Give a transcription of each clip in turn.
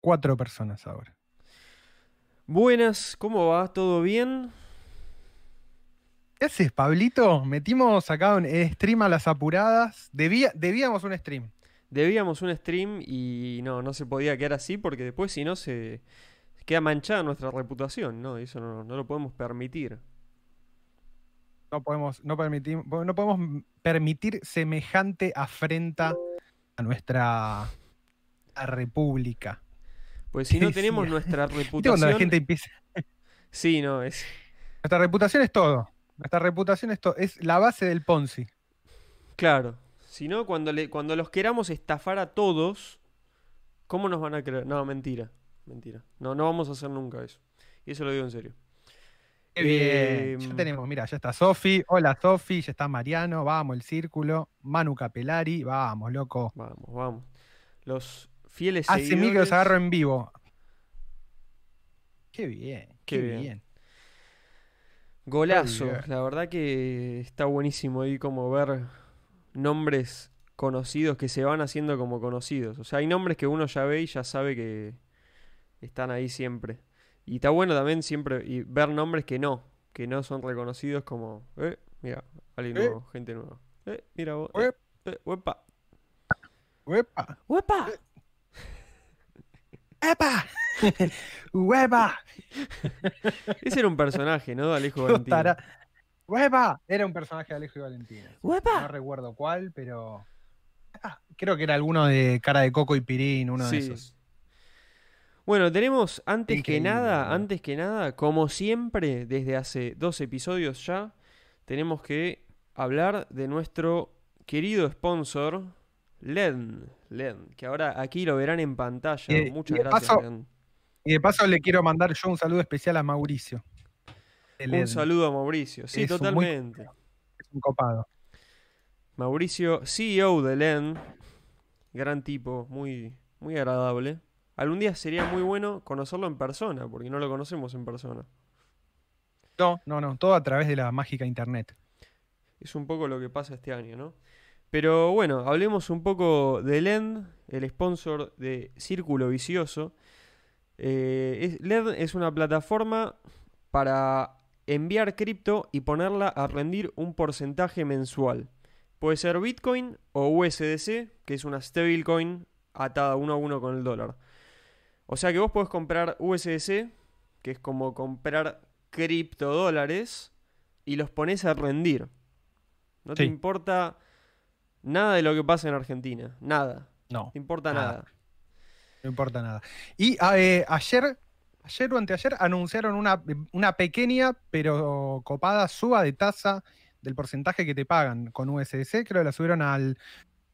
cuatro personas ahora. Buenas, ¿cómo va? ¿Todo bien? ¿Qué haces, Pablito? Metimos acá un stream a las apuradas. Debía, debíamos un stream. Debíamos un stream y no, no se podía quedar así porque después si no se queda manchada nuestra reputación, ¿no? Eso no, no lo podemos permitir. No podemos, no, permitir, no podemos permitir semejante afrenta a nuestra república. Pues si no tenemos nuestra reputación. Cuando la gente empieza. Sí, no, es. Nuestra reputación es todo. Nuestra reputación es todo. Es la base del Ponzi. Claro. Si no, cuando, le, cuando los queramos estafar a todos, ¿cómo nos van a creer? No, mentira. Mentira. No, no vamos a hacer nunca eso. Y eso lo digo en serio. Qué bien. ya em, tenemos, mira, ya está Sofi. Hola Sofi, ya está Mariano. Vamos, el círculo. Manu Capelari. Vamos, loco. Vamos, vamos. Los fieles Hace seguidores. mil que los agarro en vivo. Qué bien, qué, bien. Golazo. La verdad que está buenísimo ahí como ver nombres conocidos que se van haciendo como conocidos. O sea, hay nombres que uno ya ve y ya sabe que están ahí siempre. Y está bueno también siempre y ver nombres que no, que no son reconocidos como, eh, mira, alguien eh. nuevo, gente nueva. Eh, mira vos. Eh, eh, uepa. Uepa. Uepa. ¡Epa! ¡Hueva! Ese era un personaje, ¿no? Alejo Valentina. ¡Hueva! Era un personaje de Alejo y Valentina. No recuerdo cuál, pero. Ah, creo que era alguno de cara de coco y pirín, uno de esos. Bueno, tenemos antes que nada, antes que nada, como siempre, desde hace dos episodios ya, tenemos que hablar de nuestro querido sponsor, Len. Len, que ahora aquí lo verán en pantalla. Muchas gracias, Y de paso le quiero mandar yo un saludo especial a Mauricio. Un saludo a Mauricio, sí, totalmente. es un copado. Mauricio, CEO de Len, gran tipo, muy, muy agradable. Algún día sería muy bueno conocerlo en persona, porque no lo conocemos en persona. No, no, no, todo a través de la mágica internet. Es un poco lo que pasa este año, ¿no? Pero bueno, hablemos un poco de LED, el sponsor de Círculo Vicioso. Eh, LED es una plataforma para enviar cripto y ponerla a rendir un porcentaje mensual. Puede ser Bitcoin o USDC, que es una stablecoin atada uno a uno con el dólar. O sea que vos podés comprar USDC, que es como comprar criptodólares, y los pones a rendir. No te importa nada de lo que pasa en Argentina. Nada. No. te importa nada. No importa nada. Y ah, eh, ayer, ayer o anteayer, anunciaron una, una pequeña pero copada suba de tasa del porcentaje que te pagan con USDC. Creo que la subieron al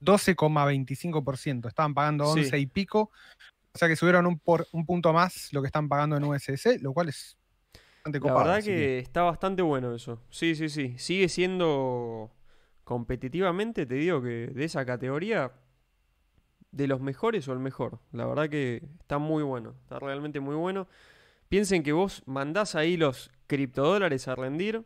12,25%. Estaban pagando 11 y pico. O sea que subieron un, por, un punto más lo que están pagando en USS, lo cual es bastante copado. La verdad que, está bastante bueno eso. Sí, sí, sí. Sigue siendo competitivamente, te digo que de esa categoría, de los mejores o el mejor. La verdad que está muy bueno. Está realmente muy bueno. Piensen que vos mandás ahí los criptodólares a rendir.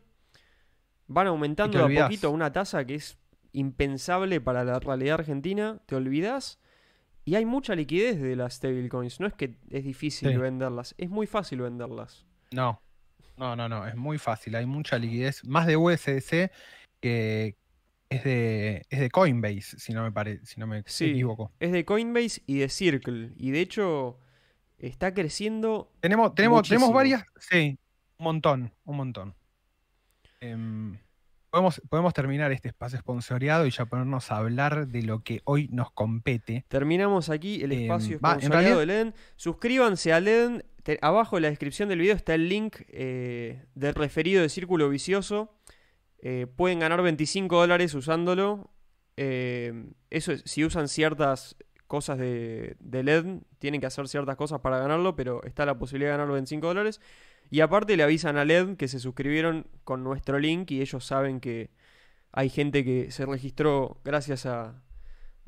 Van aumentando a poquito una tasa que es impensable para la realidad argentina. Te olvidás y hay mucha liquidez de las stablecoins. No es que es difícil venderlas, es muy fácil venderlas. No, no, no, no, es muy fácil. Hay mucha liquidez. Más de USDC que es de, es de Coinbase, si no me, parece si no me equivoco. Es de Coinbase y de Circle. Y de hecho, está creciendo. Tenemos, tenemos, tenemos varias. Sí, un montón, un montón. Em, Podemos, terminar este espacio esponsoreado y ya ponernos a hablar de lo que hoy nos compete. Terminamos aquí el em, espacio esponsoreado de LEDEN. Suscríbanse a LEDEN. abajo en la descripción del video está el link eh, del referido de Círculo Vicioso. Eh, pueden ganar 25 dólares usándolo. Eh, eso es, si usan ciertas cosas de, de LED, tienen que hacer ciertas cosas para ganarlo, pero está la posibilidad de ganar 25 dólares. Y aparte le avisan a LED que se suscribieron con nuestro link y ellos saben que hay gente que se registró gracias a,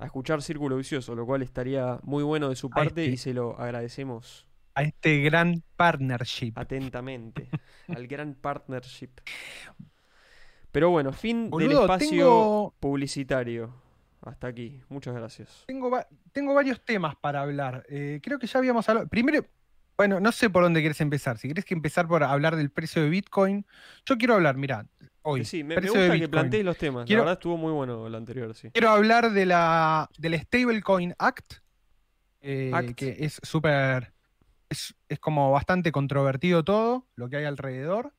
escuchar Círculo Vicioso, lo cual estaría muy bueno de su parte y este se lo agradecemos. A este gran partnership. Atentamente. al gran partnership. Pero bueno, fin del espacio publicitario. hasta aquí. Muchas gracias. Tengo, va- tengo varios temas para hablar. Eh, creo que ya habíamos hablado. Primero, bueno, no sé por dónde quieres empezar. Si quieres que empezar por hablar del precio de Bitcoin, yo quiero hablar, mira, hoy. sí, me, me gusta que plantees los temas. Quiero- La verdad estuvo muy bueno el anterior, sí. Quiero hablar de la, del Stablecoin Act, eh, Act. que es súper. Es, es como bastante controvertido todo lo que hay alrededor.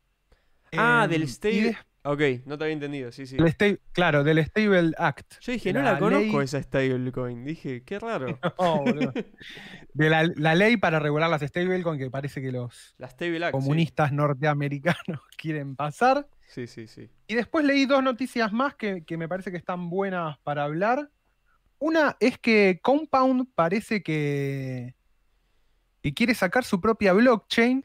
Ah, Em, del y stable. Ok, no te había entendido, sí, sí. del claro, del Stable Act. Yo dije, no la, conozco ley- esa stablecoin. Dije, qué raro. No, boludo. de la, la ley para regular las stablecoin que parece que los sí. comunistas norteamericanos quieren pasar. Sí, sí, sí. Y después leí dos noticias más que, que me parece que están buenas para hablar. Una es que Compound parece que, que quiere sacar su propia blockchain.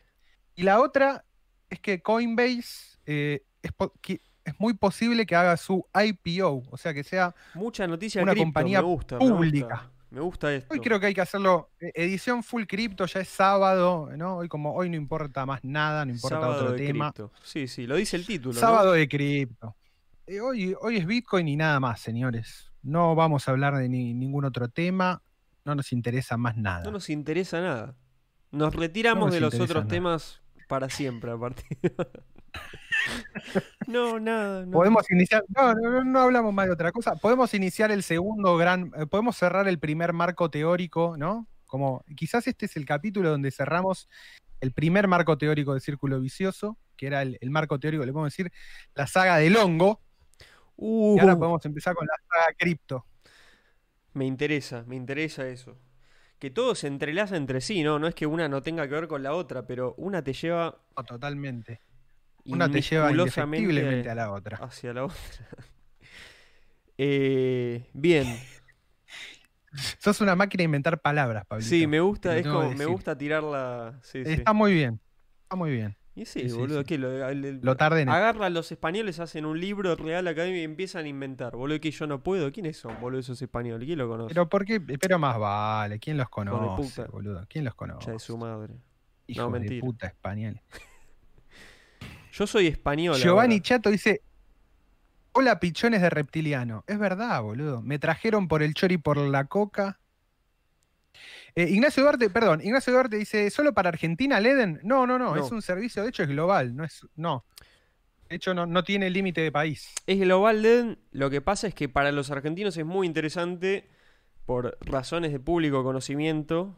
Y la otra es que Coinbase eh, es, que- es muy posible que haga su IPO, o sea que sea... Mucha noticia Una cripto, compañía me gusta, me pública. gusta. Me gusta esto. Hoy creo que hay que hacerlo, eh, edición full cripto, ya es sábado, ¿no? Hoy como hoy no importa más nada, no importa Sábado otro de tema. cripto. Sí, sí, lo dice el título. ¿no? Sábado de cripto. Eh, hoy, hoy es Bitcoin y nada más, señores. No vamos a hablar de ni- ningún otro tema. No nos interesa más nada. No nos interesa nada. Nos retiramos No nos de los otros nada. temas para siempre a partir. No, nada. No. Podemos iniciar. No, no, no, hablamos más de otra cosa. Podemos iniciar el segundo gran. eh, podemos cerrar el primer marco teórico, ¿no? Como quizás este es el capítulo donde cerramos el primer marco teórico de Círculo Vicioso, que era el, el marco teórico, le podemos decir, la saga del hongo. Uh, Y ahora podemos empezar con la saga cripto. Me interesa, me interesa eso. Que todo se entrelaza entre sí, ¿no? No es que una no tenga que ver con la otra, pero una te lleva No, totalmente. Una te lleva indefectiblemente a la otra. hacia la otra. Eh, bien, Sos una máquina de inventar palabras, Pablito. sí, me gusta, es como, me gusta tirarla. Sí, sí. Está muy bien. Está muy bien. Y sí, boludo. Lo, el- Lo tarde en Agarran los españoles, hacen un libro real academia y empiezan a inventar. Boludo, que yo no puedo. ¿Quiénes son, boludo, esos españoles? ¿Quién lo conoce? Pero por qué, pero más vale, ¿quién los conoce, boludo? ¿Quién los conoce? de su madre. Hijo de mentira. puta español. Yo soy español. Giovanni ahora. Chato dice: Hola, pichones de reptiliano. Es verdad, boludo. Me trajeron por el chori por la coca. Eh, Ignacio Duarte, perdón, Ignacio Duarte dice: ¿Solo para Argentina, Leden? No, no, no, No. es un servicio, de hecho es global, no es. No. De hecho, no, no tiene límite de país. Es global, Den. Lo que pasa es que para los argentinos es muy interesante por razones de público conocimiento.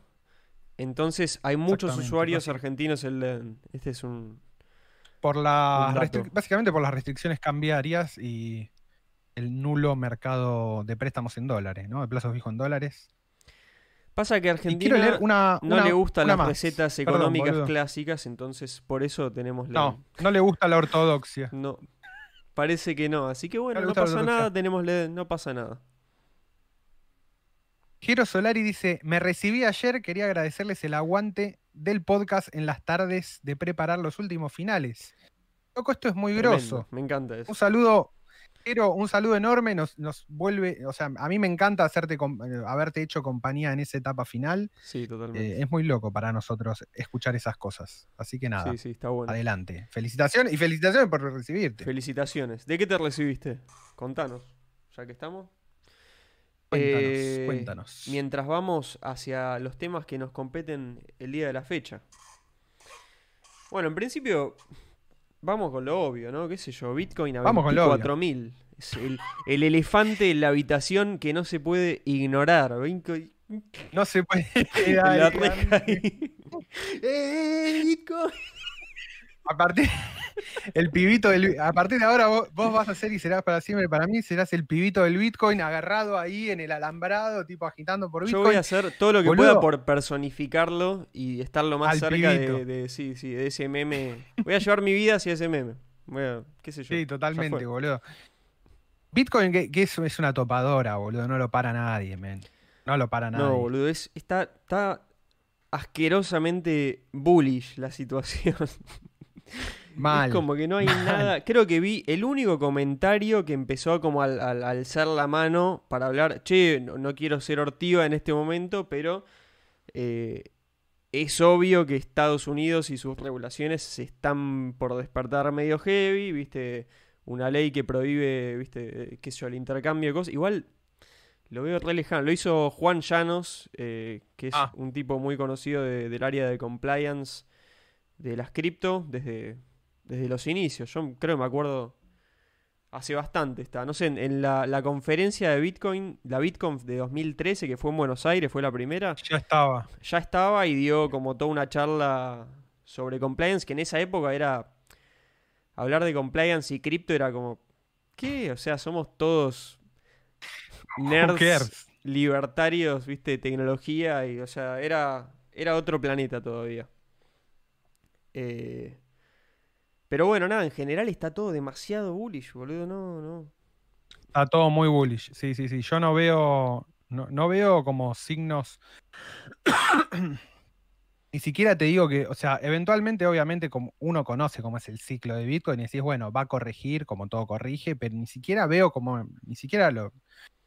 Entonces hay muchos usuarios argentinos en LEN. Este es un... Por restric- básicamente por las restricciones cambiarias y el nulo mercado de préstamos en dólares, ¿no? De plazos fijos en dólares. Pasa que Y Argentina leer una. no una- le gustan las más. recetas económicas clásicas, entonces por eso tenemos LEN. No, no le gusta la ortodoxia. No, parece que no. Así que bueno, no la pasa nada, tenemos no pasa nada. Jero Solari dice: Me recibí ayer, quería agradecerles el aguante del podcast en las tardes de preparar los últimos finales. Loco, esto es muy Tremendo, grosso. Me encanta eso. Un saludo, Jero, un saludo enorme. Nos, nos vuelve, o sea, a mí me encanta hacerte eh, haberte hecho compañía en esa etapa final. Sí, totalmente. Eh, es muy loco para nosotros escuchar esas cosas. Así que nada, sí, sí, está bueno. adelante. Felicitaciones y felicitaciones por recibirte. Felicitaciones. ¿De qué te recibiste? Contanos, ya que estamos. Cuéntanos, Eh, cuéntanos. Mientras vamos hacia los temas que nos competen el día de la fecha. Bueno, en principio, vamos con lo obvio, ¿no? ¿Qué sé yo? Bitcoin a Vamos con lo obvio. 24.000. Es el, el elefante en la habitación que no se puede ignorar. Bitcoin- No se puede. dale, ahí. ¡Eh, Bitcoin! A partir, el pibito del, a partir de ahora vos, vos vas a ser y serás para siempre para mí, serás el pibito del Bitcoin agarrado ahí en el alambrado, tipo agitando por Yo Bitcoin. voy a hacer todo lo que Boludo. pueda por personificarlo y estar lo más cerca de, de- sí, sí, de ese meme. Voy a llevar mi vida hacia ese meme. A, qué sé yo. Sí, totalmente, boludo. Bitcoin, que, que es, es una topadora, boludo, no lo para nadie, men. No lo para nadie. No, boludo, es, está, está asquerosamente bullish la situación. Mal. Es como que no hay Mal. nada. Creo que vi el único comentario que empezó como al alzar la mano para hablar. Che, no, no quiero ser ortiva en este momento, pero eh, es obvio que Estados Unidos y sus regulaciones se están por despertar medio heavy, viste, una ley que prohíbe, viste, qué sé yo, el intercambio de cosas. Igual, Lo veo re lejano. Lo hizo Juan Llanos, eh, que es Ah. un tipo muy conocido de- del área de compliance de las cripto desde, desde los inicios. Yo creo que me acuerdo hace bastante está. No sé, en, la, la conferencia de Bitcoin, la BitConf de 2013, que fue en Buenos Aires, fue la primera, Ya estaba. ya estaba y dio como toda una charla sobre compliance, que en esa época era... Hablar de compliance y cripto era como... ¿Qué? O sea, somos todos nerds libertarios, viste, de tecnología y, o sea, era, era otro planeta todavía. Eh, pero bueno, nada, en general está todo demasiado bullish, boludo, no, no. Está todo muy bullish. Sí, sí, sí. Yo no veo. No, no veo como signos. Ni siquiera te digo que, o sea, eventualmente, obviamente, como uno conoce cómo es el ciclo de Bitcoin y decís, bueno, va a corregir, como todo corrige, pero ni siquiera veo como, ni siquiera lo.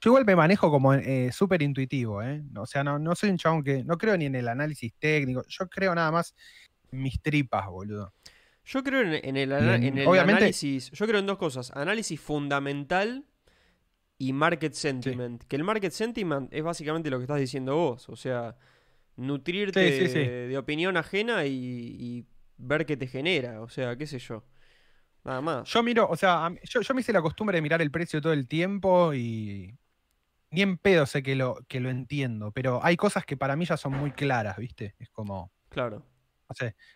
Yo igual me manejo como eh, súper intuitivo, ¿eh? O sea, no, no soy un chabón que. No creo ni en el análisis técnico. Yo creo nada más mis tripas, boludo. Yo creo en, en el, ana- Y en- en el obviamente- análisis, yo creo en dos cosas, análisis fundamental y market sentiment. Que el market sentiment es básicamente lo que estás diciendo vos, o sea, nutrirte Sí, sí, sí. De, de opinión ajena y, y ver qué te genera, o sea, qué sé yo. Nada más. Yo miro, o sea, yo, yo me hice la costumbre de mirar el precio todo el tiempo y ni en pedo sé que lo, que lo entiendo, pero hay cosas que para mí ya son muy claras, ¿viste? Es como, Claro.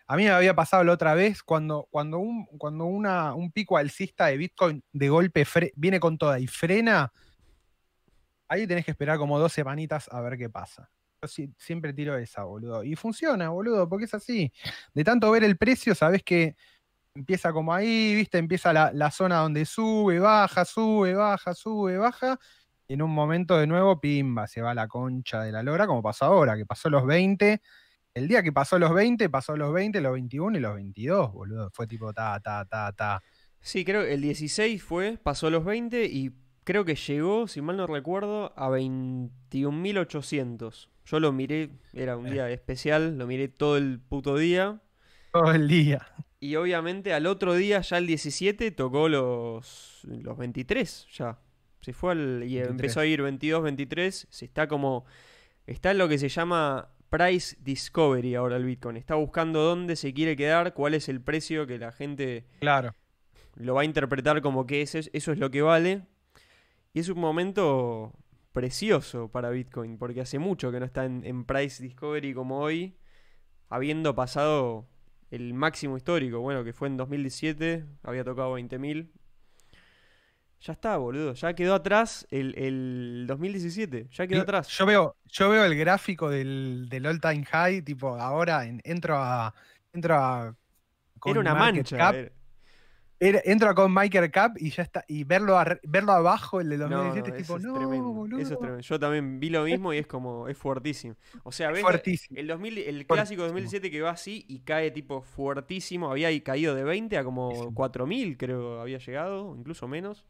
A mí me había pasado la otra vez cuando, cuando, un, cuando una, un pico alcista de Bitcoin de golpe viene con toda y frena, ahí tenés que esperar como dos semanitas a ver qué pasa. Yo si- siempre tiro esa, boludo. Y funciona, boludo, porque es así. De tanto ver el precio, sabés que empieza como ahí, ¿viste? Empieza la, la zona donde sube, baja, sube, baja, sube, baja. Y en un momento de nuevo, pimba, se va la concha de la lora, como pasó ahora, que pasó los 20. El día que pasó los 20, pasó los 20, los 21 y los 22, boludo. Fue tipo ta, ta, ta, ta. Sí, creo que el 16 fue, pasó los 20 y creo que llegó, si mal no recuerdo, a 21.800. Yo lo miré, era un día especial, lo miré todo el puto día. Todo el día. Y obviamente al otro día, ya el 17, tocó los, los 23, ya. Se fue al, y 23. empezó a ir 22, 23. Se está como. Está en lo que se llama Price Discovery ahora el Bitcoin. Está buscando dónde se quiere quedar, cuál es el precio que la gente Claro. lo va a interpretar como que ese es- eso es lo que vale. Y es un momento precioso para Bitcoin, porque hace mucho que no está en, en Price Discovery como hoy, habiendo pasado el máximo histórico, bueno, que fue en 2017, había tocado 20.000. Ya está, boludo, ya quedó atrás el, el 2017, ya quedó atrás. Yo veo, yo veo el gráfico del, del all time high, tipo, ahora en- entro a. Entro a. Era una mancha. era- era- entro a con Cap y ya está. Y verlo, ar- verlo abajo, el de No, 2017, no, es tipo, eso es no, tremendo. boludo. Eso es tremendo. Yo también vi lo mismo y es como, es fuertísimo. O sea, ves, Fuertísimo. El, 2000, el Fuertísimo. clásico 2017 que va así y cae tipo fuertísimo. Había caído de 20 a como Fuertísimo. 4000, creo, había llegado, incluso menos.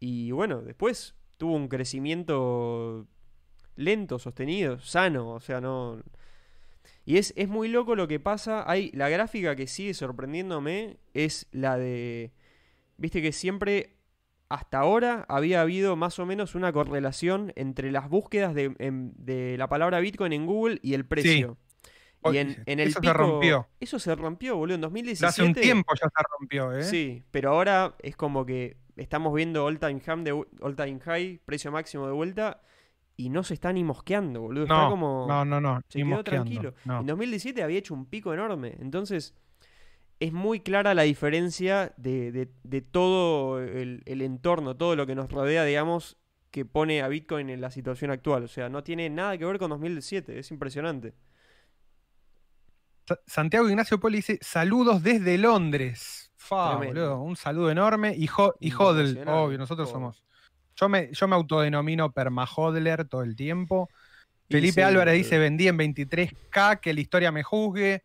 Y bueno, después tuvo un crecimiento lento, sostenido, sano. O sea, no. Y es, es muy loco lo que pasa. Hay, la gráfica que sigue sorprendiéndome es la de. Viste que siempre hasta ahora había habido más o menos una correlación entre las búsquedas de, en- de la palabra Bitcoin en Google y el precio. Oye, Y en, en el eso se rompió. Eso se rompió, boludo. En Pero 2017. hace un tiempo ya se rompió, ¿eh? Sí, pero ahora es como que estamos viendo all time, high de, all time high, precio máximo de vuelta, y no se está ni mosqueando, boludo. Está No, como. no, no, no. se quedó tranquilo. no. En 2017 había hecho un pico enorme. Entonces, es muy clara la diferencia de, de- de todo el, el entorno, todo lo que nos rodea, digamos, que pone a Bitcoin en la situación actual. O sea, no tiene nada que ver con 2007. Es impresionante. Sa- Santiago Ignacio Poli dice: Saludos desde Londres. Fa, Tremendo. boludo, un saludo enorme. Y, ho- y hodl, obvio, nosotros somos. Yo me, yo me autodenomino permahodler todo el tiempo. Y Felipe sí, Álvarez dice: vendí en 23K, que la historia me juzgue.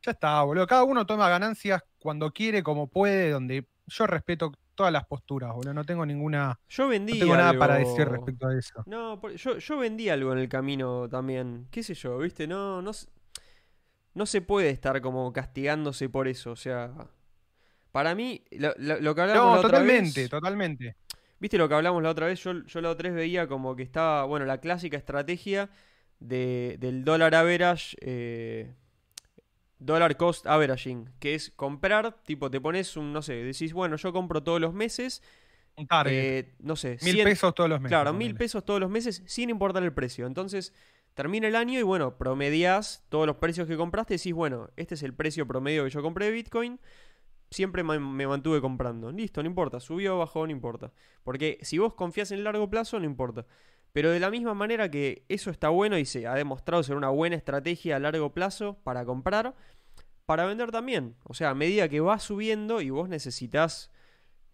Ya está, boludo. Cada uno toma ganancias cuando quiere, como puede, donde yo respeto todas las posturas, boludo. No tengo ninguna. Yo vendí No tengo nada para decir respecto a eso. No, yo, yo vendí algo en el camino también. ¿Qué sé yo? ¿Viste? No, no, no se puede estar como castigándose por eso. O sea, para mí, lo, lo- lo que hablamos No, la otra totalmente, vez- totalmente. Viste lo que hablamos la otra vez, yo, yo la otra vez veía como que estaba, bueno, la clásica estrategia de, del dólar average, eh, dólar cost averaging, que es comprar, tipo te pones un, no sé, decís, bueno, yo compro todos los meses, Un target. eh, no sé, mil 100 pesos todos los meses. Claro, mil pesos todos los meses sin importar el precio. Entonces, termina el año y bueno, promedias todos los precios que compraste y decís, bueno, este es el precio promedio que yo compré de Bitcoin. Siempre me mantuve comprando. Listo, no importa. Subió o bajó, no importa. Porque si vos confías en el largo plazo, no importa. Pero de la misma manera que eso está bueno y se ha demostrado ser una buena estrategia a largo plazo para comprar, para vender también. O sea, a medida que va subiendo y vos necesitas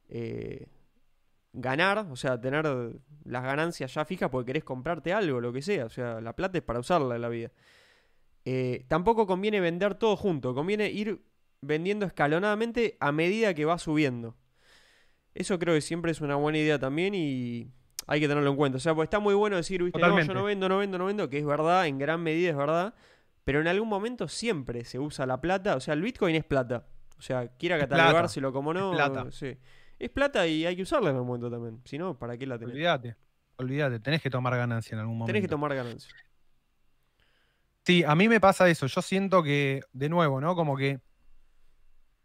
eh, ganar, o sea, tener las ganancias ya fijas porque querés comprarte algo, lo que sea. O sea, la plata es para usarla en la vida. Eh, tampoco conviene vender todo junto, conviene ir vendiendo escalonadamente a medida que va subiendo. Eso creo que siempre es una buena idea también y hay que tenerlo en cuenta. O sea, pues está muy bueno decir, viste, no, yo no vendo, no vendo, no vendo, que es verdad, en gran medida es verdad, pero en algún momento siempre se usa la plata, o sea, el Bitcoin es plata. O sea, quiera catalogárselo como no, plata. sí. Es plata y hay que usarla en algún momento también. Si no, ¿para qué la tenés? Olvídate. Olvídate. Tenés que tomar ganancia en algún momento. Tenés que tomar ganancia. Sí, a mí me pasa eso. Yo siento que, de nuevo, ¿no? Como que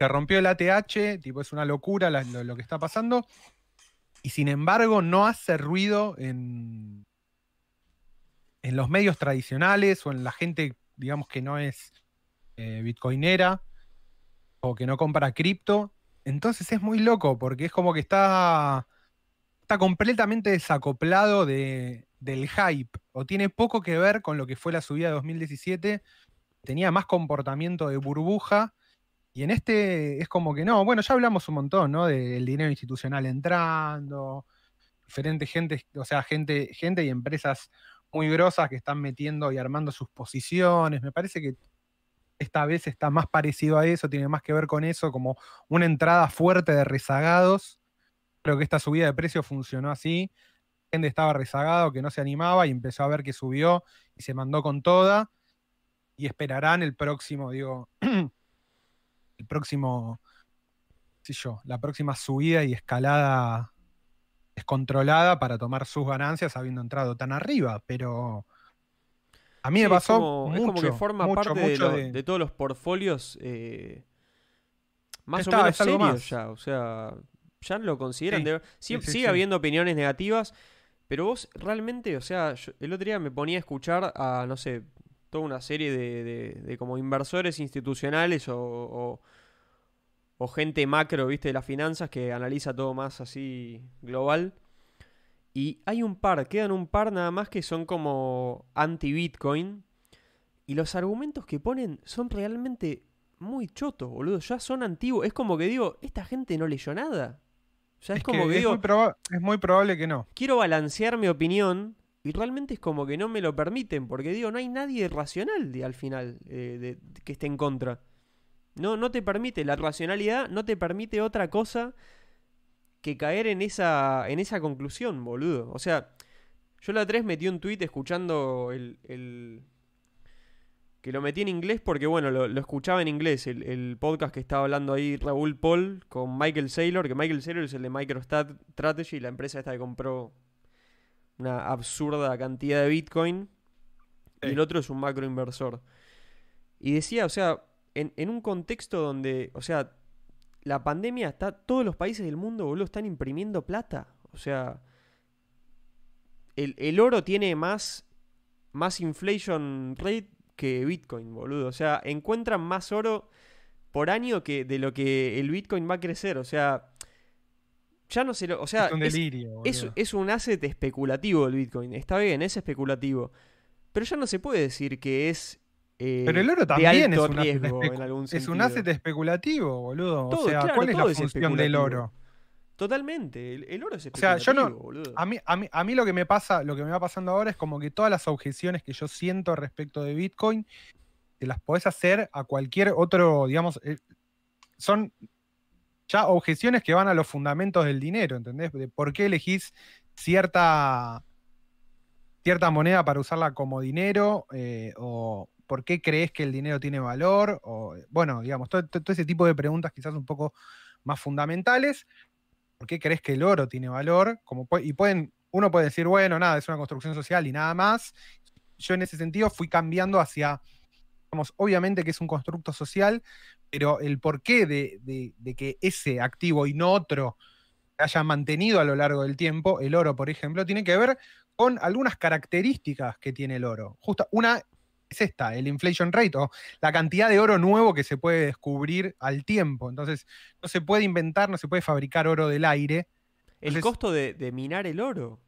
se rompió el ATH, tipo, es una locura lo que está pasando. Y sin embargo, no hace ruido en, en los medios tradicionales o en la gente, digamos, que no es eh, bitcoinera o que no compra cripto. Entonces es muy loco porque es como que está, está completamente desacoplado de, del hype o tiene poco que ver con lo que fue la subida de 2017. Tenía más comportamiento de burbuja y en este es como que no. Bueno, ya hablamos un montón, ¿no? Del dinero institucional entrando, diferente gente, o sea, gente, gente y empresas muy grosas que están metiendo y armando sus posiciones. Me parece que esta vez está más parecido a eso, tiene más que ver con eso, como una entrada fuerte de rezagados. Creo que esta subida de precio funcionó así. Gente estaba rezagado, que no se animaba y empezó a ver que subió y se mandó con toda. Y esperarán el próximo, digo, el próximo, qué sé yo, la próxima subida y escalada descontrolada para tomar sus ganancias habiendo entrado tan arriba. Pero a mí Sí, me es pasó es como que forma mucho, parte de, mucho lo- de- de todos los portfolios eh, más Está, o menos serios más. ya. O sea, ya lo consideran. Sí, de- sie- sí, sí, sigue habiendo opiniones negativas, pero vos realmente, o sea, yo- el otro día me ponía a escuchar a, no sé, toda una serie de, de- de como inversores institucionales o, o- o gente macro, viste, de las finanzas que analiza todo más así global. Y hay un par, quedan un par nada más que son como anti-Bitcoin. Y los argumentos que ponen son realmente muy chotos, boludo. Ya son antiguos. Es como que digo, esta gente no leyó nada. O sea, es, es, como que que es, digo, muy es muy probable que no. quiero balancear mi opinión. Y realmente es como que no me lo permiten. Porque digo, no hay nadie racional de- al final eh, de- que esté en contra. No, no te permite, la racionalidad no te permite otra cosa que caer en esa, en esa conclusión, boludo. O sea, yo la 3 metí un tweet escuchando el, el- que lo metí en inglés porque, bueno, lo, lo escuchaba en inglés, el, el podcast que estaba hablando ahí Raúl Paul con Michael Saylor, que Michael Saylor es el de MicroStrategy, la empresa esta que compró una absurda cantidad de Bitcoin, y el otro es un macro inversor. Y decía, o sea, en, en un contexto donde, o sea, la pandemia está, todos los países del mundo, boludo, están imprimiendo plata. O sea, el, el oro tiene más, más inflation rate que Bitcoin, boludo. O sea, encuentran más oro por año que de lo que el Bitcoin va a crecer. O sea, ya no se lo. O sea, es un delirio. es, un asset especulativo el Bitcoin. Está bien, es especulativo. Pero ya no se puede decir que es. eh, Pero el oro también es un riesgo en algún Es un asset especulativo, boludo. Todo, o sea, claro, ¿cuál es la es función del especulativo. oro? Totalmente. El, el oro es O sea, especulativo, yo no- boludo. A mí, a, mí, a mí lo que me pasa, lo que me va pasando ahora es como que todas las objeciones que yo siento respecto de Bitcoin, te las podés hacer a cualquier otro, digamos, eh, son ya objeciones que van a los fundamentos del dinero, ¿entendés? De por qué elegís cierta, cierta moneda para usarla como dinero, eh, o por qué crees que el dinero tiene valor, o bueno, digamos, todo, todo- ese tipo de preguntas quizás un poco más fundamentales. por qué crees que el oro tiene valor, y pueden, uno puede decir, bueno, nada, es una construcción social y nada más. Yo en ese sentido fui cambiando hacia, obviamente que es un constructo social, pero el porqué de, de, que ese activo y no otro haya mantenido a lo largo del tiempo, el oro, por ejemplo, tiene que ver con algunas características que tiene el oro. Justo una es esta, el inflation rate, o la cantidad de oro nuevo que se puede descubrir al tiempo. Entonces, no se puede inventar, no se puede fabricar oro del aire. El costo de, minar el oro.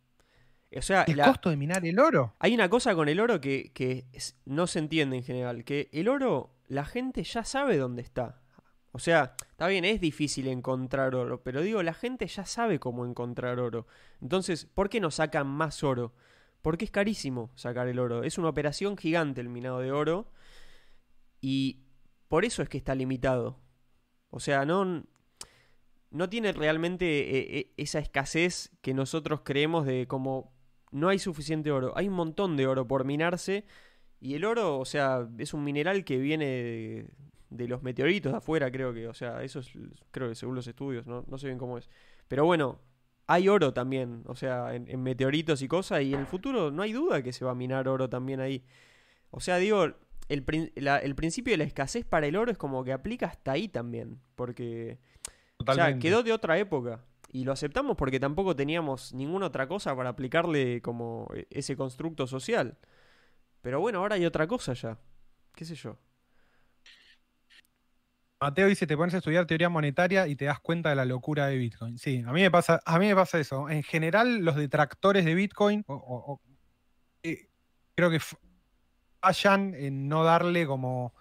O sea, el costo de minar el oro. Hay una cosa con el oro que, que no se entiende en general, que el oro, la gente ya sabe dónde está. O sea, está bien, es difícil encontrar oro, pero digo, la gente ya sabe cómo encontrar oro. Entonces, ¿por qué no sacan más oro? Porque es carísimo sacar el oro. Es una operación gigante el minado de oro. Y por eso es que está limitado. O sea, no, no tiene realmente eh, eh, esa escasez que nosotros creemos de como no hay suficiente oro. Hay un montón de oro por minarse. Y el oro, o sea, es un mineral que viene de, los meteoritos de afuera, creo que. O sea, eso es, creo que según los estudios, no, no sé bien cómo es. Pero bueno, hay oro también, o sea, en, meteoritos y cosas, y en el futuro no hay duda que se va a minar oro también ahí. O sea, digo, el, principio de la escasez para el oro es como que aplica hasta ahí también, porque o quedó de otra época. Y lo aceptamos porque tampoco teníamos ninguna otra cosa para aplicarle como e, ese constructo social. Pero bueno, ahora hay otra cosa ya. ¿Qué sé yo? Mateo dice, te pones a estudiar teoría monetaria y te das cuenta de la locura de Bitcoin. Sí, a mí me pasa, a mí me pasa eso. En general, los detractores de Bitcoin eh, creo que fallan en no darle como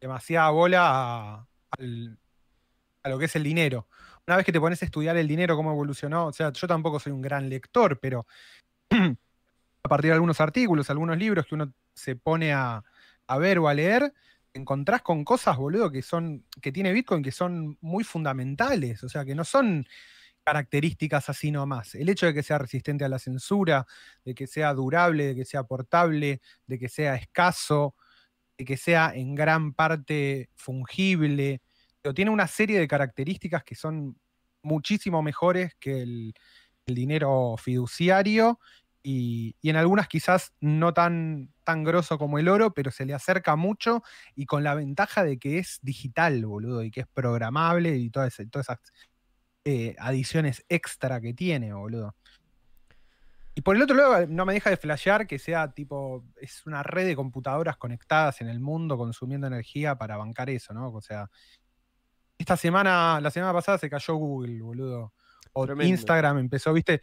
demasiada bola a, a, lo que es el dinero. Una vez que te pones a estudiar el dinero, cómo evolucionó, o sea, yo tampoco soy un gran lector, pero a partir de algunos artículos, algunos libros que uno se pone a, ver o a leer, encontrás con cosas, boludo, que son, que tiene Bitcoin que son muy fundamentales, o sea, que no son características así nomás. El hecho de que sea resistente a la censura, de que sea durable, de que sea portable, de que sea escaso, de que sea en gran parte fungible, pero tiene una serie de características que son muchísimo mejores que el dinero fiduciario y, en algunas quizás no tan, tan grosso como el oro, pero se le acerca mucho y con la ventaja de que es digital, boludo, y que es programable y todas, esas eh, adiciones extra que tiene, boludo. Y por el otro lado, no me deja de flashear que sea tipo, es una red de computadoras conectadas en el mundo consumiendo energía para bancar eso, ¿no? O sea, esta semana, la semana pasada se cayó Google, boludo. O Instagram empezó, viste,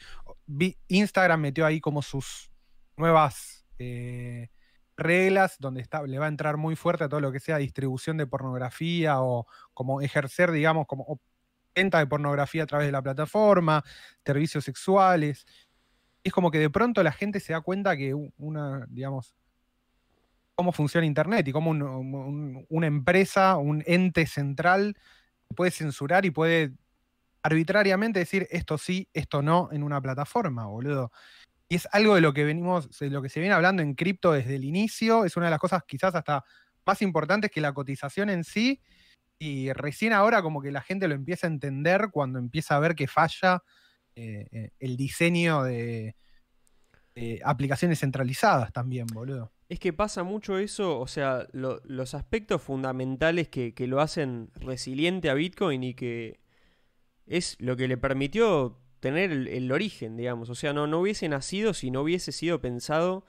Instagram metió ahí como sus nuevas eh, reglas donde está, le va a entrar muy fuerte a todo lo que sea distribución de pornografía o como ejercer, digamos, como venta de pornografía a través de la plataforma, servicios sexuales. Es como que de pronto la gente se da cuenta que una, digamos, cómo funciona Internet y cómo una empresa, un ente central puede censurar y puede arbitrariamente decir esto sí, esto no en una plataforma, boludo. Y es algo de lo que venimos, de lo que se viene hablando en cripto desde el inicio, es una de las cosas quizás hasta más importantes que la cotización en sí, y recién ahora como que la gente lo empieza a entender cuando empieza a ver que falla eh, eh, el diseño de, aplicaciones centralizadas también, boludo. Es que pasa mucho eso, o sea, los aspectos fundamentales que, que, lo hacen resiliente a Bitcoin y que es lo que le permitió tener el, origen, digamos. O sea, no, no hubiese nacido si no hubiese sido pensado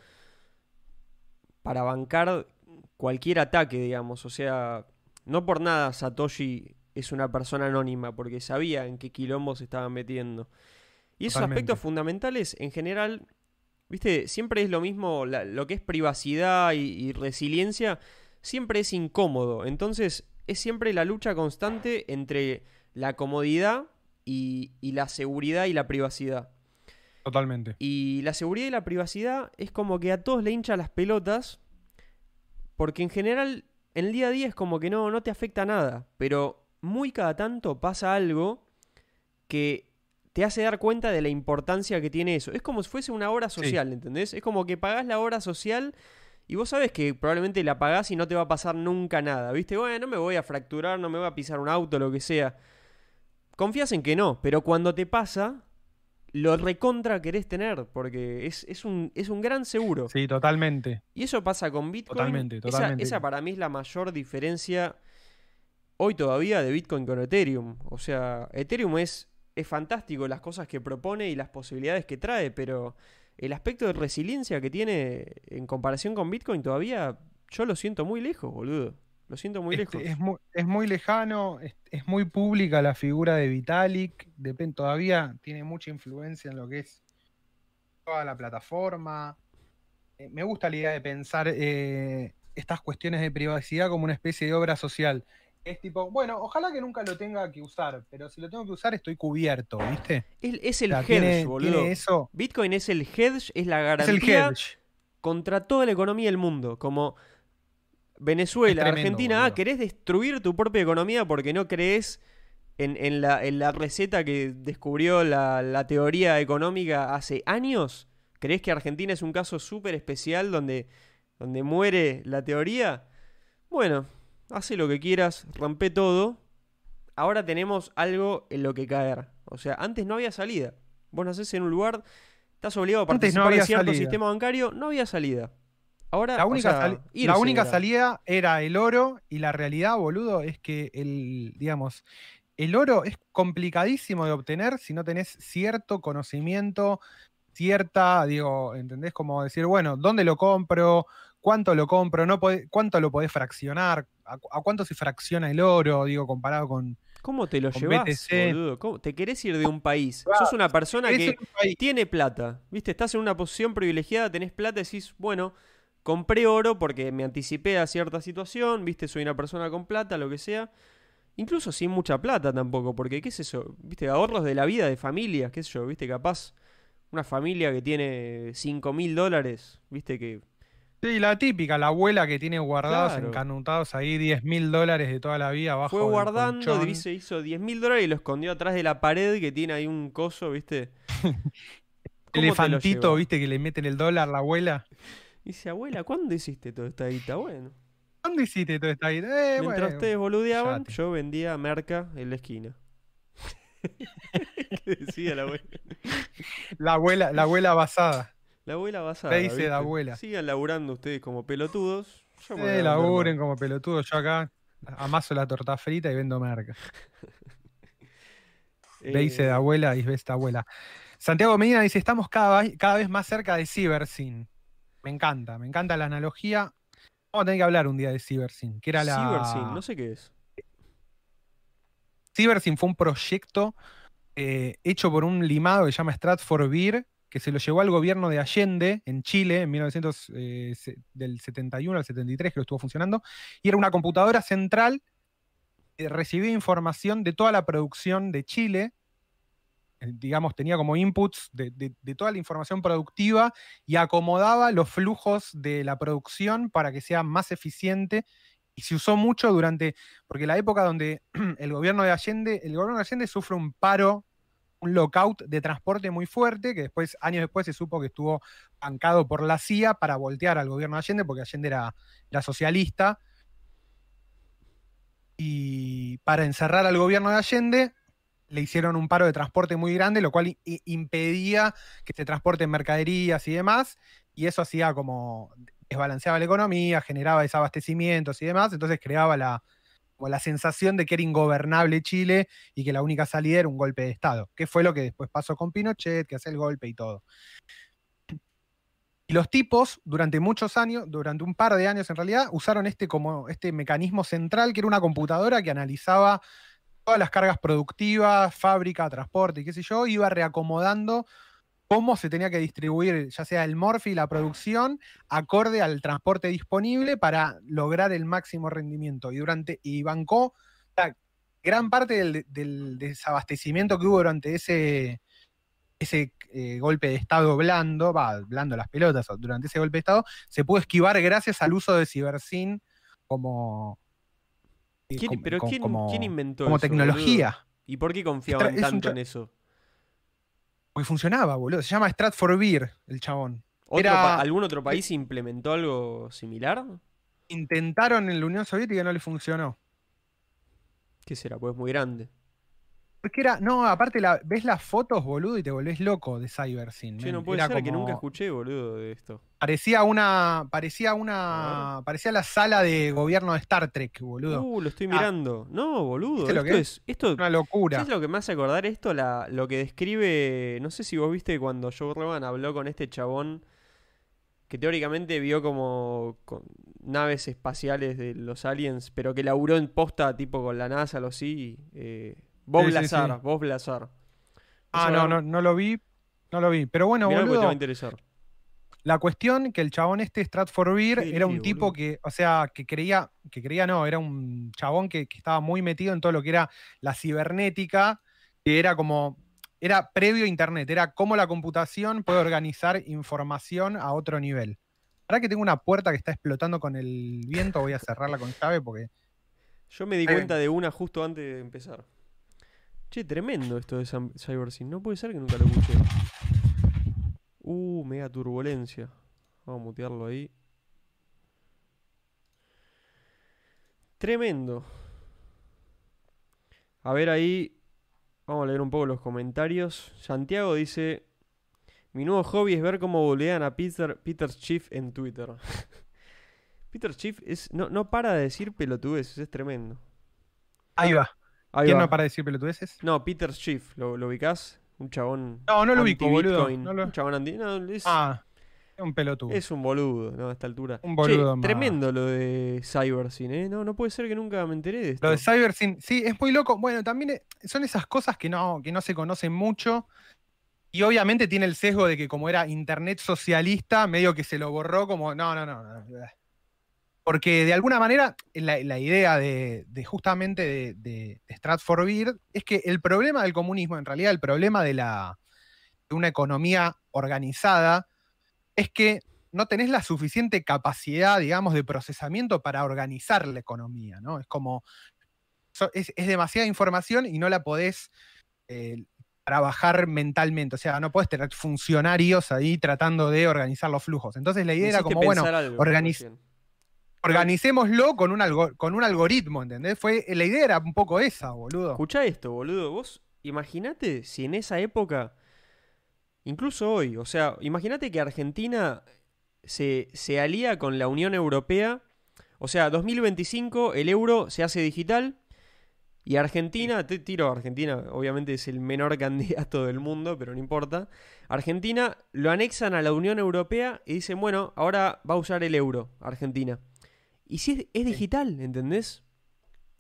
para bancar cualquier ataque, digamos. O sea, no por nada Satoshi es una persona anónima, porque sabía en qué quilombo se estaban metiendo. Y esos aspectos fundamentales, en general, viste, siempre es lo mismo, lo que es privacidad y resiliencia, siempre es incómodo. Entonces, es siempre la lucha constante entre la comodidad y, la seguridad y la privacidad. Totalmente. Y la seguridad y la privacidad es como que a todos le hincha las pelotas, porque en general en el día a día es como que no, no te afecta nada, pero muy cada tanto pasa algo que te hace dar cuenta de la importancia que tiene eso. Es como si fuese una hora social, ¿entendés? Es como que pagás la hora social y vos sabes que probablemente la pagás y no te va a pasar nunca nada, ¿viste? Bueno, no me voy a fracturar, no me voy a pisar un auto, lo que sea confías en que no, pero cuando te pasa, lo recontra querés tener, porque es, es un, es un gran seguro. Sí, totalmente. Y eso pasa con Bitcoin. Totalmente, Esa- totalmente. Esa, para mí es la mayor diferencia hoy todavía de Bitcoin con Ethereum. O sea, Ethereum es, es fantástico las cosas que propone y las posibilidades que trae, pero el aspecto de resiliencia que tiene en comparación con Bitcoin todavía yo lo siento muy lejos, boludo. Lo siento muy Este, lejos. es, muy, es muy lejano, es, es muy pública la figura de Vitalik, depen- todavía tiene mucha influencia en lo que es toda la plataforma. Eh, me gusta la idea de pensar eh, estas cuestiones de privacidad como una especie de obra social. Es tipo, bueno, ojalá que nunca lo tenga que usar, pero si lo tengo que usar estoy cubierto, ¿viste? Es, es O el sea, hedge, tiene- boludo. tiene eso, Bitcoin es el hedge, es la es garantía el hedge. contra toda la economía del mundo. Como Venezuela, tremendo, Argentina, ah, querés destruir tu propia economía porque no crees en, en la, en la receta que descubrió la, la teoría económica hace años. ¿Crees que Argentina es un caso súper especial donde, donde muere la teoría? Bueno, hace lo que quieras, rompe todo. Ahora tenemos algo en lo que caer. O sea, antes no había salida. Vos nacés en un lugar, estás obligado a no participar de había cierto salida. sistema bancario, no había salida. Ahora, La o única, la única salida era el oro y la realidad, boludo, es que el, digamos, el oro es complicadísimo de obtener si no tenés cierto conocimiento, cierta, digo, ¿entendés? Como decir, bueno, ¿dónde lo compro? ¿Cuánto lo compro? No podés- ¿Cuánto lo podés fraccionar? ¿A, cu- a cuánto se fracciona el oro? Digo, comparado con... ¿Cómo te lo llevas, boludo? ¿Cómo- ¿Te querés ir de un país? Claro, Sos una persona que un tiene plata, ¿viste? Estás en una posición privilegiada, tenés plata y decís, bueno, compré oro porque me anticipé a cierta situación, ¿viste? Soy una persona con plata, lo que sea. Incluso sin mucha plata tampoco, porque ¿qué es eso? ¿Viste? Ahorros de la vida, de familias, qué sé yo, ¿viste? Capaz una familia que tiene 5 mil dólares, ¿viste? Que Sí, la típica, la abuela que tiene guardados, Claro. encanutados ahí 10 mil dólares de toda la vida abajo fue del guardando, colchón. dice, hizo 10 mil dólares y lo escondió atrás de la pared que tiene ahí un coso, ¿viste? ¿Cómo te lo elefantito, viste, que le meten el dólar la abuela. Dice, abuela, ¿cuándo hiciste toda esta guita? Bueno, ¿Dónde hiciste toda esta vida? Eh, mientras bueno, ustedes boludeaban, yo vendía merca en la esquina. ¿Qué decía la abuela? La abuela, la abuela basada. La abuela basada. Te dice la abuela. Sigan laburando ustedes como pelotudos. yo me vender laburen como pelotudo. Yo acá amaso la torta frita y vendo merca. Dice de Eh, abuela y esta abuela. Santiago Medina dice: Estamos cada, vez- cada vez más cerca de Cybersyn. Me encanta, me encanta la analogía. Vamos a tener que hablar un día de Cybersyn, que era la. Cybersyn, no sé qué es. Cybersyn fue un proyecto eh, hecho por un limado que se llama Stratford Beer, que se lo llevó al gobierno de Allende en Chile en 1900, eh, se- del 71 al 73, que lo estuvo funcionando, y era una computadora central que recibía información de toda la producción de Chile, eh, digamos, tenía como inputs de, toda la información productiva y acomodaba los flujos de la producción para que sea más eficiente. Y se usó mucho durante, porque la época donde el gobierno de Allende, el gobierno de Allende sufre un paro, un lockout de transporte muy fuerte, que después, años después, se supo que estuvo bancado por la CIA para voltear al gobierno de Allende, porque Allende era, era socialista. Y para encerrar al gobierno de Allende, le hicieron un paro de transporte muy grande, lo cual impedía que se transporten mercaderías y demás, y eso hacía como desbalanceaba la economía, generaba desabastecimientos y demás, entonces creaba la, como la sensación de que era ingobernable Chile y que la única salida era un golpe de Estado, que fue lo que después pasó con Pinochet, que hace el golpe y todo. Y los tipos, durante muchos años, durante un par de años en realidad, usaron este como este mecanismo central, que era una computadora que analizaba todas las cargas productivas, fábrica, transporte y qué sé yo, iba reacomodando cómo se tenía que distribuir, ya sea el morfi, la producción, acorde al transporte disponible para lograr el máximo rendimiento. Y durante, y bancó gran parte del, del desabastecimiento que hubo durante ese, ese eh, golpe de Estado blando, va, blando las pelotas, durante ese golpe de Estado, se pudo esquivar gracias al uso de Cibersyn como, ¿Quién- como- pero ¿quién, como- quién inventó como eso, tecnología. boludo? ¿Y por qué confiaban Estra- tanto en eso? Porque funcionaba, boludo. Se llama Stratford Beer, el chabón. ¿Otro Era- ¿Algún otro país implementó algo similar? Intentaron en la Unión Soviética y no le funcionó. ¿Qué será? Pues es muy grande. Porque era, no, aparte la, ves las fotos, boludo, y te volvés loco de CyberSyn. Che, no puede Era ser que como- nunca escuché, boludo, de esto. Parecía una. Parecía una. Parecía la sala de gobierno de Star Trek, boludo. Uh, lo estoy Ah. mirando. No, boludo. ¿Viste lo Esto que es. Esto, Una locura. ¿Sabes lo que me hace acordar esto? La, lo que describe. No sé si vos viste cuando Joe Rogan habló con este chabón. Que teóricamente vio como con naves espaciales de los aliens. Pero que laburó en posta tipo con la NASA, algo así. Eh, Bob Sí, Lazar. sí. Bob Lazar. Ah, no, no, no lo vi. No lo vi. Pero bueno, te va a boludo. interesar. La cuestión que el chabón este, Stratford Beer, era un tipo boludo. que, o sea, que creía, que creía no, era un chabón que, que estaba muy metido en todo lo que era la cibernética, que era como, era previo a Internet, era cómo la computación puede organizar información a otro nivel. Ahora que tengo una puerta que está explotando con el viento, voy a cerrarla con llave porque... Yo me di cuenta de una justo antes de empezar. Che, tremendo esto de CyberSyn. No puede ser que nunca lo escuché. Uh, mega turbulencia. Vamos a mutearlo ahí. Tremendo. A ver ahí. Vamos a leer un poco los comentarios. Santiago dice: Mi nuevo hobby es ver cómo bolean a Peter, Peter Schiff en Twitter. Peter Schiff es, no, no para de decir pelotudeces, es tremendo. Ahí va. Ahí ¿Quién va. no para de decir pelotudeces? No, Peter Schiff, ¿lo, lo ubicás? Un chabón. No, no lo ubico, boludo. No lo- Un chabón anti. No, es, Ah, es un pelotudo. es un boludo, ¿no? A esta altura. Un boludo tremendo lo de CyberSyn, ¿eh? No, no puede ser que nunca me enteré de esto. Lo de CyberSyn, sí, es muy loco. Bueno, también eh, son esas cosas que no, que no se conocen mucho. Y obviamente tiene el sesgo de que como era internet socialista, medio que se lo borró como, no, no, no. no. Porque de alguna manera la, la idea de, de justamente de, de, de Stratford Beer es que el problema del comunismo, en realidad el problema de, la, de una economía organizada, es que no tenés la suficiente capacidad, digamos, de procesamiento para organizar la economía, ¿no? Es como, es, es demasiada información y no la podés eh, trabajar mentalmente, o sea, no podés tener funcionarios ahí tratando de organizar los flujos. Entonces la idea era como, bueno, pensar algo organiz- recién. Organicémoslo con un, algo- con un algoritmo, ¿entendés? Fue, la idea era un poco esa, boludo. Escuchá esto, boludo. Vos imaginate si en esa época, incluso hoy, o sea, imagínate que Argentina se, se alía con la Unión Europea. O sea, 2025 el euro se hace digital. Y Argentina, te tiro a Argentina, obviamente es el menor candidato del mundo, pero no importa. Argentina lo anexan a la Unión Europea y dicen, bueno, ahora va a usar el euro, Argentina. Y si es, es digital, ¿entendés?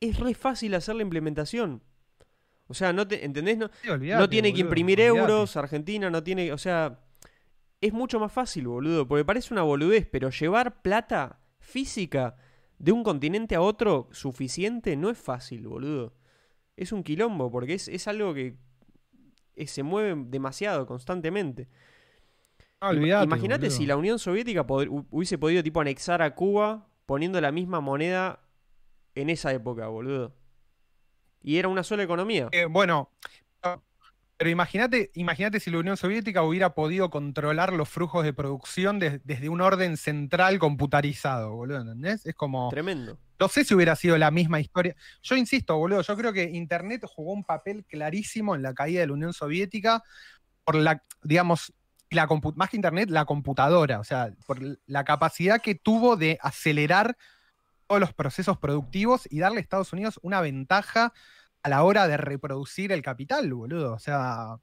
Es re fácil hacer la implementación. O sea, no te, ¿entendés? No, Sí, olvidate, no tiene que imprimir olvidate. euros, Argentina no tiene, o sea, es mucho más fácil, boludo, porque parece una boludez, pero llevar plata física de un continente a otro suficiente no es fácil, boludo. Es un quilombo, porque es, es algo que eh, se mueve demasiado, constantemente. Olvidate, Imagínate si la Unión Soviética hubiese podido tipo anexar a Cuba poniendo la misma moneda en esa época, boludo. Y era una sola economía. Eh, bueno, pero imagínate, imagínate si la Unión Soviética hubiera podido controlar los flujos de producción des- desde un orden central computarizado, boludo, ¿entendés? Es como, Tremendo. no sé si hubiera sido la misma historia. Yo insisto, boludo, yo creo que Internet jugó un papel clarísimo en la caída de la Unión Soviética por la, digamos, la más que Internet, la computadora, o sea, por la capacidad que tuvo de acelerar todos los procesos productivos y darle a Estados Unidos una ventaja a la hora de reproducir el capital, boludo. O sea,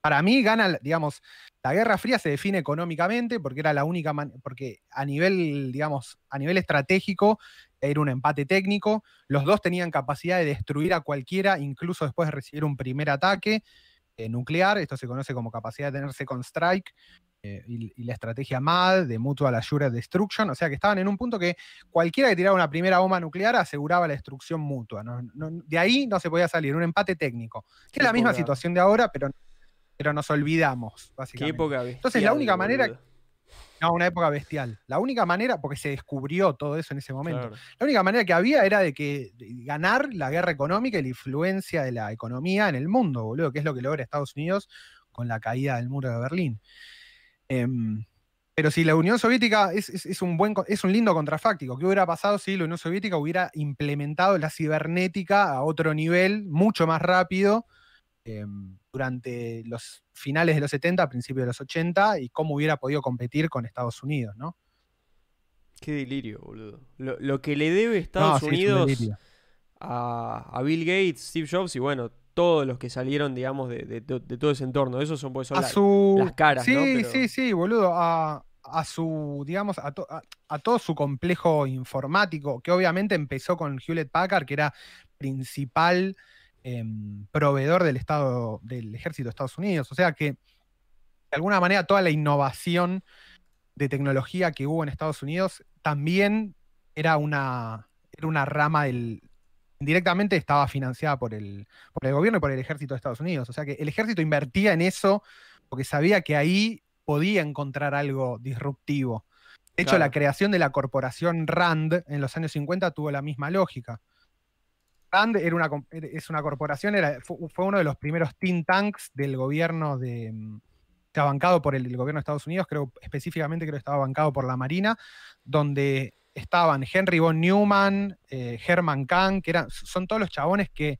para mí gana, digamos, la Guerra Fría se define económicamente porque era la única, porque a nivel, digamos, a nivel estratégico era un empate técnico. Los dos tenían capacidad de destruir a cualquiera, incluso después de recibir un primer ataque nuclear. Esto se conoce como capacidad de tener second strike. eh, y, y la estrategia MAD de Mutual Assured Destruction, o sea que estaban en un punto que cualquiera que tirara una primera bomba nuclear aseguraba la destrucción mutua. ¿no? No- de ahí no se podía salir, un empate técnico. Que es la misma situación de ahora, pero, pero nos olvidamos, Qué básicamente. Entonces, la única manera-. No, una época bestial. La única manera, porque se descubrió todo eso en ese momento, Claro. la única manera que había era de que de ganar la guerra económica y la influencia de la economía en el mundo, boludo, que es lo que logra Estados Unidos con la caída del muro de Berlín. Em, Pero si la Unión Soviética es, un buen, es un lindo contrafáctico, ¿qué hubiera pasado si la Unión Soviética hubiera implementado la cibernética a otro nivel, mucho más rápido, em, durante los finales de los 70, principios de los 80, y cómo hubiera podido competir con Estados Unidos, ¿no? Qué delirio, boludo. Lo, que le debe Estados Unidos a, Bill Gates, Steve Jobs y bueno, todos los que salieron, digamos, de, todo ese entorno. Esos son, pues, son las caras, sí, ¿no? Sí, sí, boludo. A, su, digamos, a, todo su complejo informático, que obviamente empezó con Hewlett Packard, que era principal em, proveedor del Estado, del ejército de Estados Unidos. O sea que, de alguna manera, toda la innovación de tecnología que hubo en Estados Unidos también era una, era una rama del, indirectamente estaba financiada por el, por el gobierno y por el ejército de Estados Unidos. O sea que el ejército invertía en eso porque sabía que ahí podía encontrar algo disruptivo. De hecho, la creación de la corporación RAND en los años 50 tuvo la misma lógica. Era una, es una corporación, era, fue, uno de los primeros think tanks del gobierno de, estaba bancado por el, gobierno de Estados Unidos, creo específicamente creo que estaba bancado por la Marina, donde estaban Henry von Neumann, eh, Herman Kahn, que eran, son todos los chabones que.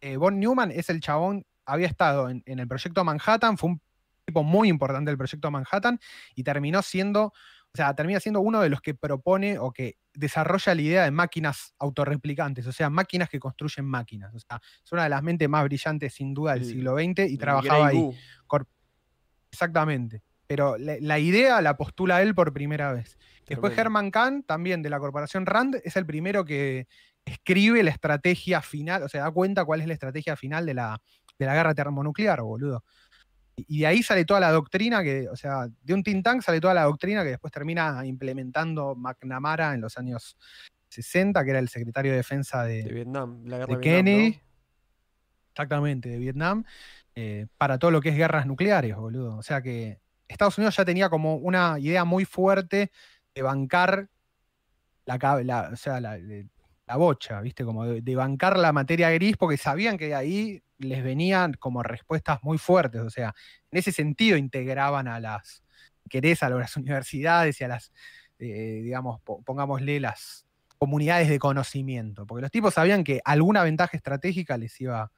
Eh, von Neumann es el chabón, había estado en, el proyecto Manhattan, fue un tipo muy importante del proyecto Manhattan y terminó siendo, sea, termina siendo uno de los que propone o que desarrolla la idea de máquinas autorreplicantes, o sea, máquinas que construyen máquinas. O sea, es una de las mentes más brillantes sin duda del siglo XX y trabajaba ahí. Exactamente. Pero la, idea la postula él por primera vez. Después Herman Kahn, también de la corporación Rand, es el primero que escribe la estrategia final, o sea, da cuenta cuál es la estrategia final de la, de la guerra termonuclear, boludo. Y, de ahí sale toda la doctrina que, o sea, de un think tank sale toda la doctrina que después termina implementando McNamara en los años 60, que era el secretario de defensa de, Vietnam, la guerra de, Kennedy. Exactamente, de Vietnam, eh, para todo lo que es guerras nucleares, boludo. O sea que Estados Unidos ya tenía como una idea muy fuerte de bancar la, o sea, la, bocha, ¿viste? Como de, bancar la materia gris, porque sabían que de ahí les venían como respuestas muy fuertes. O sea, en ese sentido integraban a las, querés, a las universidades y a las, eh, digamos, pongámosle las comunidades de conocimiento, porque los tipos sabían que alguna ventaja estratégica les iba,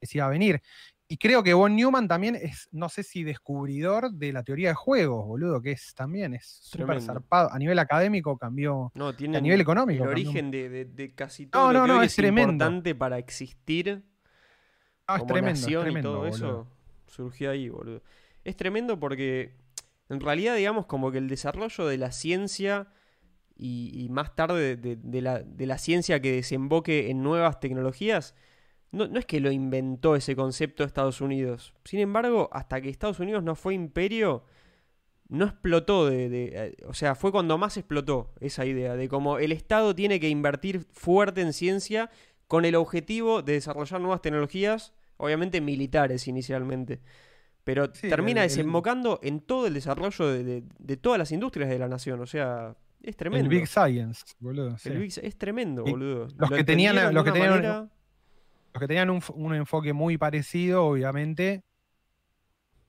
les iba a venir. Y creo que Von Neumann también es, no sé si descubridor de la teoría de juegos, boludo, que es también es súper zarpado. A nivel académico cambió. No, tiene a nivel económico. El origen de, casi todo no, lo que es, importante para existir. Es tremendo, y todo eso surgió ahí, boludo. Es tremendo porque en realidad, digamos, como que el desarrollo de la ciencia y, más tarde de, la, de la ciencia que desemboque en nuevas tecnologías no, es que lo inventó ese concepto Estados Unidos. Sin embargo, hasta que Estados Unidos no fue imperio, no explotó de, eh, o sea, fue cuando más explotó esa idea de cómo el Estado tiene que invertir fuerte en ciencia con el objetivo de desarrollar nuevas tecnologías, obviamente militares inicialmente. Pero termina desembocando en todo el desarrollo de, todas las industrias de la nación. O sea, es tremendo. El Big Science, boludo. es tremendo, boludo. Los que tenían, los que tenían los que tenían un, enfoque muy parecido, obviamente,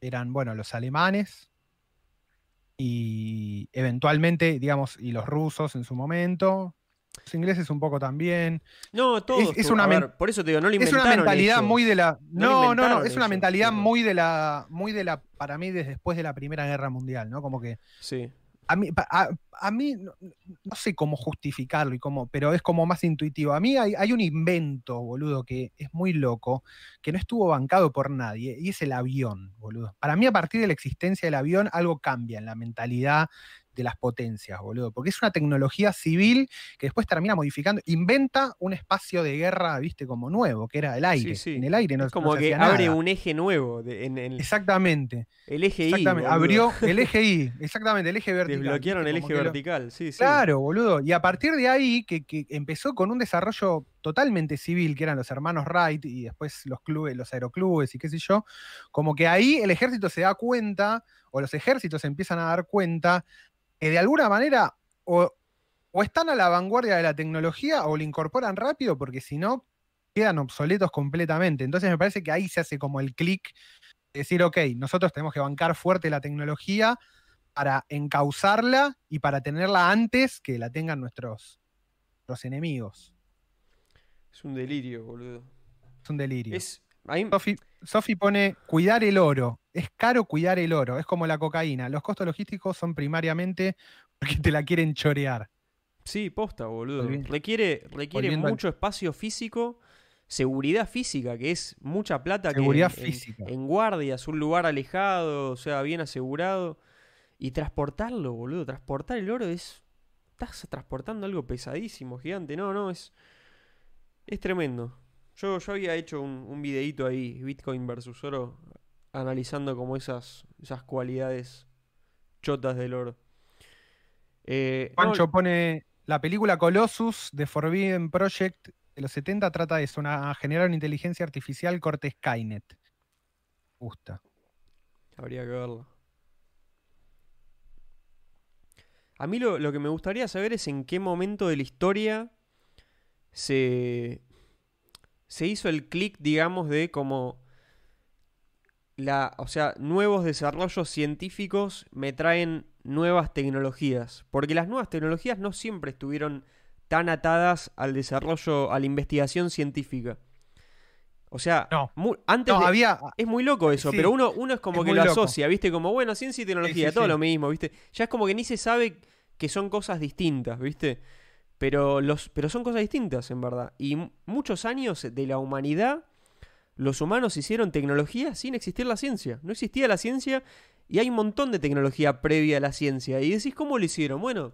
eran, bueno, los alemanes y eventualmente, digamos, y los rusos en su momento. Los ingleses un poco también. No, todos. Es, una por eso te digo, no lo Es una mentalidad muy de la. No, no, no, es una mentalidad muy de la. Muy de la. Para mí, desde después de la Primera Guerra Mundial, ¿no? Como que. Sí. A mí, a, mí no, sé cómo justificarlo y cómo, pero es como más intuitivo. A mí hay, hay, un invento, boludo, que es muy loco, que no estuvo bancado por nadie, y es el avión, boludo. Para mí, a partir de la existencia del avión, algo cambia en la mentalidad de las potencias, boludo. Porque es una tecnología civil que después termina modificando, inventa un espacio de guerra, viste, como nuevo, que era el aire. En el aire no es como que abre un eje nuevo. en, Exactamente. El eje I. Abrió el eje I, exactamente, el eje vertical. Desbloquearon el eje vertical, sí, sí. Claro, boludo. Y a partir de ahí, que, empezó con un desarrollo totalmente civil, que eran los hermanos Wright y después los clubes, los aeroclubes y qué sé yo, como que ahí el ejército se da cuenta, o los ejércitos se empiezan a dar cuenta que de alguna manera o, están a la vanguardia de la tecnología o la incorporan rápido porque si no quedan obsoletos completamente. Entonces me parece que ahí se hace como el clic, decir, ok, nosotros tenemos que bancar fuerte la tecnología para encauzarla y para tenerla antes que la tengan nuestros, nuestros enemigos. Es un delirio, boludo. Es un delirio. Es, ahí- Sofi, Sofi pone cuidar el oro. Es caro cuidar el oro. Es como la cocaína. Los costos logísticos son primariamente porque te la quieren chorear. sí, posta, boludo. Requiere, requiere volviendo al- mucho espacio físico, seguridad física, que es mucha plata Seguridad que en- en- física. En, guardias, un lugar alejado, o sea, bien asegurado. Y transportarlo, boludo. Transportar el oro es. Estás transportando algo pesadísimo, gigante. No, no, es. Es tremendo. Yo, yo había hecho un, un videíto ahí, Bitcoin versus oro, analizando como esas, esas cualidades chotas del oro. Eh, no, Pancho pone la película Colossus de Forbidden Project de los 70 trata de eso, una, generar una inteligencia artificial corte Skynet. Me Gusta. Habría que verlo. A mí lo, lo que me gustaría saber es en qué momento de la historia se, se hizo el clic, digamos, de como la, o sea, nuevos desarrollos científicos me traen nuevas tecnologías, porque las nuevas tecnologías no siempre estuvieron tan atadas al desarrollo, a la investigación científica. O sea, No. antes No, de- había. es muy loco eso, Sí, pero uno, uno es como es que lo loco. asocia, ¿viste? Como, bueno, ciencia y tecnología, sí, todo lo mismo, ¿viste? Ya es como que ni se sabe que son cosas distintas, ¿viste? Pero, los, pero son cosas distintas, en verdad. Y mu- muchos años de la humanidad, los humanos hicieron tecnología sin existir la ciencia. No existía la ciencia y hay un montón de tecnología previa a la ciencia. Y decís, ¿cómo lo hicieron? Bueno,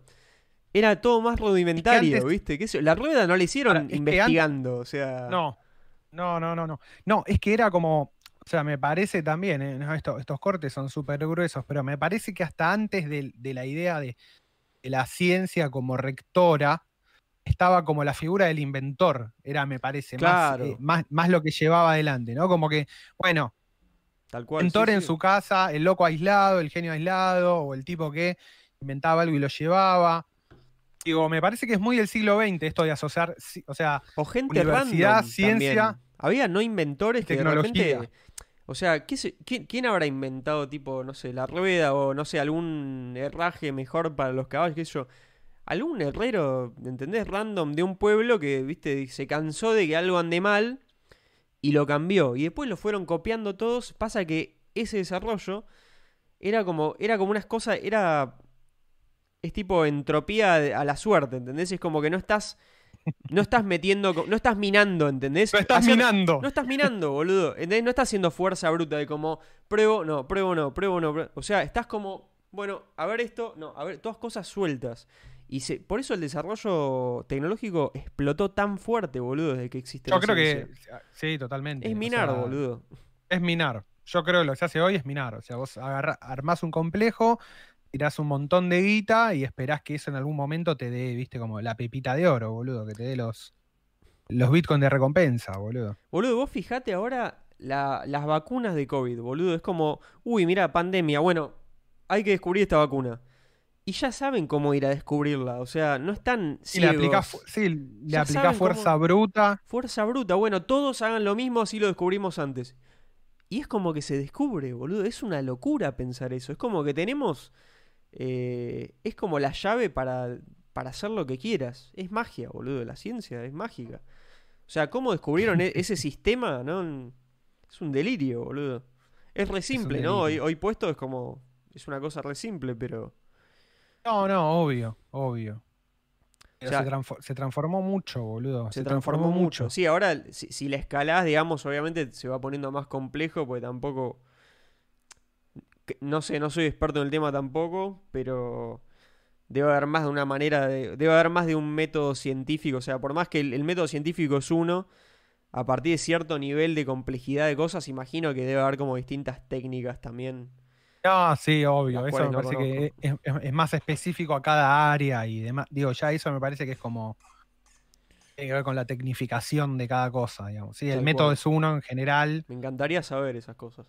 era todo más rudimentario, antes- ¿viste? ¿Qué sé yo? La rueda no la hicieron Ahora, es que investigando, o sea... No, no, no, no, no. No, es que era como, o sea, me parece también, eh, no, esto- estos cortes son súper gruesos, pero me parece que hasta antes de, la idea de, de la ciencia como rectora, estaba como la figura del inventor, era, me parece, Claro. más, eh, más, más lo que llevaba adelante, ¿no? Como que, bueno, Tal cual. sí, inventor en sí. su casa, el loco aislado, el genio aislado, o el tipo que inventaba algo y lo llevaba. Digo, me parece que es muy del siglo XX esto de asociar, ci- o sea, O gente Universidad, ciencia, también. Había no inventores que de tecnología. repente. O sea, ¿qué se- quién, quién habrá inventado, tipo, no sé, la rueda o no sé, algún herraje mejor para los caballos? ¿Qué sé yo? Algún herrero, ¿entendés? Random de un pueblo que, viste, se cansó de que algo ande mal y lo cambió. Y después lo fueron copiando todos. Pasa que ese desarrollo era como, era como unas cosas, era. Es tipo entropía a la suerte, ¿entendés? Es como que no estás. No estás metiendo. No estás minando, ¿entendés? lo estás Hacer- minando. no estás minando, boludo. ¿entendés? No estás haciendo fuerza bruta de como pruebo, no, pruebo, no, pruebo, no. pruebo. O sea, estás como, bueno, a ver esto, no, a ver, todas cosas sueltas. Y se, por eso el desarrollo tecnológico explotó tan fuerte, boludo, desde que existe Yo la creo que sí, totalmente. Es o minar, sea, boludo. Es minar. Yo creo que lo que se hace hoy es minar. O sea, vos agarrá- armás un complejo, tirás un montón de guita y esperás que eso en algún momento te dé, viste, como la pepita de oro, boludo, que te dé los, los bitcoins de recompensa, boludo. Boludo, vos fijate ahora la- las vacunas de COVID, boludo. Es como, uy, mira, pandemia, bueno, hay que descubrir esta vacuna. Y ya saben cómo ir a descubrirla. O sea, no están Y le aplicás, sí, le aplicás fuerza cómo- bruta. Fuerza bruta, bueno, todos hagan lo mismo así lo descubrimos antes. Y es como que se descubre, boludo. Es una locura pensar eso. Es como que tenemos. eh, es como la llave para, para hacer lo que quieras. Es magia, boludo. La ciencia es mágica. O sea, ¿cómo descubrieron e- ese sistema? ¿No? Es un delirio, boludo. Es re simple, ¿no? Hoy puesto es como. Es una cosa re simple, pero. No, no, obvio, obvio. Pero se, transfo- se transformó mucho, boludo. Se, transformó, mucho. Sí, ahora si, si la escalás, digamos, obviamente se va poniendo más complejo, porque tampoco. No sé, no soy experto en el tema tampoco, pero debe haber más de una manera de. Debe haber más de un método científico. O sea, por más que el, el método científico es uno, a partir de cierto nivel de complejidad de cosas, imagino que debe haber como distintas técnicas también. No, sí, obvio. Eso me no parece que es, es- es más específico a cada área y demás. Digo, ya eso me parece que es como. Tiene que ver con la tecnificación de cada cosa, digamos. Sí, el Tal método cual. es uno en general. Me encantaría saber esas cosas.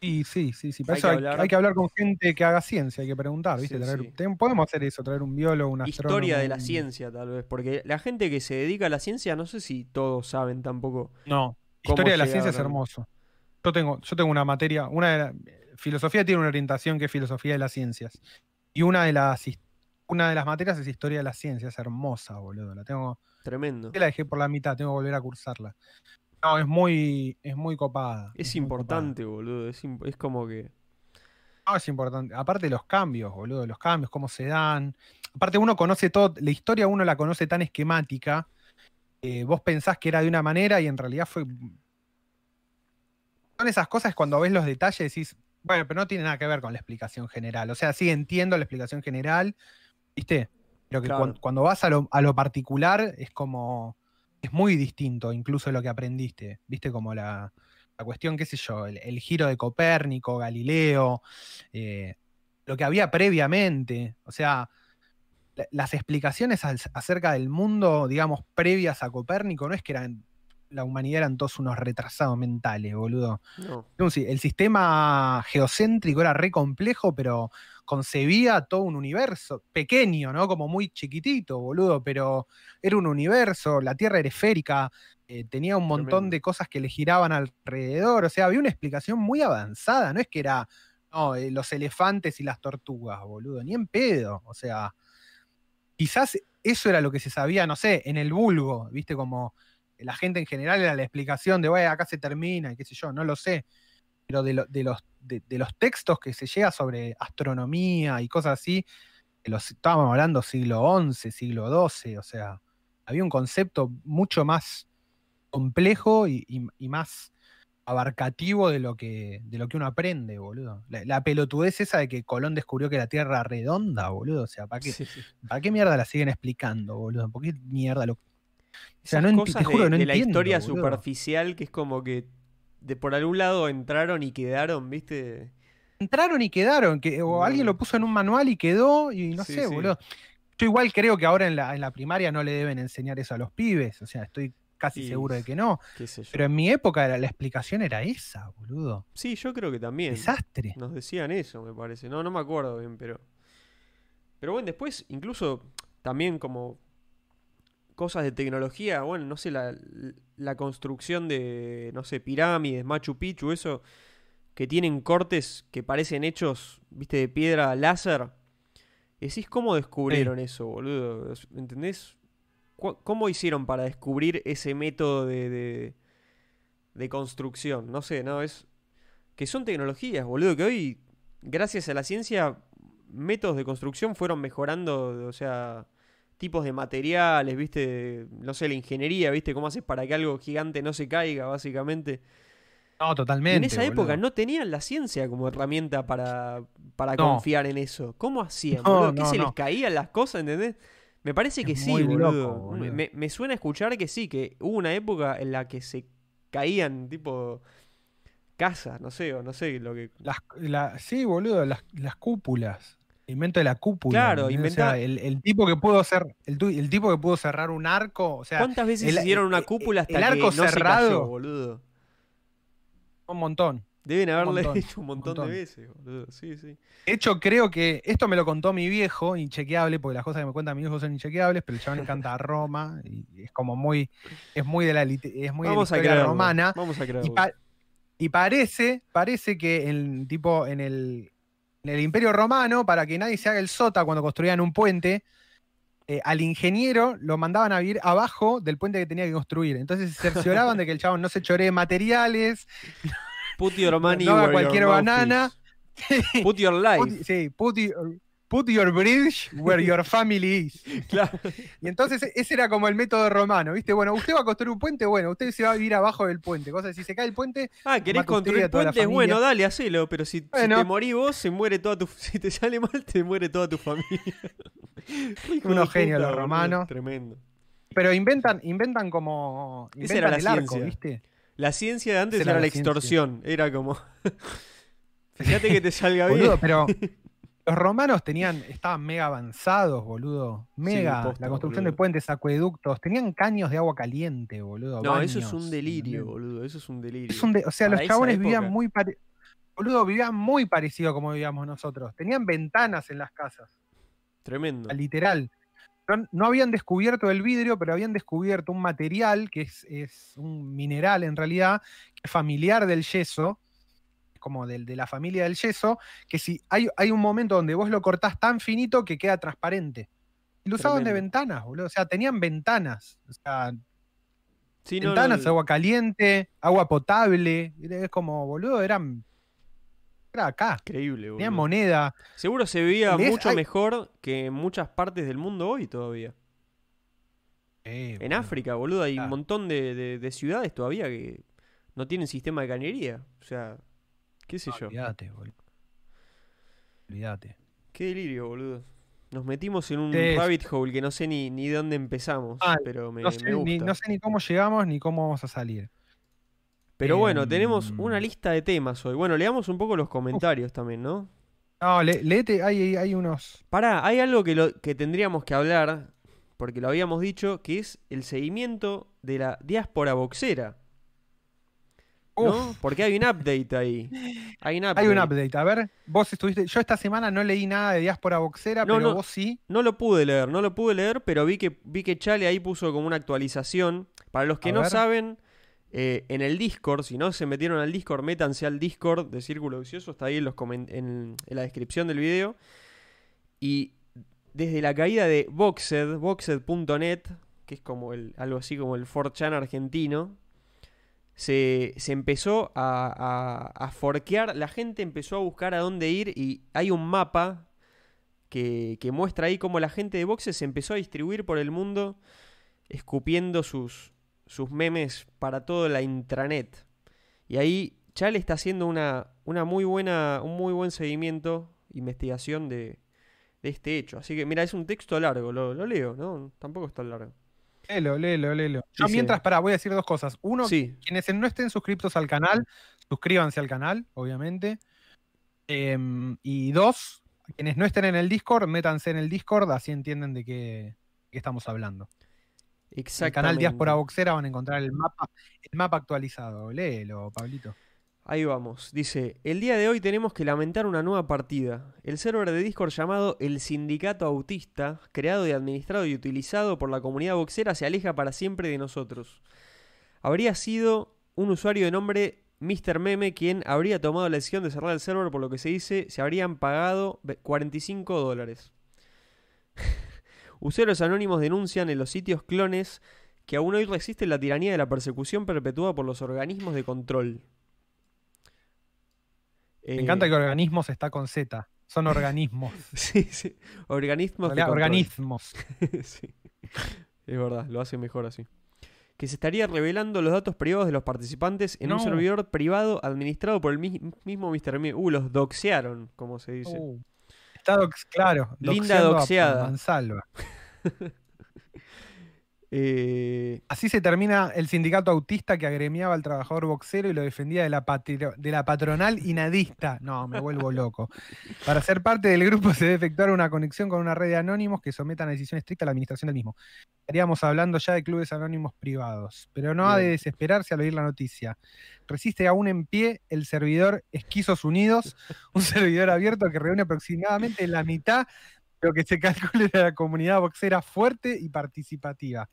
Sí, sí, sí, sí. Para Hay eso que hay, hablar- hay que hablar con gente que haga ciencia, hay que preguntar, ¿viste? Sí, Traer- sí. podemos hacer eso, traer un biólogo, un astrónomo. Historia de la ciencia, tal vez. Porque la gente que se dedica a la ciencia, no sé si todos saben tampoco. No, historia de la ciencia es hermoso. Yo tengo, yo tengo una materia, una de la- filosofía tiene una orientación que es filosofía de las ciencias. Y una de las, una de las materias es historia de las ciencias, hermosa, boludo. La tengo. Tremendo. La dejé por la mitad, tengo que volver a cursarla. No, es muy, es muy copada. Es, importante, boludo. Es, es como que. No, es importante. Aparte los cambios, boludo, los cambios, cómo se dan. Aparte, uno conoce todo, la historia uno la conoce tan esquemática. vos pensás que era de una manera y en realidad fue. Son esas cosas cuando ves los detalles decís, bueno, pero no tiene nada que ver con la explicación general. O sea, sí entiendo la explicación general, ¿viste? Pero que cuando, vas a lo, a lo, particular es como. Es muy distinto, incluso lo que aprendiste. ¿Viste? Como la, la cuestión, qué sé yo, el, giro de Copérnico, Galileo, eh, lo que había previamente. O sea, las explicaciones acerca del mundo, digamos, previas a Copérnico, no es que eran la humanidad eran todos unos retrasados mentales, boludo. El sistema geocéntrico era re complejo, pero concebía todo un universo pequeño, ¿no? Como muy chiquitito, boludo, pero era un universo, la Tierra era esférica, eh, tenía un montón de cosas que le giraban alrededor, o sea, había una explicación muy avanzada, no es que era eh, los elefantes y las tortugas, boludo, ni en pedo, o sea, quizás eso era lo que se sabía, no sé, en el vulgo, viste, como la gente en general era la explicación de, bueno, acá se termina y qué sé yo, no lo sé. Pero de, los, de, los textos que se llega sobre astronomía y cosas así, los, estábamos hablando siglo XI, siglo XII, o sea, había un concepto mucho más complejo y, más abarcativo de lo que, de lo que uno aprende, boludo. La, pelotudez esa de que Colón descubrió que la Tierra era redonda, boludo. O sea, ¿para qué, ¿para qué mierda la siguen explicando, boludo? ¿Por qué mierda lo, o sea, no cosas de, la historia superficial que es como que de por algún lado entraron y quedaron, ¿viste? Entraron y quedaron, que, o alguien lo puso en un manual y quedó, y no sé, boludo. Yo igual creo que ahora en la, en la primaria no le deben enseñar eso a los pibes, o sea, estoy casi seguro de que no. Pero en mi época la, la, explicación era esa, boludo. Sí, yo creo que también. Desastre. Nos decían eso, me parece. No, no me acuerdo bien, pero. Pero bueno, después, incluso también como cosas de tecnología, bueno, no sé, la, construcción de, no sé, pirámides, Machu Picchu, eso, que tienen cortes que parecen hechos, viste, de piedra láser. Decís, ¿cómo descubrieron eso, boludo? ¿Entendés? ¿Cómo hicieron para descubrir ese método de, de, de construcción? No sé, ¿no? Es que son tecnologías, boludo, que hoy, gracias a la ciencia, métodos de construcción fueron mejorando, o sea, tipos de materiales, ¿viste? No sé, la ingeniería, ¿viste? ¿Cómo haces para que algo gigante no se caiga, básicamente? No, totalmente. en esa época no tenían la ciencia como herramienta para, para confiar en eso. ¿Cómo hacían, boludo? ¿Qué se les caían las cosas, entendés? Me parece que sí, boludo. Me, suena escuchar que sí, que hubo una época en la que se caían, tipo, casas, no sé, o no sé lo que... Las, sí, boludo, las, las cúpulas invento de la cúpula. Claro, inventa... el, tipo que pudo hacer, el, tipo que pudo cerrar un arco, o sea, ¿cuántas veces hicieron una cúpula hasta el arco que no cerrado, se cayó, boludo? Un montón. Deben haberle hecho un montón, de veces, boludo. Sí, sí. De hecho, creo que esto me lo contó mi viejo, inchequeable, porque las cosas que me cuenta mi viejo son inchequeables, pero el chabón encanta a Roma y es como muy, es muy de la, es muy Vamos de la romana. Vamos a creerlo. Y, y, parece, parece que el tipo en el el Imperio Romano, para que nadie se haga el sota cuando construían un puente, eh, al ingeniero lo mandaban a vivir abajo del puente que tenía que construir. Entonces se cercioraban de que el chabón no se choree materiales, put your money no haga cualquier banana. Put your life. sí, put your, Put your bridge where your family is. Claro. Y entonces ese era como el método romano, ¿viste? Bueno, usted va a construir un puente, bueno, usted se va a vivir abajo del puente. Cosa si se cae el puente. Ah, querés construir puentes, bueno, dale, hacelo. Pero si, te morís vos, se muere toda tu. Si te sale mal, te muere toda tu familia. Unos genios los romanos. Tremendo. Pero inventan, inventan como. Inventan era la el ciencia. arco, ¿viste? La ciencia de antes era, la, extorsión. Era como. Fíjate que te salga bien. pero Los romanos tenían, estaban mega avanzados, boludo. Mega. la construcción de puentes, acueductos. Tenían caños de agua caliente, boludo. No, eso es un delirio, boludo. Eso es un delirio. o sea, los chabones vivían muy Boludo, vivían muy parecido a como vivíamos nosotros. Tenían ventanas en las casas. Tremendo. Literal. No, habían descubierto el vidrio, pero habían descubierto un material que es, es un mineral en realidad, que es familiar del yeso, como del, de la familia del yeso, que si hay, hay un momento donde vos lo cortás tan finito que queda transparente. Y lo usaban de ventanas, boludo. O sea, tenían ventanas. O sea, Sí, no, no, ventanas, agua caliente, agua potable. Es como, boludo, eran. Era acá. Increíble, Tenían boludo. moneda. Seguro se veía mucho mejor que en muchas partes del mundo hoy todavía. Eh, En. África, boludo, hay Claro. un montón de, de- de ciudades todavía que no tienen sistema de cañería. O sea, qué sé yo. Olvídate, boludo. Olvídate. Qué delirio, boludo. Nos metimos en un rabbit hole que no sé ni, ni dónde empezamos, Ah, pero me, No me sé, ni, gusta. no sé ni cómo llegamos ni cómo vamos a salir. Pero bueno, tenemos Em, una lista de temas hoy. Bueno, leamos un poco los comentarios también, ¿no? No, le- léete, hay, hay- hay unos. Pará, hay algo que, lo, que tendríamos que hablar, porque lo habíamos dicho, que es el seguimiento de la diáspora boxera. ¿No? Porque hay un update ahí. Hay un update. hay un update. A ver, vos estuviste. Yo esta semana no leí nada de diáspora boxera, No, pero no. vos sí. No lo pude leer, no lo pude leer, pero vi que, vi que Chale ahí puso como una actualización. Para los que A no ver. saben, eh, en el Discord, si no se metieron al Discord, métanse al Discord de Círculo Vicioso, está ahí en, los en la descripción del video. Y desde la caída de Boxed, boxed.net, que es como el, algo así como el 4chan argentino, se, se empezó a, a, forquear, la gente empezó a buscar a dónde ir y hay un mapa que, que muestra ahí cómo la gente de Boxed se empezó a distribuir por el mundo escupiendo sus, sus memes para toda la intranet. Y ahí Chale está haciendo una, una muy buena, un muy buen seguimiento, investigación de, de este hecho. Así que, mira, es un texto largo, lo, lo leo, ¿no? Tampoco es tan largo. Léelo, léelo, léelo. Yo mientras, pará, voy a decir dos cosas. Uno, Sí, quienes no estén suscriptos al canal, suscríbanse al canal, obviamente. Em, y dos, quienes no estén en el Discord, métanse en el Discord, así entienden de qué, qué estamos hablando. En el canal Diáspora Boxera van a encontrar el mapa, el mapa actualizado. Léelo, Pablito. Ahí vamos. Dice, el día de hoy tenemos que lamentar una nueva partida. El server de Discord llamado El Sindicato Autista, creado y administrado y utilizado por la comunidad boxera, se aleja para siempre de nosotros. Habría sido un usuario de nombre Mr. Meme quien habría tomado la decisión de cerrar el server, por lo que se dice se habrían pagado ve- 45 dólares. Usuarios anónimos denuncian en los sitios clones que aún hoy resiste la tiranía de la persecución perpetuada por los organismos de control. Me Eh, encanta que organismos está con Z. Son organismos. Sí, sí. Organismos de organismos. Sí. Es verdad, lo hace mejor así. Que se estaría revelando los datos privados de los participantes en un servidor privado administrado por el mi- mismo Mr. Meme. Uh, los doxearon, como se dice. Uh, está dox, claro. Linda doxeando a- doxeada. mansalva. Eh, Así se termina el sindicato autista que agremiaba al trabajador boxero y lo defendía de la, de la patronal inadista. No, me vuelvo loco. Para ser parte del grupo se debe efectuar una conexión con una red de anónimos que sometan a decisión estricta a la administración del mismo. Estaríamos hablando ya de clubes anónimos privados, pero no ha de desesperarse al oír la noticia. Resiste aún en pie el servidor Esquizos Unidos, un servidor abierto que reúne aproximadamente la mitad de lo que se calcula de la comunidad boxera fuerte y participativa.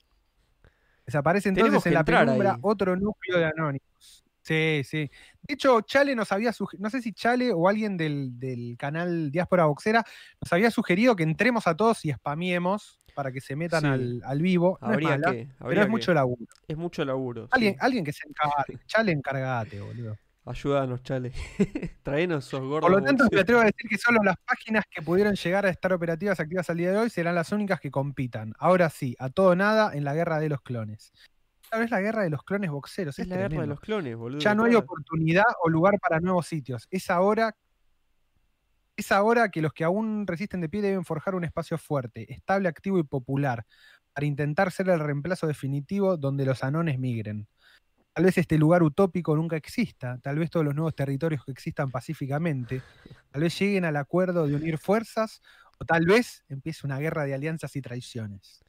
Desaparece entonces en la penumbra ahí. otro núcleo de anónimos. Sí, sí. De hecho, Chale nos había sugerido, no sé si Chale o alguien del, del canal Diáspora Boxera nos había sugerido que entremos a todos y spamiemos para que se metan Sí. al, al vivo. No es habría mala, que. pero es que. mucho laburo. Es mucho laburo. sí. Alguien, alguien que se encargue. Chale, encargate, boludo. Ayúdanos, chale. Traenos esos gordos. Por lo tanto, me boxeros. atrevo a decir que solo las páginas que pudieron llegar a estar operativas activas al día de hoy serán las únicas que compitan. Ahora sí, a todo nada en la guerra de los clones. Esta vez la guerra de los clones boxeros. Es Es, la guerra de los clones, boludo. Ya no hay oportunidad o lugar para nuevos sitios. Es ahora, es ahora que los que aún resisten de pie deben forjar un espacio fuerte, estable, activo y popular, para intentar ser el reemplazo definitivo donde los anones migren. Tal vez este lugar utópico nunca exista, tal vez todos los nuevos territorios que existan pacíficamente, tal vez lleguen al acuerdo de unir fuerzas, o tal vez empiece una guerra de alianzas y traiciones.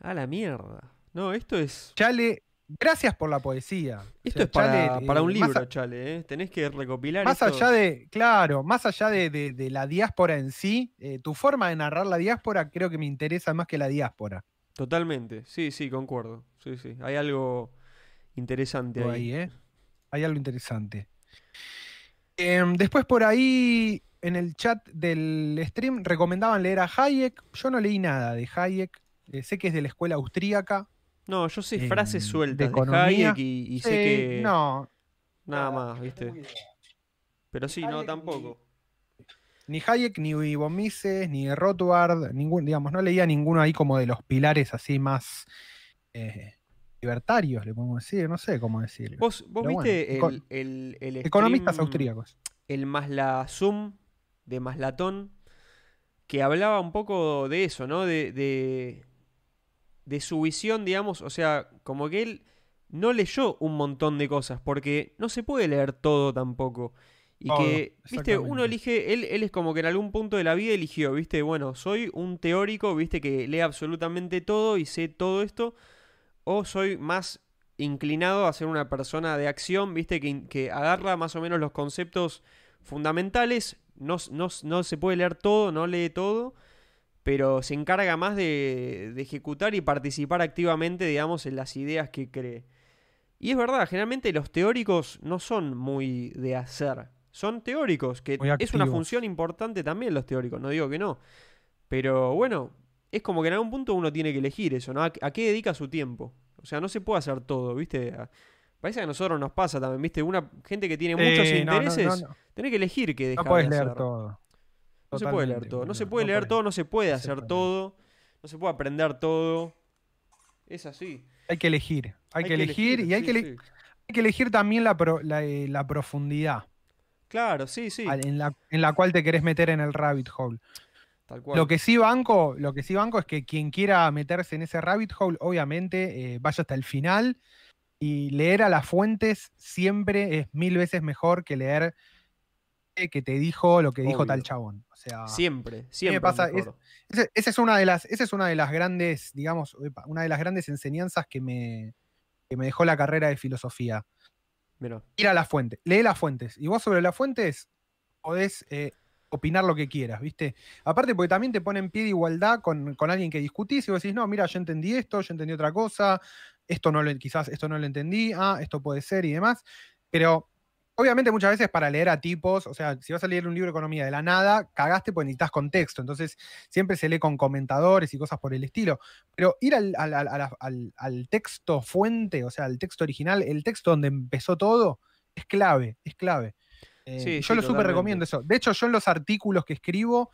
A la mierda. No, esto es. Chale, gracias por la poesía. O Esto sea, es para, Chale, para eh, un más libro, a- Chale, ¿eh? Tenés que recopilar Más esto. allá de, claro, más allá de, de- de la diáspora en sí, eh, tu forma de narrar la diáspora creo que me interesa más que la diáspora. Totalmente. Sí, sí, concuerdo. Sí, sí. Hay algo interesante ahí. ahí, ¿eh? Hay algo interesante. Em, después por ahí en el chat del stream recomendaban leer a Hayek. Yo no leí nada de Hayek. Eh, sé que es de la escuela austríaca. No, yo sé Em, frases sueltas de. Hayek y, y sé que. No, Nada más, ¿viste? Pero sí, no, tampoco. Ni Hayek, ni von Mises, ni Rothbard, ningún, digamos, no leía ninguno ahí como de los pilares así más eh, libertarios, le podemos decir, no sé cómo decirlo. Vos, vos viste bueno, el, el, el Economistas austríacos. El de Maslatón, que hablaba un poco de eso, ¿no? De, de, de su visión, digamos, o sea, como que él no leyó un montón de cosas, porque no se puede leer todo tampoco. Y que, viste, uno elige, él, él es como que en algún punto de la vida eligió, viste, bueno, soy un teórico, viste, que lee absolutamente todo y sé todo esto, o soy más inclinado a ser una persona de acción, viste, que, que agarra más o menos los conceptos fundamentales, no, no- no se puede leer todo, no lee todo, pero se encarga más de, de ejecutar y participar activamente, digamos, en las ideas que cree. Y es verdad, generalmente los teóricos no son muy de hacer, son teóricos, que es una función importante también los teóricos, no digo que no. Pero bueno, es como que en algún punto uno tiene que elegir eso, ¿no? ¿A, a qué dedica su tiempo? O sea, no se puede hacer todo, ¿viste? A- Parece que a nosotros nos pasa también, ¿viste? Una gente que tiene muchos Eh, no, intereses, no, no. tiene que elegir qué dejar No puedes de leer hacer. todo. No se puede leer todo. No se puede leer todo, no se puede hacer todo. No se puede aprender todo. Es así. Hay que elegir. Hay, que elegir, y hay, sí, que sí. hay que elegir también la, pro- la, eh, la profundidad Claro, sí, sí. en, la, en la cual te querés meter en el rabbit hole. Tal cual. Lo que sí banco, lo que sí banco es que quien quiera meterse en ese rabbit hole, obviamente, eh, vaya hasta el final. Y leer a las fuentes siempre es mil veces mejor que leer eh, que te dijo lo que dijo tal chabón. O sea, Siempre, siempre. pasa, es- esa es una de las, esa es una de las grandes, digamos, una de las grandes enseñanzas que me, que me dejó la carrera de filosofía. Ir a las fuentes, lee las fuentes. Y vos sobre las fuentes podés eh, opinar lo que quieras, ¿viste? Aparte, porque también te pone en pie de igualdad con, con alguien que discutís y vos decís, no, mira, yo entendí esto, yo entendí otra cosa, esto no lo, quizás esto no lo entendí, ah, esto puede ser y demás. Pero obviamente muchas veces para leer a tipos, o sea, si vas a leer un libro de economía de la nada, cagaste porque necesitas contexto. Entonces, siempre se lee con comentadores y cosas por el estilo. Pero ir al, al- al- al- texto fuente, o sea, al texto original, el texto donde empezó todo, es clave, es clave. Eh, Sí, yo sí, lo súper recomiendo eso. De hecho, yo en los artículos que escribo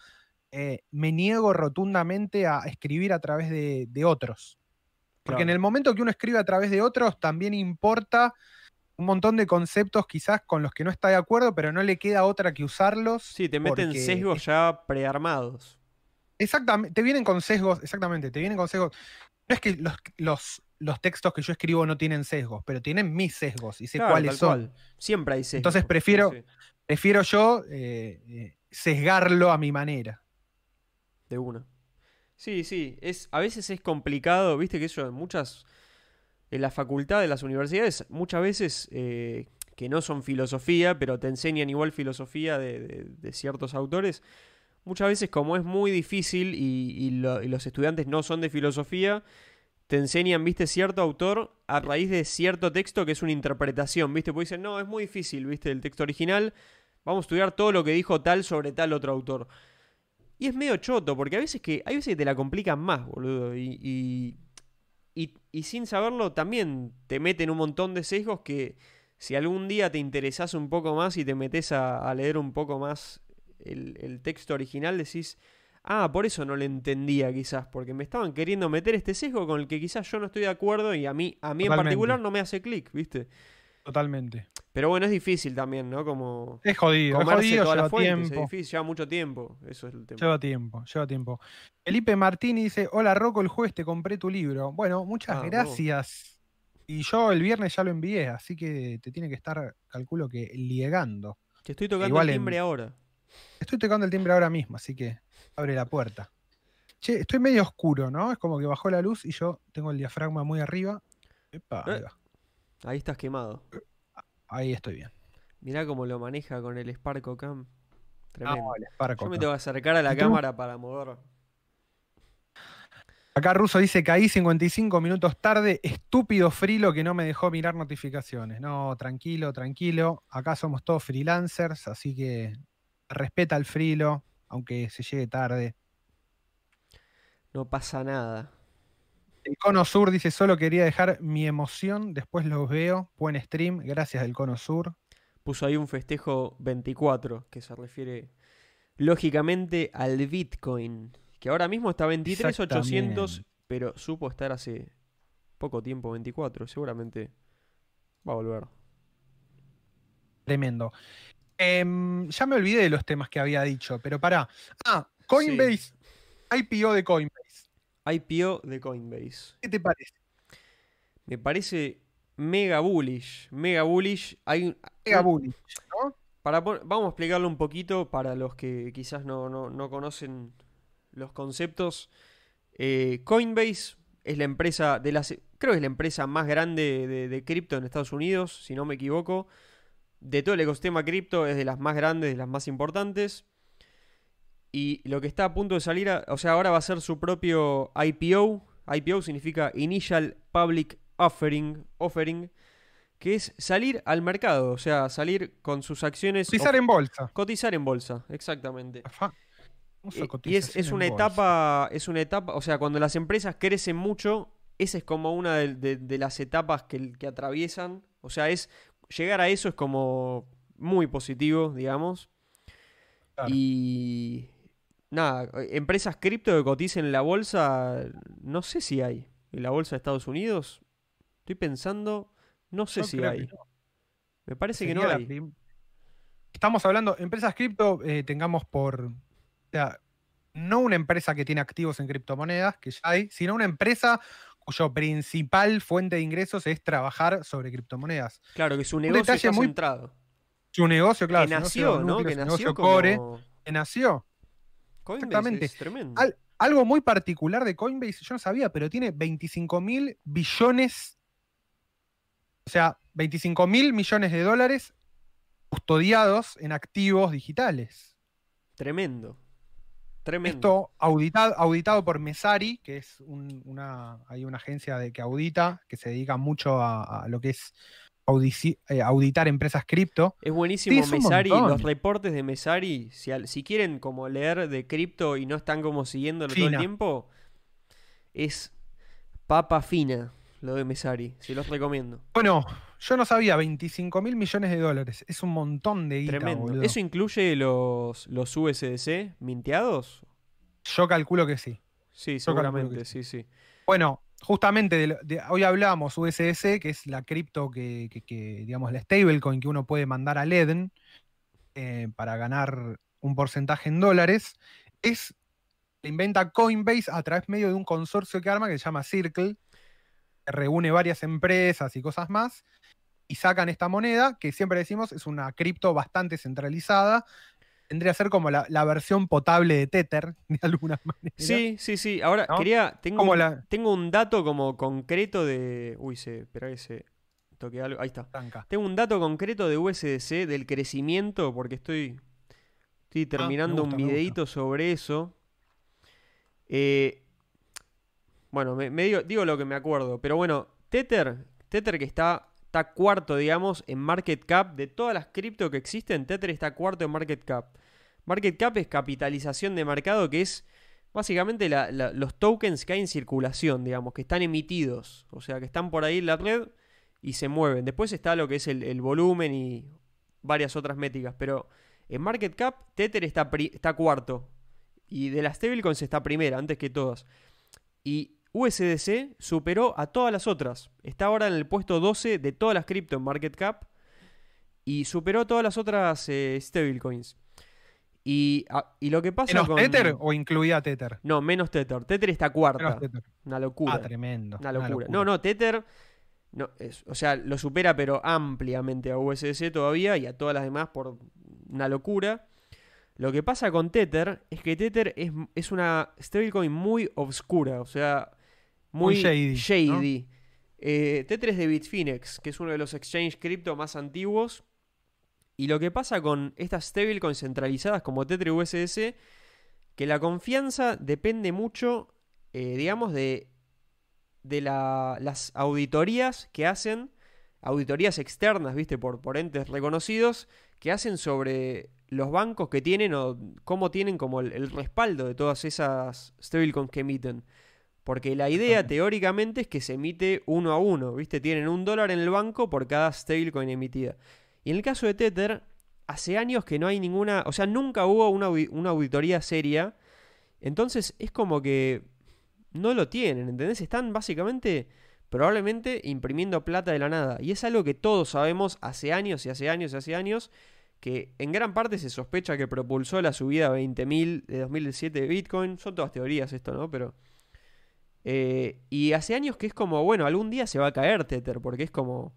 eh, me niego rotundamente a escribir a través de, de otros. Porque en el momento que uno escribe a través de otros, también importa un montón de conceptos quizás con los que no está de acuerdo, pero no le queda otra que usarlos. Sí, te meten sesgos ya prearmados. Exactamente, te vienen con sesgos, exactamente, te vienen con sesgos. No es que los, los, los textos que yo escribo no tienen sesgos, pero tienen mis sesgos y sé Claro, cuáles son. cual. Siempre hay sesgos. Entonces prefiero- sí, Prefiero yo eh, eh, sesgarlo a mi manera. de una. Sí, sí. Es, a veces es complicado, viste que eso en muchas. En la facultad de las universidades, muchas veces eh, que no son filosofía, pero te enseñan igual filosofía de, de- de ciertos autores. Muchas veces, como es muy difícil y, y lo- y los estudiantes no son de filosofía, te enseñan, viste, cierto autor a raíz de cierto texto que es una interpretación, viste, pues dicen, no, es muy difícil, viste, el texto original, vamos a estudiar todo lo que dijo tal sobre tal otro autor. Y es medio choto, porque a veces que, hay veces que te la complican más, boludo, y, y, y- sin saberlo también te meten un montón de sesgos que si algún día te interesás un poco más y te metes a, a leer un poco más el, el texto original, decís, ah, por eso no le entendía quizás, porque me estaban queriendo meter este sesgo con el que quizás yo no estoy de acuerdo y a mí, a mí en particular no me hace clic, ¿viste? Totalmente. Pero bueno, es difícil también, ¿no? Como Es jodido, es jodido, lleva fuentes, es tiempo. difícil, lleva mucho tiempo, eso es el tema. Lleva tiempo, lleva tiempo. Felipe Martini dice: Hola Rocco, el jueves te compré tu libro. Bueno, muchas Ah, gracias. Y yo el viernes ya lo envié, así que te tiene que estar, calculo que, llegando. Te estoy tocando igual el en- timbre ahora. Estoy tocando el timbre ahora mismo, así que abre la puerta. Che, estoy medio oscuro, ¿no? Es como que bajó la luz y yo tengo el diafragma muy arriba. Epa, ahí, Eh. va. Ahí estás quemado. Ahí estoy bien. Mirá cómo lo maneja con el Sparko Cam. Tremendo. Yo me tengo que acercar a la cámara para mover. Acá Russo dice, caí 55 minutos tarde, estúpido frilo que no me dejó mirar notificaciones. No, tranquilo, tranquilo. Acá somos todos freelancers, así que respeta al frilo, aunque se llegue tarde. No pasa nada. El Cono Sur dice, solo quería dejar mi emoción, después los veo. Buen stream, gracias del Cono Sur. Puso ahí un festejo 24, que se refiere lógicamente al Bitcoin, que ahora mismo está 23.800, pero supo estar hace poco tiempo 24, seguramente va a volver. Tremendo. Em, ya me olvidé de los temas que había dicho, pero pará. Ah, Coinbase, IPO de Coinbase. IPO de Coinbase. ¿Qué te parece? Me parece mega bullish. Mega bullish. Hay, mega bullish, ¿no? Para, vamos a explicarlo un poquito para los que quizás no, conocen los conceptos. Eh, Coinbase es la empresa de las. Creo que es la empresa más grande de, de cripto en Estados Unidos, si no me equivoco de todo el ecosistema cripto es de las más grandes, de las más importantes. Y lo que está a punto de salir, o sea, ahora va a ser su propio IPO. IPO significa Initial Public Offering, offering que es salir al mercado, o sea, salir con sus acciones. Cotizar en bolsa. Cotizar en bolsa, exactamente. Y, es, una etapa, es una etapa, o sea, cuando las empresas crecen mucho, esa es como una de, las etapas que, que atraviesan. O sea, es llegar a eso es como muy positivo, digamos. Y nada, empresas cripto que coticen en la bolsa, no sé si hay. En la bolsa de Estados Unidos, estoy pensando, no sé si hay. Me parece que no hay. Estamos hablando, empresas cripto, eh, tengamos por. O sea, no una empresa que tiene activos en criptomonedas, que ya hay, sino una empresa cuyo principal fuente de ingresos es trabajar sobre criptomonedas. Claro, que su negocio está muy... centrado. Su negocio, claro. Que nació, ¿no? que nació core, que nació. Exactamente. Es tremendo. algo muy particular de Coinbase, yo no sabía, pero tiene 25 mil billones, o sea, 25 mil millones de dólares custodiados en activos digitales. Tremendo. Esto auditado, auditado por Mesari, que es una, hay una agencia de, que audita, que se dedica mucho a, lo que es eh, auditar empresas cripto. Es buenísimo Mesari, los reportes de Mesari, si, si, quieren como leer de cripto y no están como siguiéndolo todo el tiempo, es papa fina lo de Mesari, si los recomiendo. Bueno, yo no sabía, 25 mil millones de dólares. Es un montón de guita, Tremendo. ¿Eso incluye los, los USDC minteados? Yo calculo que sí. Sí, seguramente, sí. sí, Bueno, justamente hoy hablamos USDC, que es la cripto que, digamos, la stablecoin que uno puede mandar a Eden eh, para ganar un porcentaje en dólares. Es, la inventa Coinbase a través medio de un consorcio que arma que se llama Circle, reúne varias empresas y cosas más, y sacan esta moneda, que siempre decimos es una cripto bastante centralizada. Tendría que ser como la, versión potable de Tether, de alguna manera. Sí, sí, sí. Ahora, quería. Tengo, un, tengo un dato como concreto de. Uy, se. Espera ese. Toque algo. Ahí está. Tengo un dato concreto de USDC del crecimiento, porque estoy. Estoy ah, terminando un videito sobre eso. Eh, bueno, me, digo, digo, lo que me acuerdo. Pero bueno, Tether, Tether que está, está cuarto, digamos, en market cap. De todas las cripto que existen, Tether está cuarto en market cap. Market cap es capitalización de mercado, que es básicamente los tokens que hay en circulación, digamos, que están emitidos. O sea, que están por ahí en la red y se mueven. Después está lo que es el, volumen y varias otras métricas. Pero en market cap, Tether está, está cuarto. Y de las stablecoins está primera, antes que todas. Y USDC superó a todas las otras. Está ahora en el puesto 12 de todas las cripto en market cap y superó todas las otras eh, stablecoins. Y, ah, y, lo que pasa ¿Menos Tether o incluía Tether? No, menos Tether. Tether está cuarta. Una locura. Ah, tremendo. Una locura. No, no, Tether. No, o sea, lo supera, pero ampliamente a USDC todavía y a todas las demás por una locura. Lo que pasa con Tether es que Tether es, es una stablecoin muy oscura. O sea, muy, shady. Eh, T3 de Bitfinex, que es uno de los exchange cripto más antiguos. Y lo que pasa con estas stablecoins centralizadas como Tether y USDC, que la confianza depende mucho eh, digamos, de, de las auditorías que hacen, auditorías externas, viste, por, por entes reconocidos, que hacen sobre los bancos que tienen o cómo tienen como el, respaldo de todas esas stablecoins que emiten. Porque la idea teóricamente es que se emite uno a uno, ¿viste? Tienen un dólar en el banco por cada stablecoin emitida. Y en el caso de Tether, hace años que no hay ninguna, o sea, nunca hubo una, una auditoría seria. Entonces es como que no lo tienen, ¿entendés? Están básicamente probablemente imprimiendo plata de la nada. Y es algo que todos sabemos hace años y hace años y hace años, que en gran parte se sospecha que propulsó la subida a 20.000 de 2007 de Bitcoin. Son todas teorías esto, ¿no? Pero... Eh, y hace años que es como, bueno, algún día se va a caer Tether, porque es como...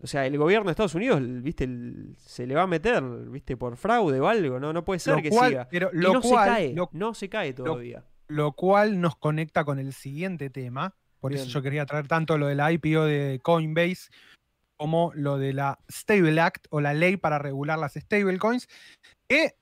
O sea, el gobierno de Estados Unidos, viste, se le va a meter, viste, por fraude o algo, ¿no? No puede ser que siga. Pero lo no cual, se cae, no se cae todavía. Lo, cual nos conecta con el siguiente tema. Por eso yo quería traer tanto lo de la IPO de Coinbase como lo de la Stable Act o la ley para regular las stablecoins, que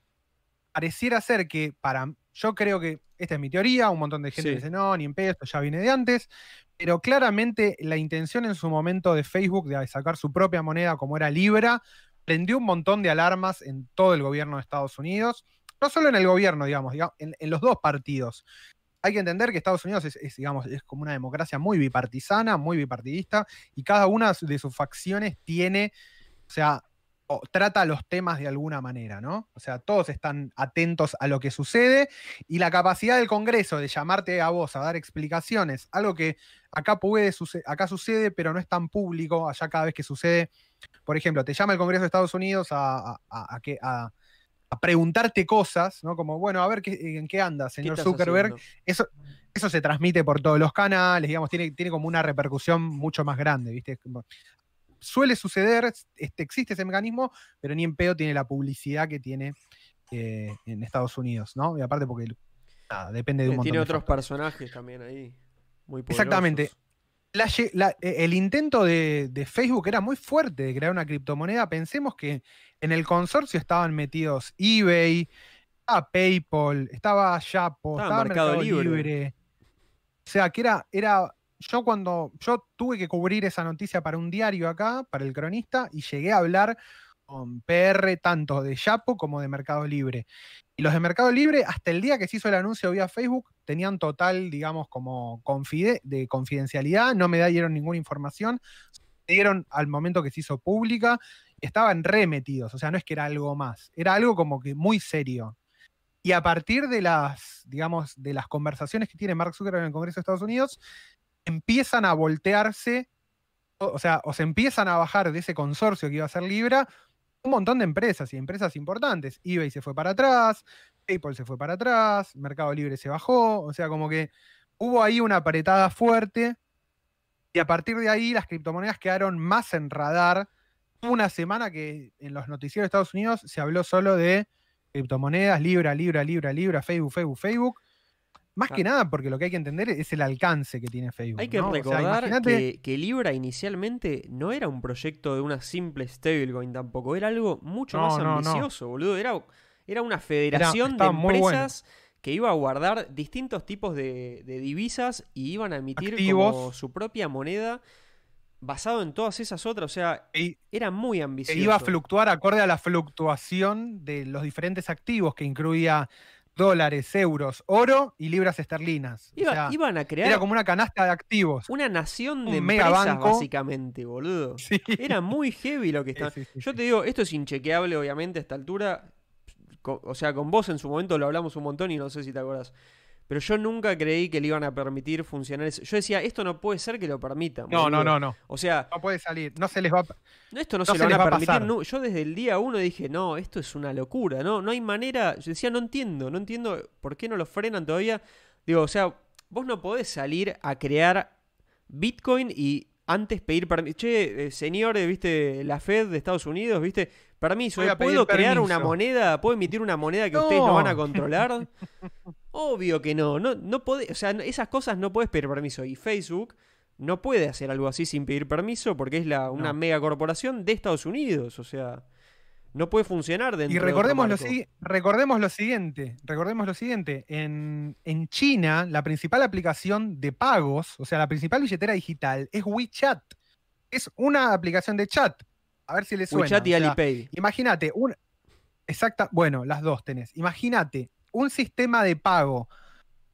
pareciera ser que para, yo creo que esta es mi teoría, un montón de gente dice no, ni en pedo, esto ya viene de antes, pero claramente la intención en su momento de Facebook de sacar su propia moneda como era Libra, prendió un montón de alarmas en todo el gobierno de Estados Unidos, no solo en el gobierno, digamos, en los dos partidos. Hay que entender que Estados Unidos es, digamos, es como una democracia muy bipartisana, muy bipartidista, y cada una de sus facciones tiene, o sea, trata los temas de alguna manera, ¿no? O sea, todos están atentos a lo que sucede y la capacidad del Congreso de llamarte a vos a dar explicaciones, algo que acá puede acá sucede, pero no es tan público, allá cada vez que sucede, por ejemplo, te llama el Congreso de Estados Unidos a, a, a, a preguntarte cosas, ¿no? Como, bueno, a ver qué, en qué anda, señor Zuckerberg. Eso, eso se transmite por todos los canales, digamos, tiene, tiene como una repercusión mucho más grande, ¿viste? Suele suceder, este, existe ese mecanismo, pero ni en pedo tiene la publicidad que tiene eh, en Estados Unidos, ¿no? Y aparte porque depende de un montón Tiene otros personajes también ahí, muy poderosos. Exactamente. E, el intento de, Facebook era muy fuerte de crear una criptomoneda. Pensemos que en el consorcio estaban metidos eBay, estaba PayPal, estaba Yapo, estaba, Mercado, Libre. O sea, que era, era. Yo cuando. Yo tuve que cubrir esa noticia para un diario acá, para el cronista, y llegué a hablar con PR tanto de Yapo como de Mercado Libre. Y los de Mercado Libre, hasta el día que se hizo el anuncio vía Facebook, tenían total, digamos, como de confidencialidad, no me dieron ninguna información, dieron al momento que se hizo pública, estaban remetidos, o sea, no es que era algo más, era algo como que muy serio. Y a partir de las, digamos, de las conversaciones que tiene Mark Zuckerberg en el Congreso de Estados Unidos, empiezan a voltearse, o, sea, o se empiezan a bajar de ese consorcio que iba a ser Libra, un montón de empresas y empresas importantes. eBay se fue para atrás, PayPal se fue para atrás, Mercado Libre se bajó, o sea, como que hubo ahí una apretada fuerte y a partir de ahí las criptomonedas quedaron más en radar. Una semana que en los noticieros de Estados Unidos se habló solo de criptomonedas, Libra, Libra, Libra, Libra, Facebook, Facebook, Facebook. Más que nada, porque lo que hay que entender es el alcance que tiene Facebook. Hay que recordar que, Libra inicialmente no era un proyecto de una simple stablecoin tampoco, era algo mucho más ambicioso, boludo. Era, era una federación de empresas que iba a guardar distintos tipos de, divisas y iban a emitir como su propia moneda basado en todas esas otras. O sea, era muy ambicioso. iba a fluctuar acorde a la fluctuación de los diferentes activos que incluía dólares, euros, oro y libras esterlinas. iban a crear. Era como una canasta de activos. Una nación de empresas, básicamente, boludo. Era muy heavy lo que estaba. Yo te digo, esto es inchequeable, obviamente, a esta altura. O sea, con vos en su momento lo hablamos un montón y no sé si te acuerdas. Pero yo nunca creí que le iban a permitir funcionar eso. Yo decía, esto no puede ser que lo permitan. No, no, no, no. O sea. No puede salir. No se les va a. Esto no, se, lo van a permitir. yo desde el día uno dije, no, esto es una locura. No, no hay manera. Yo decía, no entiendo. No entiendo por qué no lo frenan todavía. Digo, o sea, vos no podés salir a crear Bitcoin y antes pedir permiso. Che, eh, señor, eh, viste, la Fed de Estados Unidos, viste, permiso, ¿puedo crear una moneda? ¿Puedo emitir una moneda que ustedes no van a controlar? Obvio que no, no, no o sea, esas cosas no puedes pedir permiso. Y Facebook no puede hacer algo así sin pedir permiso porque es la, una mega corporación de Estados Unidos. O sea, No puede funcionar dentro Y recordemos, de lo, otro marco. si- recordemos lo siguiente, recordemos lo siguiente, en, en China la principal aplicación de pagos, o sea, la principal billetera digital es WeChat. Es una aplicación de chat. A ver si le suena. WeChat y o sea, Alipay. Imagínate, un. Exacta. Bueno, las dos tenés. Imagínate un sistema de pago,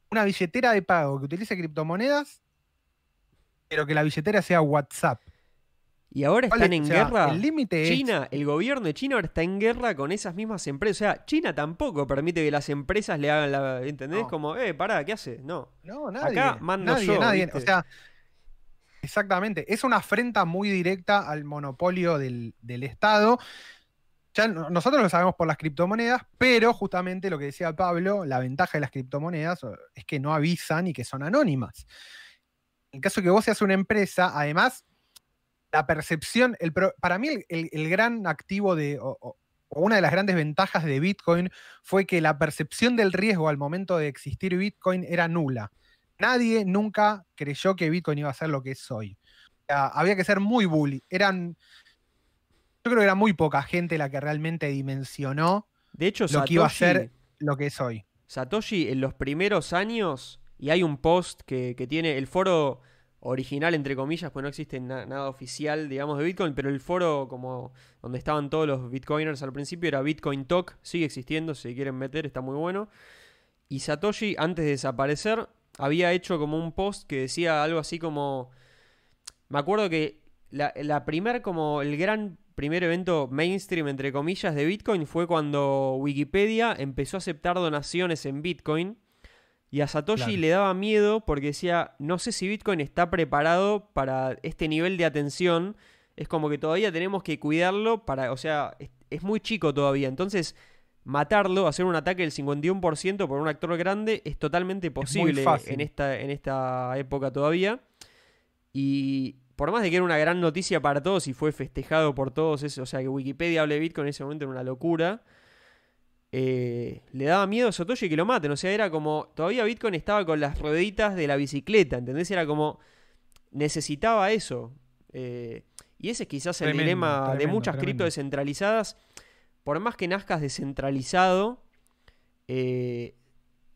una billetera de pago que utilice criptomonedas, pero que la billetera sea WhatsApp. Y ahora ¿Cuál están es? en O sea, guerra. El límite es. China, el gobierno de China ahora está en guerra con esas mismas empresas. O sea, China tampoco permite que las empresas le hagan la. ¿Entendés? No. Como, eh, pará, ¿qué hace? No. No, nadie. Acá mando nadie, yo, nadie. O sea, exactamente. Es una afrenta muy directa al monopolio del, del Estado. Ya no- nosotros lo sabemos por las criptomonedas, pero justamente lo que decía Pablo, la ventaja de las criptomonedas es que no avisan y que son anónimas. En el caso que vos seas una empresa, además, la percepción, para mí el, gran activo de, o- una de las grandes ventajas de Bitcoin fue que la percepción del riesgo al momento de existir Bitcoin era nula. Nadie nunca creyó que Bitcoin iba a ser lo que es hoy. Había que ser muy bully. Eran, yo creo que era muy poca gente la que realmente dimensionó De hecho, lo que iba a ser lo que es hoy. Satoshi en los primeros años, y hay un post que, que tiene el foro original, entre comillas, pues no existe na- nada oficial, digamos, de Bitcoin, pero el foro como donde estaban todos los Bitcoiners al principio era Bitcoin Talk, sigue existiendo, si quieren meter, está muy bueno. Y Satoshi, antes de desaparecer, había hecho como un post que decía algo así como... Me acuerdo que la, la primer, como el gran primer evento mainstream, entre comillas, de Bitcoin fue cuando Wikipedia empezó a aceptar donaciones en Bitcoin. Y a Satoshi Claro. le daba miedo porque decía, no sé si Bitcoin está preparado para este nivel de atención. Es como que todavía tenemos que cuidarlo para, o sea, es, es muy chico todavía. Entonces, matarlo, hacer un ataque del 51% por un actor grande es totalmente posible en esta, en esta época todavía. Y por más de que era una gran noticia para todos y fue festejado por todos, eso, o sea, que Wikipedia hable de Bitcoin en ese momento era una locura. eh, le daba miedo a Satoshi que lo maten. O sea, era como. Todavía Bitcoin estaba con las rueditas de la bicicleta, ¿entendés? Era como. Necesitaba eso. eh, y ese es quizás el Tremendo, dilema de muchas cripto descentralizadas. Por más que nazcas descentralizado, eh,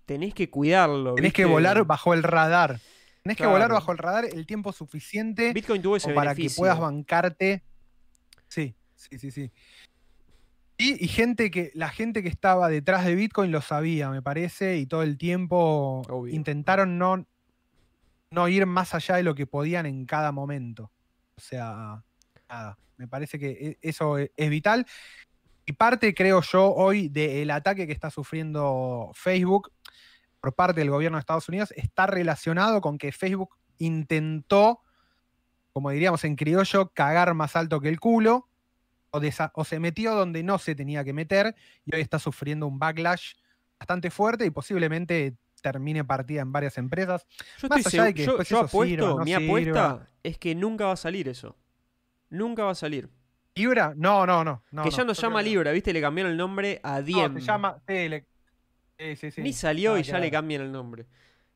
tenés que cuidarlo. Tenés que volar bajo el radar. Tenés que Claro. volar bajo el radar el tiempo suficiente Bitcoin tuvo ese como para que puedas bancarte. Sí, sí, sí, sí. Y, y gente que, la gente que estaba detrás de Bitcoin lo sabía, me parece, y todo el tiempo Obvio. intentaron no, no ir más allá de lo que podían en cada momento. O sea, nada, me parece que e- eso e- es vital. Y parte, creo yo, hoy del ataque que está sufriendo Facebook por parte del gobierno de Estados Unidos está relacionado con que Facebook intentó, como diríamos en criollo, cagar más alto que el culo, o, se metió donde no se tenía que meter, y hoy está sufriendo un backlash bastante fuerte y posiblemente termine partida en varias empresas. Yo, Más estoy allá de segu- que yo- después yo eso apuesto, sirva, no mi apuesta sirva. es que nunca va a salir eso. Nunca va a salir. ¿Libra? No, no, no. no que ya no yo llama Libra, ¿viste? Le cambiaron el nombre a No, Diem. se llama. sí, le- sí, sí, sí. Ni salió y ya le cambian el nombre.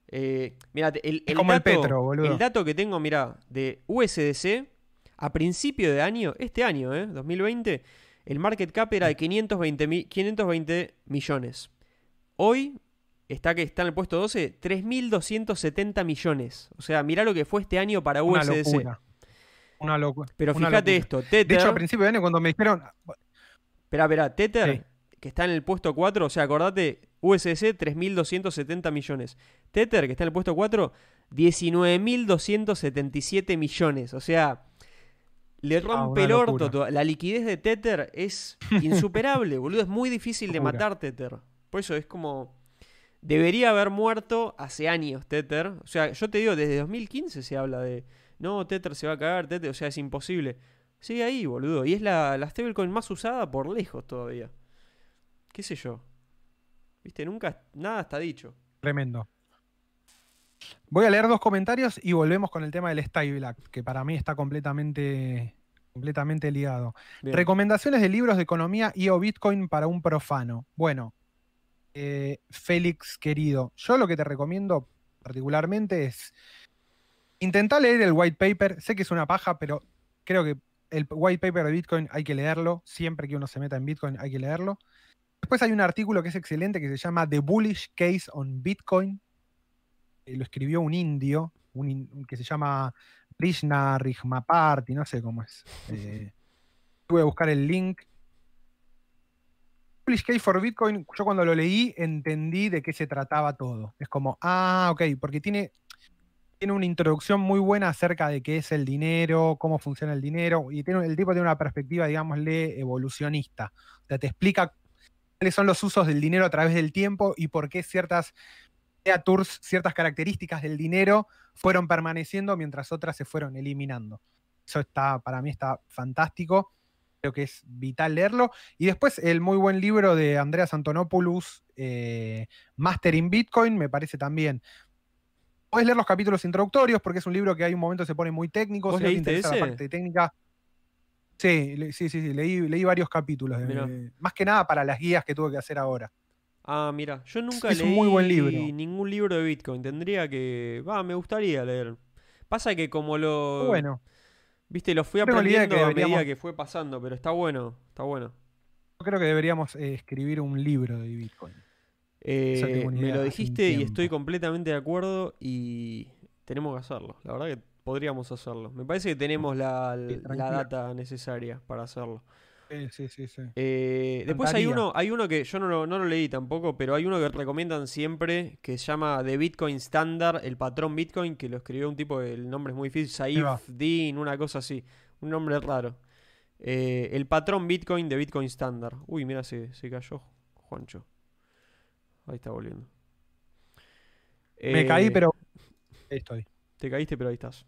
Eh, mirá, el, Es el como el dato, Petro, boludo. el dato que tengo, mirá, de USDC, a principio de año, este año, ¿eh? 2020, el market cap era de 520, mi- 520 millones. Hoy está que está en el puesto 12, 3.270 millones. O sea, mirá lo que fue este año para Una USDC. locura. Una locura. Pero una fíjate locura. esto, Tether... De hecho, a principio de año, cuando me dijeron. Espera, espera, Tether, Sí. que está en el puesto 4, o sea, acordate, USDC 3.270 millones. Tether, que está en el puesto 4, 19.277 millones. O sea, le rompe una el orto. La liquidez de Tether es insuperable, boludo. Es muy difícil de matar Tether. Por eso es como... Debería haber muerto hace años Tether. O sea, yo te digo, desde 2015 se habla de... No, Tether se va a cagar, Tether, o sea, es imposible. Sigue ahí, boludo. Y es la, la stablecoin más usada por lejos todavía. ¿Qué sé yo? Viste, nunca, nada está dicho. Tremendo. Voy a leer dos comentarios y volvemos con el tema del Stay Black, que para mí está completamente, completamente ligado. Bien. Recomendaciones de libros de economía y o Bitcoin para un profano. Bueno, eh, Félix querido, yo lo que te recomiendo particularmente es intentar leer el white paper. Sé que es una paja, pero creo que el white paper de Bitcoin hay que leerlo. Siempre que uno se meta en Bitcoin hay que leerlo. Después hay un artículo que es excelente que se llama The Bullish Case on Bitcoin. Eh, lo escribió un indio un in- que se llama Krishna Rigmaparty, no sé cómo es. Eh, tuve que buscar el link. Bullish Case for Bitcoin, yo cuando lo leí entendí de qué se trataba todo. Es como, ah, ok, porque tiene, tiene una introducción muy buena acerca de qué es el dinero, cómo funciona el dinero, y tiene, el tipo tiene una perspectiva, digámosle, evolucionista. O sea, te explica cuáles son los usos del dinero a través del tiempo y por qué ciertas features, ciertas características del dinero fueron permaneciendo mientras otras se fueron eliminando. Eso está, para mí está fantástico. Creo que es vital leerlo. Y después el muy buen libro de Andreas Antonopoulos, eh, Mastering Bitcoin, me parece también. Puedes leer los capítulos introductorios porque es un libro que hay un momento se pone muy técnico. ¿Vos si no te leíste interesa ese? la parte técnica. Sí, sí, sí, sí, leí, leí varios capítulos. de- más que nada para las guías que tuve que hacer ahora. Ah, mira, yo nunca Es leí muy buen libro. ningún libro de Bitcoin. Tendría que. Va, me gustaría leer. Pasa que como lo. Bueno, Viste, lo fui aprendiendo que a medida que fue pasando, pero está bueno, está bueno. yo creo que deberíamos eh, escribir un libro de Bitcoin. Eh, me lo dijiste y estoy completamente de acuerdo y tenemos que hacerlo. La verdad que podríamos hacerlo. Me parece que tenemos la, Sí, la data necesaria para hacerlo. Sí, sí, sí. sí. Eh, después hay uno, hay uno que yo no lo, no lo leí tampoco, pero hay uno que recomiendan siempre que se llama The Bitcoin Standard, el patrón Bitcoin, que lo escribió un tipo, el nombre es muy difícil. Saif Din, una cosa así, un nombre raro. Eh, el patrón Bitcoin de Bitcoin Standard. Uy, mira, se, se cayó Juancho. Ahí está volviendo. Me caí, Eh, pero ahí estoy. Te caíste, pero ahí estás.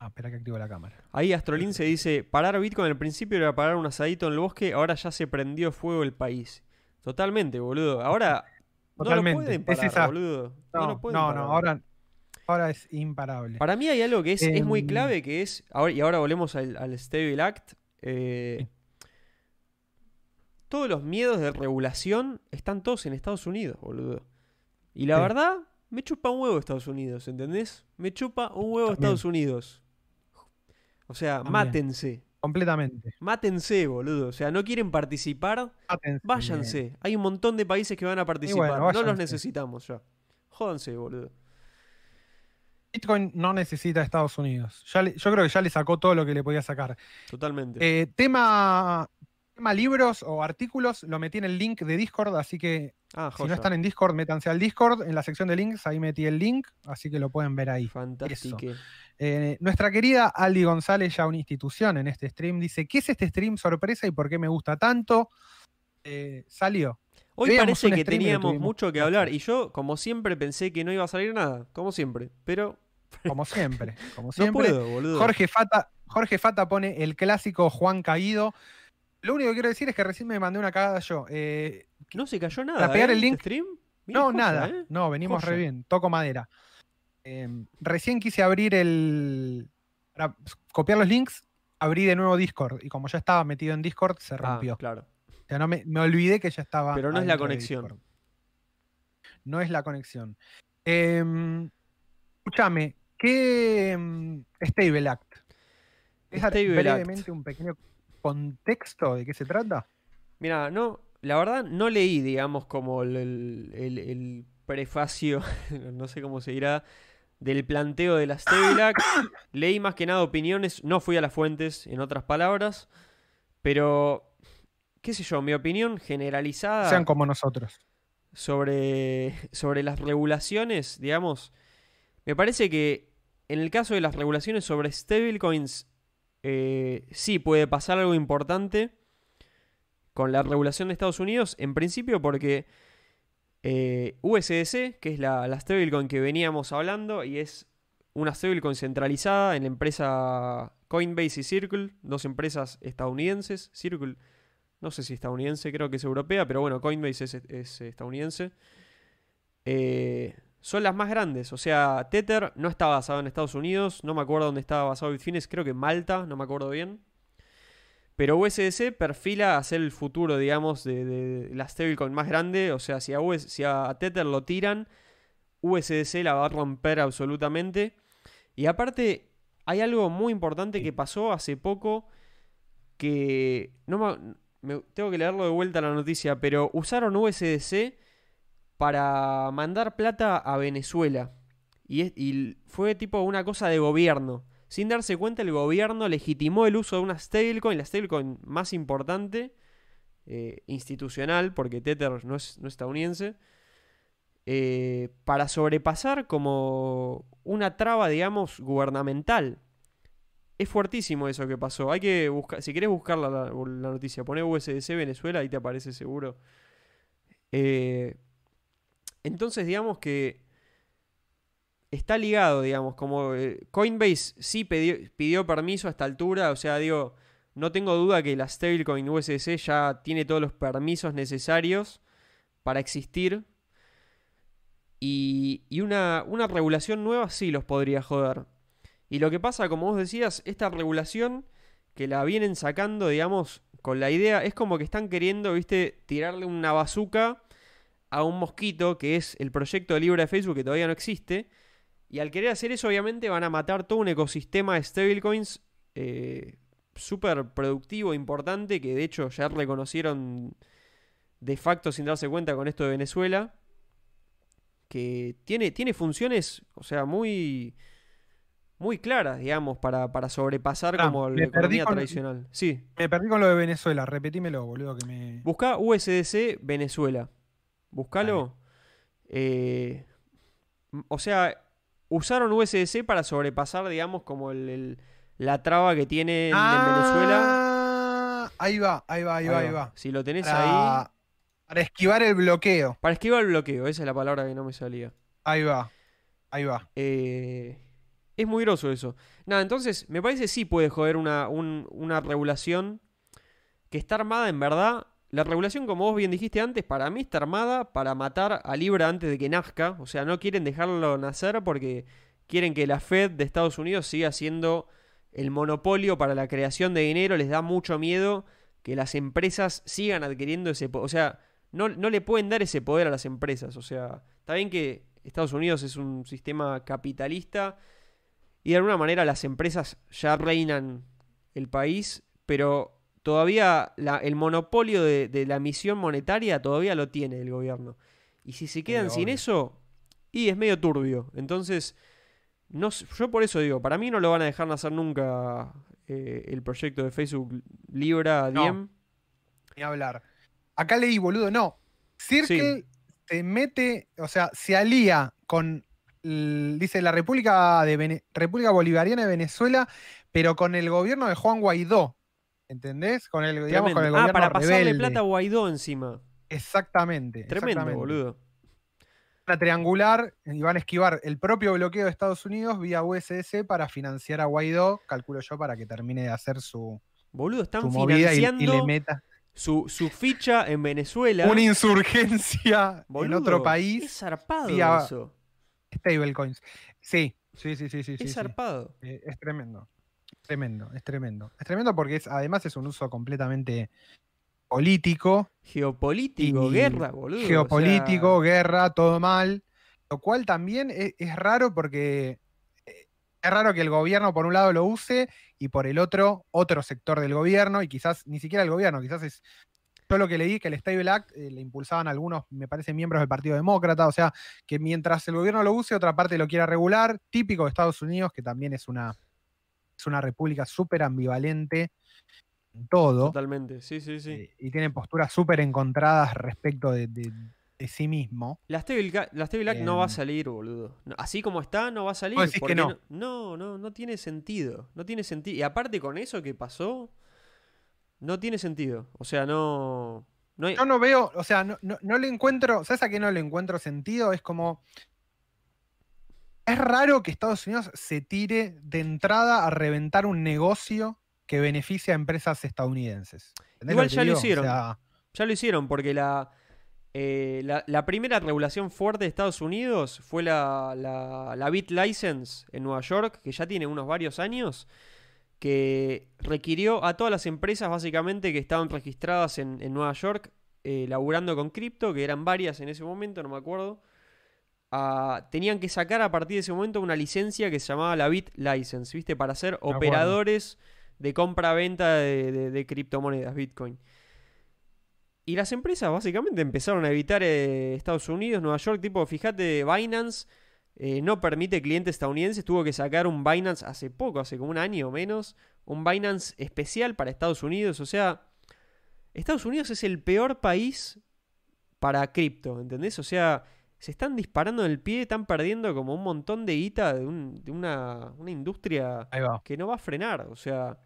Ah, espera que activo la cámara. Ahí Astrolin se dice, parar Bitcoin al principio era parar un asadito en el bosque, ahora ya se prendió fuego el país. Totalmente, boludo. Ahora no lo Totalmente. pueden Es parar, esa- boludo. No, No, lo no, pueden no, parar. ahora, ahora es imparable. Para mí hay algo que es, es muy Em, clave, que es, ahora, y ahora volvemos al, al Stable Act, eh, todos los miedos de regulación están todos en Estados Unidos, boludo. Y la Sí. verdad, me chupa un huevo Estados Unidos, ¿entendés? Me chupa un huevo También. Estados Unidos. O sea, También. mátense. Completamente. Mátense, boludo. O sea, no quieren participar, Mátense. váyanse. Hay un montón de países que van a participar. no los necesitamos ya. Jódanse, boludo. Bitcoin no necesita Estados Unidos. Ya le- yo creo que ya le sacó todo lo que le podía sacar. Totalmente. Eh, tema, tema libros o artículos, lo metí en el link de Discord, así que ah, si no están en Discord, métanse al Discord. En la sección de links, ahí metí el link, así que lo pueden ver ahí. Fantástico. Eh, nuestra querida Aldi González, ya una institución en este stream, dice: ¿Qué es este stream sorpresa y por qué me gusta tanto? Eh, salió. Hoy Veíamos parece que teníamos mucho que hablar. Y yo, como siempre, pensé que no iba a salir nada. Como siempre. Pero Como siempre. Como no puedo, boludo. Jorge Fata, Jorge Fata pone el clásico Juan Caído. Lo único que quiero decir es que recién me mandé una cagada yo. Eh, No se cayó nada. Para pegar ¿eh? el link- ¿Este stream? Mirá, no, nada. ¿eh? No, venimos re bien. Toco madera. Eh, recién quise abrir el. Para copiar los links, abrí de nuevo Discord. Y como ya estaba metido en Discord, se Ah, rompió. claro. O sea, no me, me olvidé que ya estaba. Pero no es la conexión. No es la conexión. Em, escúchame, ¿qué em, Stable Act? ¿Es brevemente un pequeño contexto de qué se trata? Mira, no, la verdad no leí, digamos, como el, el- el- el prefacio, no sé cómo se dirá, del planteo de la Stable Act. Leí más que nada opiniones, no fui a las fuentes, en otras palabras, pero, qué sé yo, mi opinión generalizada Sean como nosotros. sobre, sobre las regulaciones, digamos, me parece que en el caso de las regulaciones sobre stablecoins, eh, sí puede pasar algo importante con la regulación de Estados Unidos, en principio porque eh, USDC, que es la, la stablecoin que veníamos hablando, y es una stablecoin centralizada en la empresa Coinbase y Circle, dos empresas estadounidenses. Circle, no sé si estadounidense, creo que es europea, pero bueno, Coinbase es, es estadounidense. Eh, son las más grandes, o sea, Tether no está basado en Estados Unidos, no me acuerdo dónde estaba basado Bitfinex, creo que Malta, no me acuerdo bien. Pero USDC perfila a ser el futuro, digamos, de, de la stablecoin más grande. O sea, si a, US si a Tether lo tiran, USDC la va a romper absolutamente. Y aparte, hay algo muy importante que pasó hace poco que no me, me- tengo que leerlo de vuelta la noticia, pero usaron USDC para mandar plata a Venezuela. Y, es- y fue tipo una cosa de gobierno. Sin darse cuenta, el gobierno legitimó el uso de una stablecoin, la stablecoin más importante, eh, institucional, porque Tether no es, estadounidense, eh, para sobrepasar como una traba, digamos, gubernamental. Es fuertísimo eso que pasó. Hay que buscar, si querés buscar la noticia, poné USDC Venezuela, ahí te aparece seguro. Eh, entonces, digamos que está ligado, digamos, como eh, Coinbase sí pidió, permiso a esta altura, o sea, digo, no tengo duda que la stablecoin USDC ya tiene todos los permisos necesarios para existir. Y, una, regulación nueva sí los podría joder. Y lo que pasa, como vos decías, esta regulación que la vienen sacando, digamos, con la idea, es como que están queriendo, viste, tirarle una bazuca a un mosquito, que es el proyecto de Libra de Facebook, que todavía no existe. Y al querer hacer eso, obviamente, van a matar todo un ecosistema de stablecoins eh, súper productivo, importante, que de hecho ya reconocieron de facto sin darse cuenta con esto de Venezuela. Que tiene, tiene funciones, o sea, muy, muy claras, digamos, para, para sobrepasar Ah, como la economía con- tradicional. Sí. Me perdí con lo de Venezuela, repetímelo, boludo, que me. Busca USDC Venezuela. Buscalo. Eh, o sea, usaron USDC para sobrepasar, digamos, como el, el- la traba que tienen en Venezuela. Ah, Ahí va, ahí va, ahí va, ahí va. Si lo tenés ahí. Para, para esquivar el bloqueo. Para esquivar el bloqueo, esa es la palabra que no me salía. Ahí va, ahí va. Eh, es muy groso eso. Nada, entonces, me parece sí puede joder una, un- una regulación que está armada en verdad. La regulación, como vos bien dijiste antes, para mí está armada para matar a Libra antes de que nazca. O sea, no quieren dejarlo nacer porque quieren que la Fed de Estados Unidos siga siendo el monopolio para la creación de dinero. Les da mucho miedo que las empresas sigan adquiriendo ese poder. O sea, no, no le pueden dar ese poder a las empresas. O sea, está bien que Estados Unidos es un sistema capitalista y de alguna manera las empresas ya reinan el país, pero todavía la- el monopolio de, de la emisión monetaria todavía lo tiene el gobierno. Y si se quedan sin obvio. eso, y es medio turbio. Entonces, no, yo por eso digo, para mí no lo van a dejar nacer nunca eh, el proyecto de Facebook Libra No. Diem. Ni hablar. Acá leí, boludo, no. Circle se mete, o sea, se alía con, dice, la República, de República Bolivariana de Venezuela, pero con el gobierno de Juan Guaidó. ¿Entendés? Con el, digamos, con el gobierno ah, para pasarle rebelde. plata a Guaidó encima. Exactamente. Tremendo, exactamente. boludo. Van a triangular y van a esquivar el propio bloqueo de Estados Unidos vía USS para financiar a Guaidó, calculo yo, para que termine de hacer su, Boludo, están su movida y, y financiando le meta su, su ficha en Venezuela. una insurgencia en otro Es país. zarpado vía- eso. Stablecoins. Sí, sí, sí, sí, sí. Es sí, sí. zarpado. Eh, es tremendo. Tremendo, es tremendo. Es tremendo porque es, además es un uso completamente político, Geopolítico, guerra, boludo. o sea, geopolítico, guerra, todo mal. Lo cual también es, es raro porque eh, es raro que el gobierno por un lado lo use y por el otro otro sector del gobierno y quizás ni siquiera el gobierno, quizás es yo lo que leí que el Stable Act eh, le impulsaban algunos, me parece, miembros del Partido Demócrata, o sea, que mientras el gobierno lo use, otra parte lo quiera regular, típico de Estados Unidos, que también es una, es una república súper ambivalente en todo, Totalmente, sí, sí, sí. eh, y tiene posturas súper encontradas respecto de, de- de sí mismo. La Act no va a Em. salir, boludo. Así como está, no va a salir. Porque no. No, no, no tiene sentido. No tiene sentido. Y aparte con eso que pasó, no tiene sentido. O sea, no. no hay- Yo no veo, o sea, no, no- no le encuentro, ¿sabes a qué no le encuentro sentido? Es como. Es raro que Estados Unidos se tire de entrada a reventar un negocio que beneficia a empresas estadounidenses. ¿Entendés Igual ya lo? O hicieron. sea, Ya lo hicieron, porque la, eh, la, la primera regulación fuerte de Estados Unidos fue la, la, la Bit License en Nueva York, que ya tiene unos varios años, que requirió a todas las empresas básicamente que estaban registradas en, en Nueva York, eh, laburando con cripto, que eran varias en ese momento, no me acuerdo, a- tenían que sacar a partir de ese momento una licencia que se llamaba la Bit License, ¿viste? Para ser operadores de compra-venta de, de- de criptomonedas, Bitcoin. Y las empresas básicamente empezaron a evitar eh, Estados Unidos, Nueva York, tipo, fíjate, Binance eh, no permite clientes estadounidenses, tuvo que sacar un Binance hace poco, hace como un año o menos, un Binance especial para Estados Unidos, o sea, Estados Unidos es el peor país para cripto, ¿entendés? O sea, se están disparando en el pie, están perdiendo como un montón de guita de, un- de una, una industria que no va a frenar. O sea,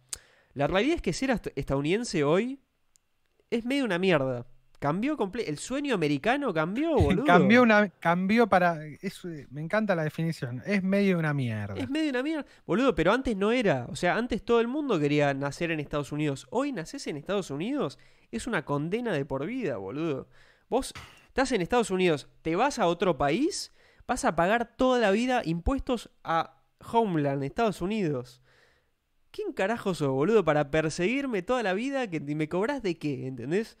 la realidad es que ser est- estadounidense hoy es medio una mierda. Cambió completo. El sueño americano cambió, boludo. Cambió una, cambió para. es- me encanta la definición. Es medio una mierda. Es medio una mierda. Boludo, pero antes no era. O sea, antes todo el mundo quería nacer en Estados Unidos. Hoy naces en Estados Unidos es una condena de por vida, boludo. Vos estás en Estados Unidos, te vas a otro país, vas a pagar toda la vida impuestos a Homeland, Estados Unidos. ¿Quién carajo sos, boludo, para perseguirme toda la vida que me cobras de qué? ¿Entendés?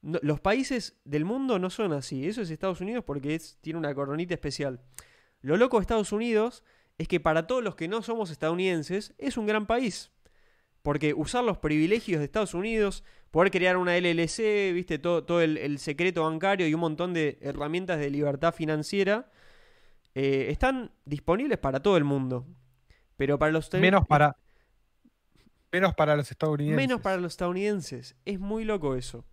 Los países del mundo no son así. Eso es Estados Unidos porque tiene una coronita especial. Lo loco de Estados Unidos es que para todos los que no somos estadounidenses es un gran país. Porque usar los privilegios de Estados Unidos, poder crear una LLC, viste, todo, todo el, el secreto bancario y un montón de herramientas de libertad financiera, eh, están disponibles para todo el mundo. Pero para los menos para. Menos para los estadounidenses. menos para los estadounidenses. Es muy loco eso.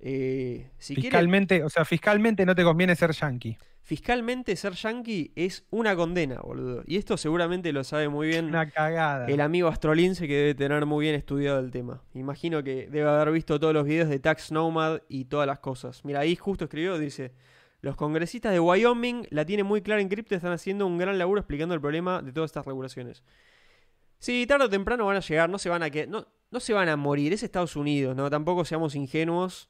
Eh, si Fiscalmente, o sea, fiscalmente no te conviene ser yankee. Fiscalmente ser yankee es una condena, boludo. Y esto seguramente lo sabe muy bien Una cagada. el amigo Astrolince que debe tener muy bien estudiado el tema. Imagino que debe haber visto todos los videos de Tax Nomad y todas las cosas. Mira, ahí justo escribió, dice, los congresistas de Wyoming la tienen muy clara en cripto, están haciendo un gran laburo explicando el problema de todas estas regulaciones. Sí, tarde o temprano van a llegar, no se van a que no, no se van a morir, es Estados Unidos, ¿no? Tampoco seamos ingenuos,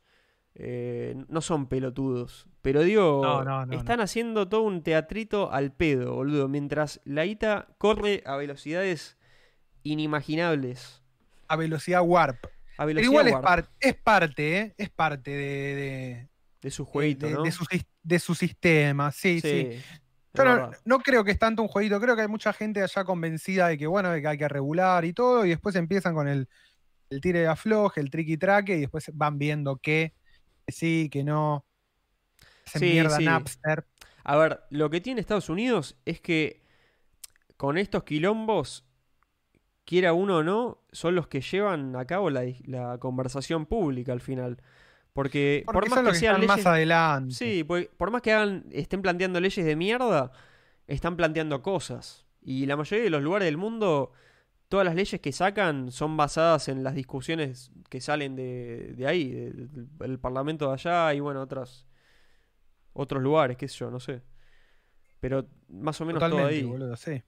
eh, no son pelotudos. Pero digo, No, no, no, están haciendo todo un teatrito al pedo, boludo, mientras la ITA corre a velocidades inimaginables. A velocidad warp. A Pero velocidad igual es, warp par- es parte, ¿eh? Es parte de, de, de su jueguito, de- ¿no? de su, de su sistema. Sí, sí. Yo no, creo que es tanto un jueguito, creo que hay mucha gente allá convencida de que bueno, de que hay que regular y todo, y después empiezan con el, el tire de afloje, el triqui traque, y después van viendo que sí, que no. Sí, mierda sí. Napster. A ver, lo que tiene Estados Unidos es que con estos quilombos, quiera uno o no, son los que llevan a cabo la, la conversación pública al final. Porque, Porque por más que sean leyes más adelante. Sí, porque por más que hagan, estén planteando leyes de mierda, están planteando cosas. Y la mayoría de los lugares del mundo, todas las leyes que sacan son basadas en las discusiones que salen de, de ahí, de- del, del parlamento de allá y bueno, otras, otros lugares, qué sé yo, no sé. Pero más o menos todo ahí. boludo, sí.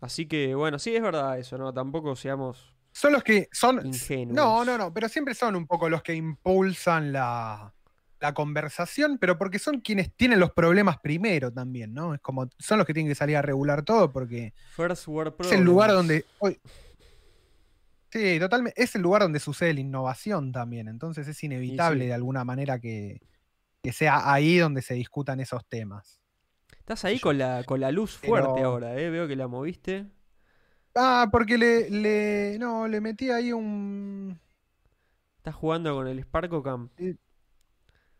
Así que bueno, sí es verdad eso, ¿no? Tampoco seamos Son los que son. ingenuos. No, no, no, pero siempre son un poco los que impulsan la, la conversación, pero porque son quienes tienen los problemas primero también, ¿no? Es como, son los que tienen que salir a regular todo porque First World es el lugar donde. hoy- sí, totalmente. Es el lugar donde sucede la innovación también. Entonces es inevitable sí. de alguna manera que, que sea ahí donde se discutan esos temas. Estás ahí yo. con la, con la luz fuerte Pero- ahora, ¿eh? Veo que la moviste. Ah, porque le, le. No, le metí ahí un. Estás jugando con el Sparko Cam.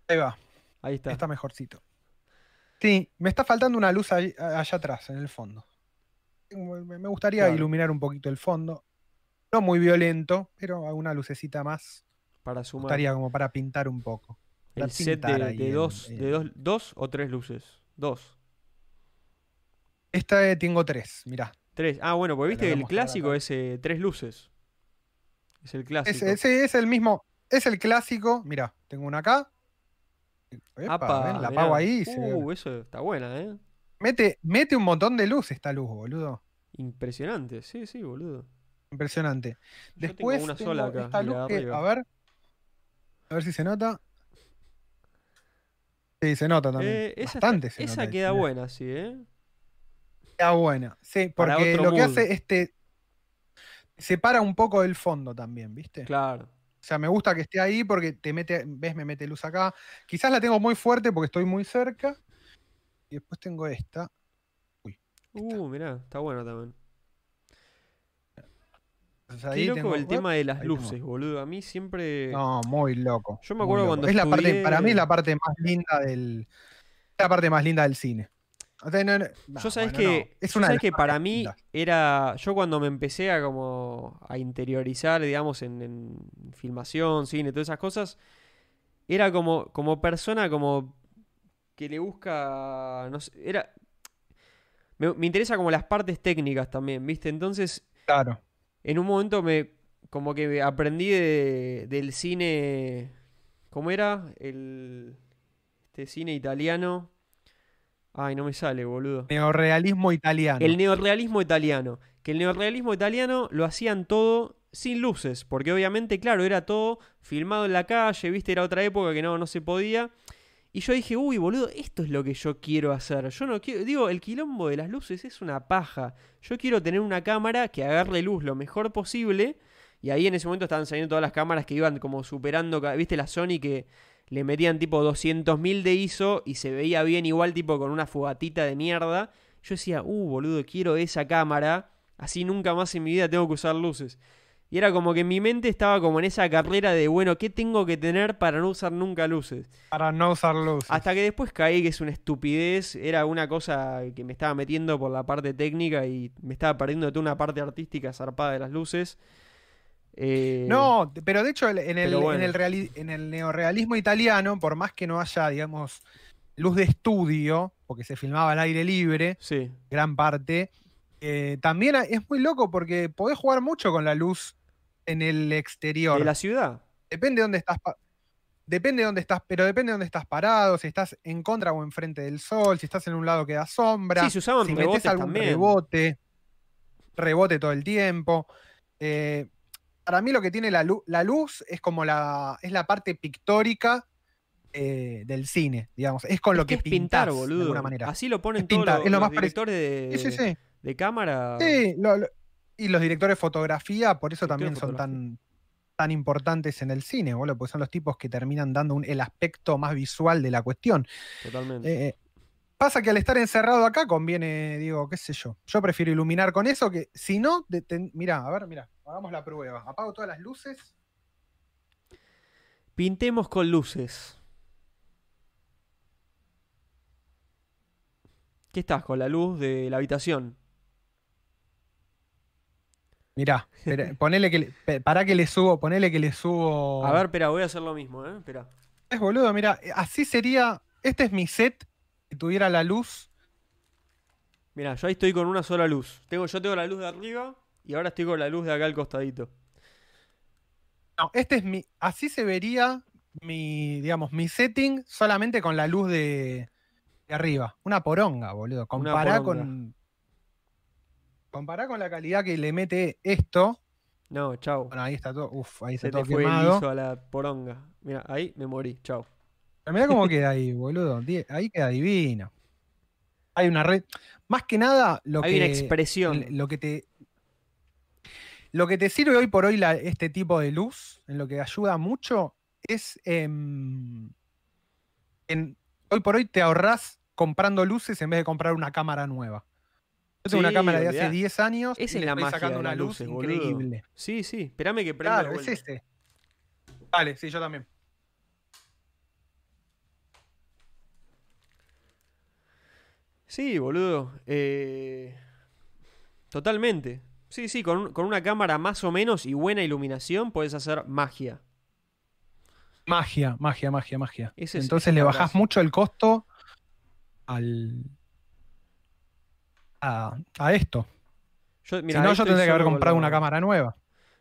Ahí va. Ahí está. Está mejorcito. Sí, me está faltando una luz ahí- allá atrás, en el fondo. Me me gustaría Claro. iluminar un poquito el fondo. No muy violento, pero alguna lucecita más. Para Me sumar. gustaría como para pintar un poco. para el set de, dos, de dos, dos o tres luces. Dos. Esta eh, tengo tres, mirá. Tres. Ah, bueno, porque La viste que el clásico es eh, tres luces. Es el clásico. Es, ese es el mismo, es el clásico. Mirá, tengo una acá. Epa, Apa, ven, la apago ahí. Uh, eso está buena, ¿eh? mete, mete un montón de luz esta luz, boludo. Impresionante. Sí, sí, boludo. Impresionante. Yo Después tengo una tengo sola acá, esta luz que, a ver. A ver si se nota. Sí, se nota también. Eh, esa Bastante está- se esa nota, queda buena, sí, ¿eh? Queda buena. Sí, porque lo que hace este separa un poco del fondo también, ¿viste? Claro. O sea, me gusta que esté ahí porque te mete, ves, me mete luz acá. Quizás la tengo muy fuerte porque estoy muy cerca. Y después tengo esta. Uh, mirá, está bueno también. Entonces, Qué loco tengo- el tema de las ahí tengo. luces, boludo. A mí siempre. No, muy loco. Yo me acuerdo cuando es la parte, para mí es la parte más linda del. es la parte más linda del cine. O sea, no- no- no, Yo sabes bueno, que, no. es yo sabes que para mí era. Yo cuando me empecé a como a interiorizar, digamos, en, en filmación, cine, todas esas cosas, era como, como persona como que le busca. No sé, era. Me, me interesa como las partes técnicas también, ¿viste? Entonces, Claro. en un momento me. como que aprendí de- del cine. ¿Cómo era? El. Este cine italiano. Ay, no me sale, boludo. Neorrealismo italiano. El neorrealismo italiano. Que el neorrealismo italiano lo hacían todo sin luces. Porque obviamente, claro, era todo filmado en la calle, viste, era otra época que no, no se podía. Y yo dije, uy, boludo, esto es lo que yo quiero hacer. Yo no quiero. Digo, el quilombo de las luces es una paja. Yo quiero tener una cámara que agarre luz lo mejor posible. Y ahí en ese momento estaban saliendo todas las cámaras que iban como superando. ¿Viste la Sony que le metían tipo 200.000 de ISO y se veía bien igual, tipo con una fogatita de mierda? Yo decía, uh, boludo, quiero esa cámara. Así nunca más en mi vida tengo que usar luces. Y era como que en mi mente estaba como en esa carrera de, bueno, ¿qué tengo que tener para no usar nunca luces? Para no usar luces. Hasta que después caí que es una estupidez, era una cosa que me estaba metiendo por la parte técnica y me estaba perdiendo toda una parte artística zarpada de las luces. Eh, No, pero de hecho en el, bueno. en, el reali- en el neorrealismo italiano, por más que no haya, digamos, luz de estudio, porque se filmaba al aire libre, Sí, gran parte, eh, también es muy loco porque podés jugar mucho con la luz en el exterior. de la ciudad. Depende de dónde estás. Depende de dónde estás, pero depende de dónde estás parado, si estás en contra o enfrente del sol, si estás en un lado que da sombra, Sí, se usaban si metes algún también. rebote, rebote todo el tiempo. Eh, para mí lo que tiene la, lu- la luz es como la, es la parte pictórica eh, del cine, digamos. Es con lo Es que, es pintar, boludo. de alguna manera. Así lo ponen Es todos pintar, los, es lo los más directores de, Sí, sí, sí. de cámara. Sí, lo- lo- y los directores de fotografía, por eso también son tan, tan importantes en el cine, boludo, porque son los tipos que terminan dando un- el aspecto más visual de la cuestión. Totalmente. Eh, pasa que al estar encerrado acá conviene, digo, qué sé yo. Yo prefiero iluminar con eso que, si no, de- ten- mirá, a ver, mirá, hagamos la prueba. Apago todas las luces. Pintemos con luces. ¿Qué estás? Con la luz de la habitación. Mirá, espera, ponele que, le- pará que le subo, ponele que le subo. A ver, espera, voy a hacer lo mismo, ¿eh? Espera. Es boludo, mira, así sería. Este es mi set. Si tuviera la luz. Mira, yo ahí estoy con una sola luz. Tengo, yo tengo la luz de arriba y ahora estoy con la luz de acá al costadito. No, este es mi. Así se vería mi, digamos, mi setting solamente con la luz de, de arriba. Una poronga, boludo. Compará poronga. con. Compará con la calidad que le mete esto. No, chau. Bueno, ahí está todo. Uf, ahí Se está todo te fue el quemado. liso a la poronga. Mira, ahí me morí. Chau. Pero mirá cómo queda ahí, boludo. Ahí queda divino. Hay una red. Más que nada, lo Hay que. una expresión. Lo que te. Lo que te sirve hoy por hoy la- este tipo de luz, en lo que ayuda mucho, es. em, en- hoy por hoy te ahorrás comprando luces en vez de comprar una cámara nueva. Yo tengo una cámara de hace olvidá. 10 años Esa y es le la estoy magia sacando una luz luces, boludo. increíble. Sí, sí. Espérame que prenda Claro, es este. Dale, sí, yo también. Sí, boludo. Eh, Totalmente. Sí, sí, con, un- con una cámara más o menos y buena iluminación puedes hacer magia. Magia, magia, magia, magia. Es- Entonces le bajás mucho el costo al. A, a esto. Yo, si no, yo tendría que haber comprado una cámara nueva.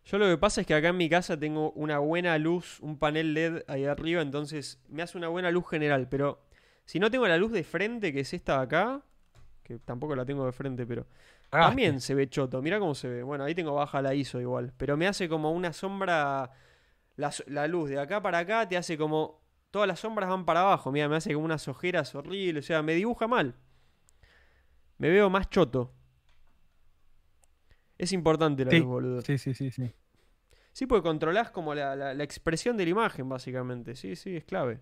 Yo lo que pasa es que acá en mi casa tengo una buena luz, un panel LED ahí arriba, entonces me hace una buena luz general, pero si no tengo la luz de frente, que es esta de acá, que tampoco la tengo de frente, pero también se ve choto, mira cómo se ve. Bueno, ahí tengo baja la ISO igual, pero me hace como una sombra, la, luz de acá para acá te hace como, todas las sombras van para abajo, mira, me hace como unas ojeras horribles, o sea, me dibuja mal. Me veo más choto. Es importante la Sí, luz, boludo. Sí, sí, sí, sí. Sí, porque controlás como la, la- la expresión de la imagen, básicamente. Sí, sí, es clave.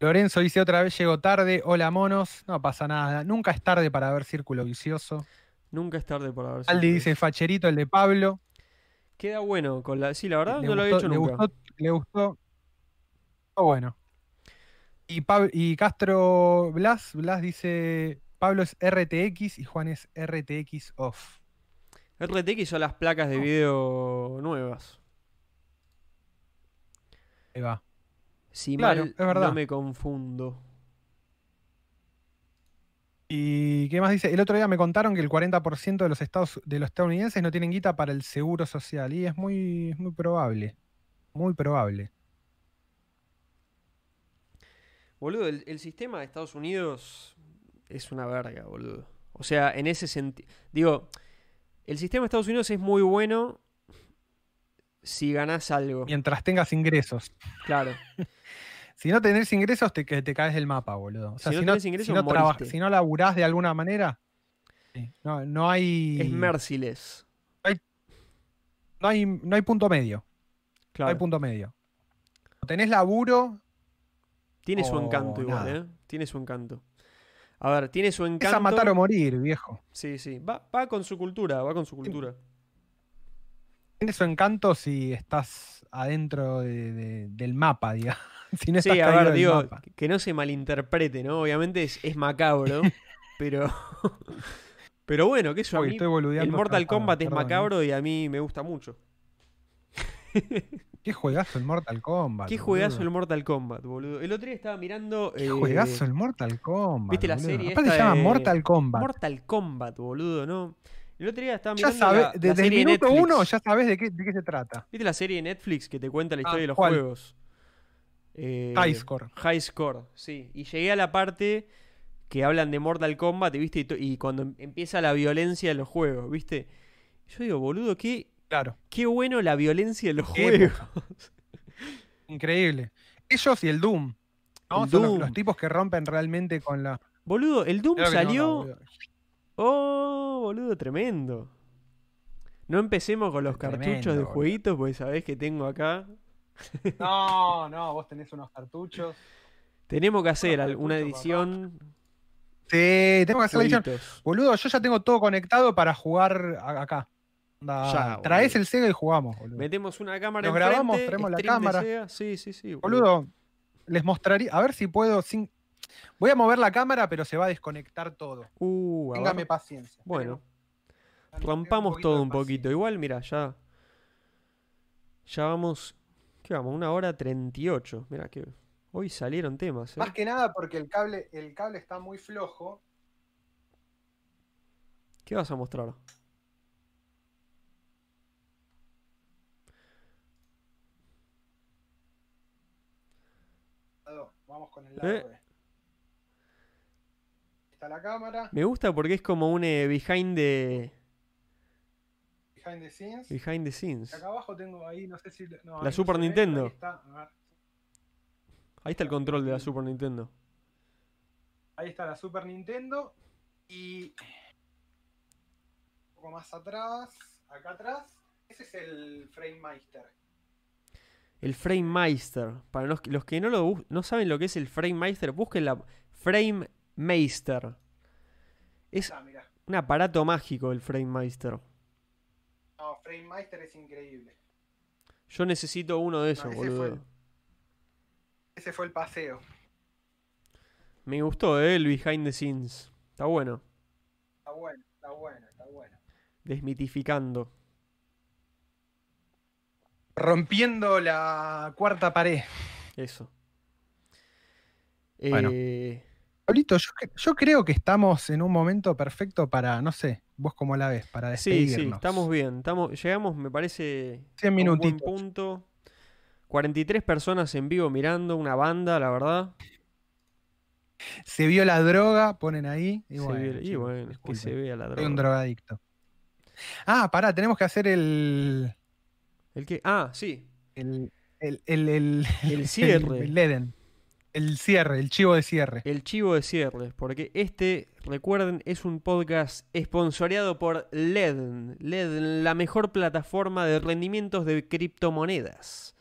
Lorenzo dice otra vez llego tarde. Hola monos. No pasa nada. Nunca es tarde para ver Círculo Vicioso. Nunca es tarde para ver. Aldi dice facherito el de Pablo. Queda bueno con la. Sí, la verdad Le no lo he gustó- hecho le nunca. Gustó, le gustó. Oh, bueno. Y, Pab- y Castro Blas, Blas dice Pablo es RTX y Juan es RTX off. RTX son las placas de video nuevas. Ahí va. Si Claro, mal es verdad. no me confundo. ¿Y qué más dice? El otro día me contaron que el 40% de los, estados, de los estadounidenses no tienen guita para el seguro social. Y es muy, muy probable. Muy probable. Boludo, el, el sistema de Estados Unidos es una verga, boludo. O sea, en ese sentido. Digo, el sistema de Estados Unidos es muy bueno si ganás algo. Mientras tengas ingresos. Claro. Si no tenés ingresos, te, que te caes del mapa, boludo. O sea, Si no si, no, tenés ingresos, si, no traba- si no laburás de alguna manera, sí, no, no hay. Es merciless. no hay, no hay punto medio. No Claro. hay punto medio. O tenés laburo, Tiene su encanto igual. ¿eh? Tiene su encanto. A ver, tiene su es encanto. a matar o morir, viejo. Sí, sí. Va, va con su cultura, va con su cultura. Tiene su encanto si estás adentro de- de- del mapa, digamos. Si no Sí, a ver, digo, que no se malinterprete, ¿no? Obviamente es, es macabro, pero. pero bueno, que eso a Uy, mí. estoy El Mortal Kombat es perdón, ¿eh? macabro y a mí me gusta mucho. Qué juegazo el Mortal Kombat. Qué juegazo el boludo. Mortal Kombat, boludo. El otro día estaba mirando. Qué eh, juegazo el Mortal Kombat. ¿viste la boludo. serie Aparte se llama de Mortal Kombat. Mortal Kombat, boludo, ¿no? El otro día estaba ya mirando sabes, la, la desde el serie de minuto uno ya sabes de qué, de qué se trata. ¿Viste la serie de Netflix que te cuenta la historia Ah, de los ¿cuál? juegos? Eh, High Score. High Score, sí. Y llegué a la parte que hablan de Mortal Kombat, y, ¿viste? Y, cuando em- empieza la violencia de los juegos, ¿viste? Yo digo, boludo, qué, Claro, qué bueno la violencia de los Qué juegos. increíble. Ellos y el Doom. ¿no? El Son los- Doom. Los, tipos que rompen realmente con la. Boludo, el Doom no, no, salió. oh, boludo, tremendo. No empecemos con los Tremendo, cartuchos de boludo. jueguitos, porque sabés que tengo acá. no, no, vos tenés unos cartuchos. Tenemos que hacer alguna edición. Sí, tengo que hacer la edición. Boludo, yo ya tengo todo conectado para jugar acá. Ya, traes boludo. el Sega y jugamos, boludo. Metemos una cámara Nos enfrente, grabamos, traemos la cámara. Sí, sí, sí. Boludo, les mostraría. A ver si puedo. Sin... Voy a mover la cámara, pero se va a desconectar todo. Uh, Téngame paciencia. Bueno, rompamos todo un poquito. Igual, mira, ya. Ya vamos. ¿Qué vamos? Una hora 38. Mira que. Hoy salieron temas, ¿eh? Más que nada porque el cable, el cable está muy flojo. ¿Qué vas a mostrar? Vamos con el lado Eh. B. Está la cámara, Me gusta porque es como un eh, behind the. Behind the scenes. Behind the scenes. Acá abajo tengo ahí, no sé si. no, La no Super ve, Nintendo. Ahí está, a ver. Ahí está el control de la Super Nintendo. Ahí está la Super Nintendo. Y. Un poco más atrás. Acá atrás. Ese es el Frame Meister. El Frame Meister. Para los, los que no, lo, no saben lo que es el Frame Meister, busquen la Frame Meister. Es Ah, un aparato mágico el Frame Meister. No, Frame Meister es increíble. Yo necesito uno de esos, ese fue boludo. el- Ese fue el paseo. Me gustó, eh, el behind the scenes. Está bueno. Está bueno, está bueno, está bueno. Desmitificando. Rompiendo la cuarta pared. Eso. Bueno. Eh, Pablito, yo, yo creo que estamos en un momento perfecto para, no sé, vos cómo la ves, para sí, despedirnos. sí, estamos bien. Estamos, llegamos, me parece, 100 a un buen minutitos. punto. 43 personas en vivo mirando, una banda, la verdad. Se vio la droga, ponen ahí. Y Se bueno, y bueno, que disculpen, se vea la Soy un droga. drogadicto. Ah, pará, tenemos que hacer el. ¿El qué? Ah, sí. El, el, el, el, El cierre. El, Eden. El cierre, el chivo de cierre. El chivo de cierres, porque este, recuerden, es un podcast esponsoreado por LED. LED, la mejor plataforma de rendimientos de criptomonedas.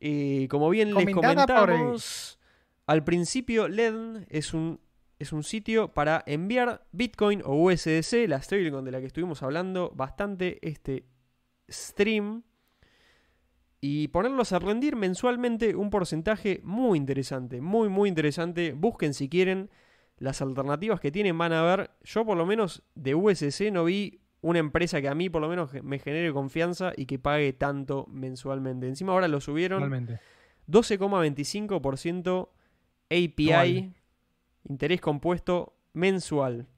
Y como bien les Comentada comentamos, Al principio, LED es un, es un sitio para enviar Bitcoin o USDC, la stablecoin de la que estuvimos hablando bastante este stream, y ponerlos a rendir mensualmente un porcentaje muy interesante, muy, muy interesante. Busquen si quieren las alternativas que tienen, van a ver. Yo, por lo menos, de USC no vi una empresa que a mí, por lo menos, me genere confianza y que pague tanto mensualmente. Encima, ahora lo subieron 12,25% API, interés compuesto mensual.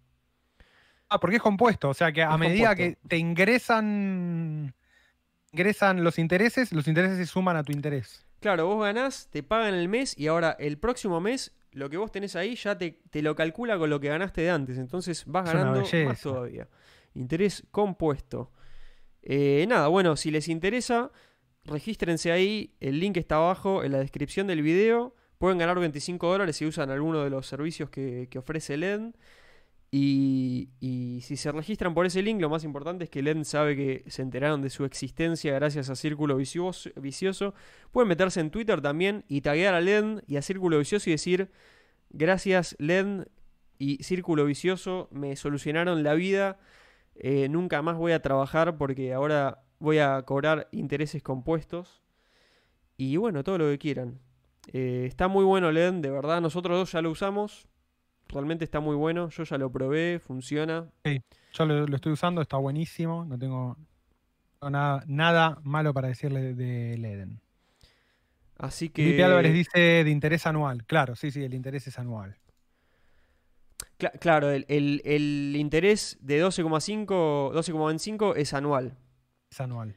Ah, porque es compuesto, o sea que a medida que te ingresan ingresan los intereses, los intereses se suman a tu interés. Claro, vos ganás, te pagan el mes y ahora el próximo mes lo que vos tenés ahí ya te, lo calcula con lo que ganaste de antes. Entonces vas ganando más todavía. Interés compuesto. Eh, nada, bueno, si les interesa, regístrense ahí. El link está abajo en la descripción del video. Pueden ganar 25 dólares si usan alguno de los servicios que, que ofrece LED. Y, si se registran por ese link, lo más importante es que Len sabe que se enteraron de su existencia gracias a Círculo Vicioso. Pueden meterse en Twitter también y taguear a Len y a Círculo Vicioso y decir, gracias Len y Círculo Vicioso, me solucionaron la vida. Eh, nunca más voy a trabajar porque ahora voy a cobrar intereses compuestos. Y bueno, todo lo que quieran. Eh, está muy bueno Len, de verdad. Nosotros dos ya lo usamos. Realmente está muy bueno. Yo ya lo probé, funciona. Sí, yo lo, estoy usando, está buenísimo. No tengo nada, nada malo para decirle de Leden. Así que. Felipe Álvarez dice de interés anual. Claro, sí, sí, el interés es anual. claro, el, interés de 12,5, 12,25 es anual. Es anual.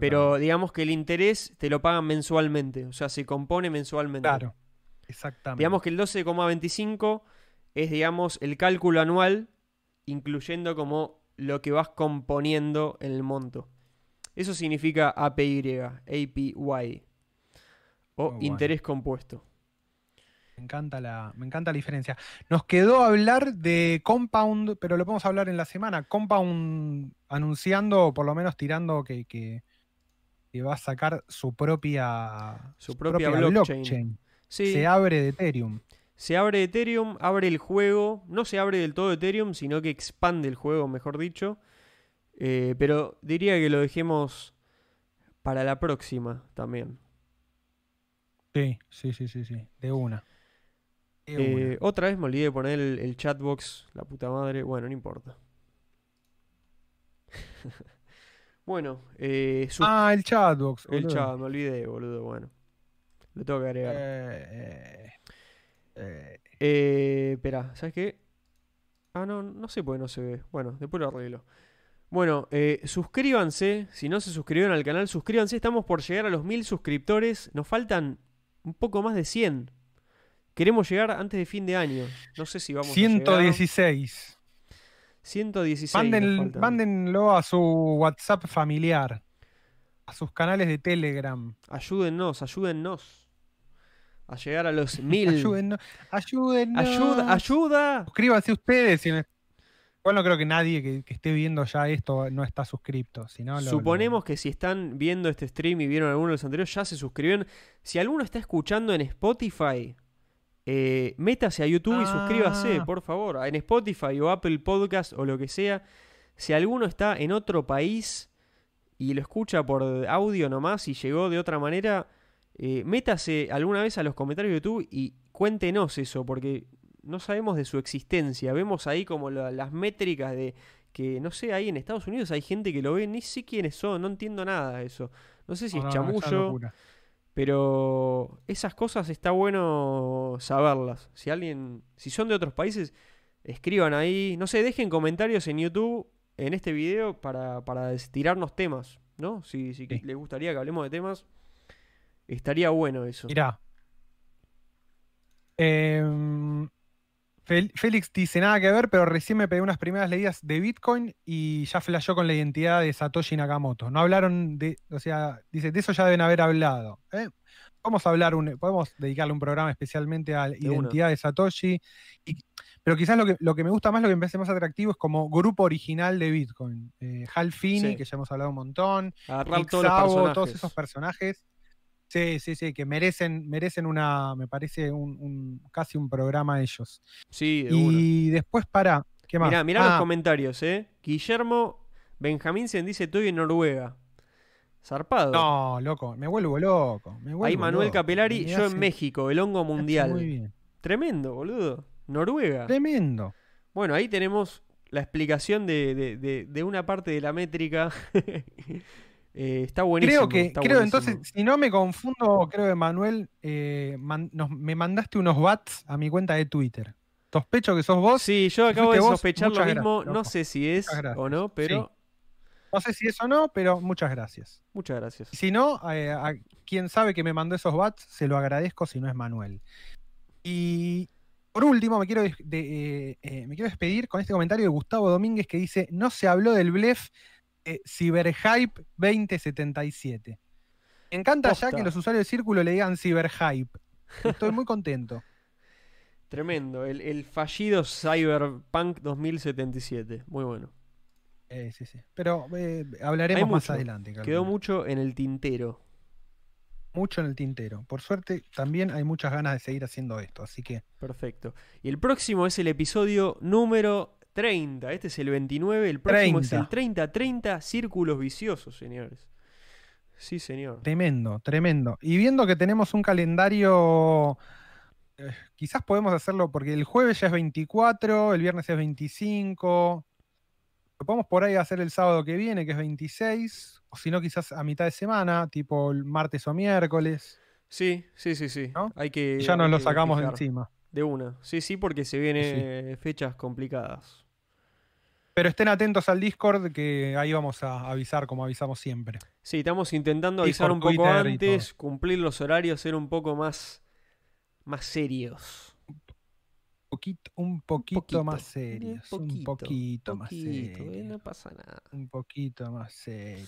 Pero digamos que el interés te lo pagan mensualmente, o sea, se compone mensualmente. Claro, exactamente. Digamos que el 12,25 es, digamos, el cálculo anual, incluyendo como lo que vas componiendo en el monto. Eso significa APY, APY, o interés compuesto. Me encanta, la, me encanta la diferencia. Nos quedó hablar de Compound, pero lo podemos hablar en la semana. Compound anunciando, por lo menos tirando que, que, va a sacar su propia, su, propia, blockchain. Se abre de Ethereum. Se abre Ethereum, abre el juego, no se abre del todo Ethereum, sino que expande el juego, mejor dicho. Eh, pero diría que lo dejemos para la próxima también. Sí, sí, sí, sí, sí, de una. Eh, otra vez me olvidé de poner el, chatbox, la puta madre. Bueno, no importa. bueno, eh, ah, el chatbox. El chat, me olvidé, boludo. Bueno, lo tengo que agregar. eh, eh, eh, espera, ¿sabes qué? Ah, no, no sé por qué no se ve. Bueno, después lo arreglo. Bueno, eh, suscríbanse. Si no se suscribieron al canal, suscríbanse. Estamos por llegar a los mil suscriptores. Nos faltan un poco más de 100. Queremos llegar antes de fin de año. No sé si vamos 116. a 116. mándenlo a su WhatsApp familiar. A sus canales de Telegram. Ayúdennos, ayúdennos a llegar a los mil. Ayúdennos, ayúdennos. Ayuda, ayuda. Suscríbanse ustedes. Igual no creo que nadie que, esté viendo ya esto no está suscripto. Suponemos que si están viendo este stream y vieron alguno de los anteriores, ya se suscribieron. Si alguno está escuchando en Spotify, eh, métase a YouTube y suscríbase, ah. por favor. En Spotify o Apple Podcast o lo que sea. Si alguno está en otro país y lo escucha por audio nomás y llegó de otra manera, eh, métase alguna vez a los comentarios de YouTube y cuéntenos eso, porque no sabemos de su existencia. Vemos ahí como las métricas de que, no sé, ahí en Estados Unidos hay gente que lo ve, ni sé quiénes son, no entiendo nada de eso. No sé si es chamullo, pero esas cosas está bueno saberlas. Si alguien, si son de otros países, escriban ahí, no sé, dejen comentarios en YouTube en este video para, para tirarnos temas, ¿no? Si, si les gustaría que hablemos de temas, Estaría bueno eso. Mirá. Em, Félix dice nada que ver, pero recién me pegué unas primeras leídas de Bitcoin y ya flashó con la identidad de Satoshi Nakamoto. No hablaron de, o sea, dice, de eso ya deben haber hablado. ¿eh? Vamos a hablar, un, podemos dedicarle un programa especialmente a la identidad de Satoshi. pero quizás lo que, lo que me gusta más, lo que me parece más atractivo es como grupo original de Bitcoin. Eh, Hal Finney, que ya hemos hablado un montón, todos, todos esos personajes Sí, sí, sí, que merecen, merecen una, me parece, un, un- casi un programa ellos. Sí. Y después para, ¿qué más? Mirá, mirá los Ah, comentarios, ¿eh? Guillermo Benjamín dice, estoy en Noruega. Zarpado. No, loco, me vuelvo loco. Me vuelvo Ahí Manuel loco. Capelari, Me yo hace- en México, el hongo mundial. Muy bien. Tremendo, boludo. Noruega. Tremendo. Bueno, ahí tenemos la explicación de, de- de- de una parte de la métrica. Eh, está buenísimo. Creo que, está creo buenísimo. entonces, si no me confundo, creo que Manuel, eh, man- nos- me mandaste unos bats a mi cuenta de Twitter. Sospecho que sos vos. Sí, yo acabo de sospechar lo mismo. gracias, no sé si es o no, pero No sé si es o no, pero muchas gracias. muchas gracias. Si no, eh, a quien sabe que me mandó esos bats, se lo agradezco si no es Manuel. Y por último, me quiero, de- eh, eh, me quiero despedir con este comentario de Gustavo Domínguez que dice: No se habló del blef eh, Cyberhype 2077. Me encanta ya que los usuarios de Círculo le digan Cyberhype. Estoy muy contento. Tremendo. El, el fallido Cyberpunk 2077. Muy bueno. Eh, sí, sí. Pero eh, hablaremos más adelante. Quedó mucho en el tintero. mucho en el tintero. Por suerte, también hay muchas ganas de seguir haciendo esto. Así que Perfecto. Y el próximo es el episodio número 30. Este es el 29. El próximo es 30. el 30-30 Círculos Viciosos, señores. Sí, señor. Tremendo, tremendo. Y viendo que tenemos un calendario, eh, quizás podemos hacerlo porque el jueves ya es 24, el viernes es 25. Lo podemos por ahí hacer el sábado que viene, que es 26. O si no, quizás a mitad de semana, tipo el martes o miércoles. Sí, sí, sí, sí. ¿No? Hay que. Y ya nos lo sacamos de encima. De una. Sí, sí, porque se vienen fechas complicadas. Pero estén atentos al Discord, que ahí vamos a avisar como avisamos siempre. Sí, estamos intentando avisar un poco Twitter antes, cumplir los horarios, ser un poco más, más serios. Poquito, un poquito, poquito, más serios. Un poquito, más poquito, eh, serios. no pasa nada. Un poquito más serio.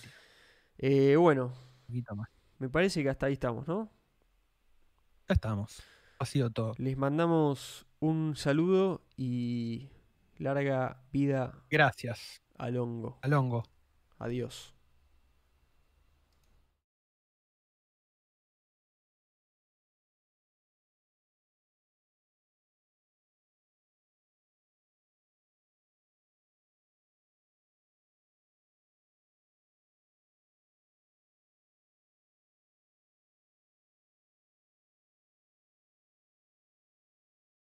Eh, bueno, Un poquito más. me parece que hasta ahí estamos, ¿no? Ya estamos. Ha sido todo. Les mandamos un saludo y larga vida Gracias, al hongo. Alongo. Adiós.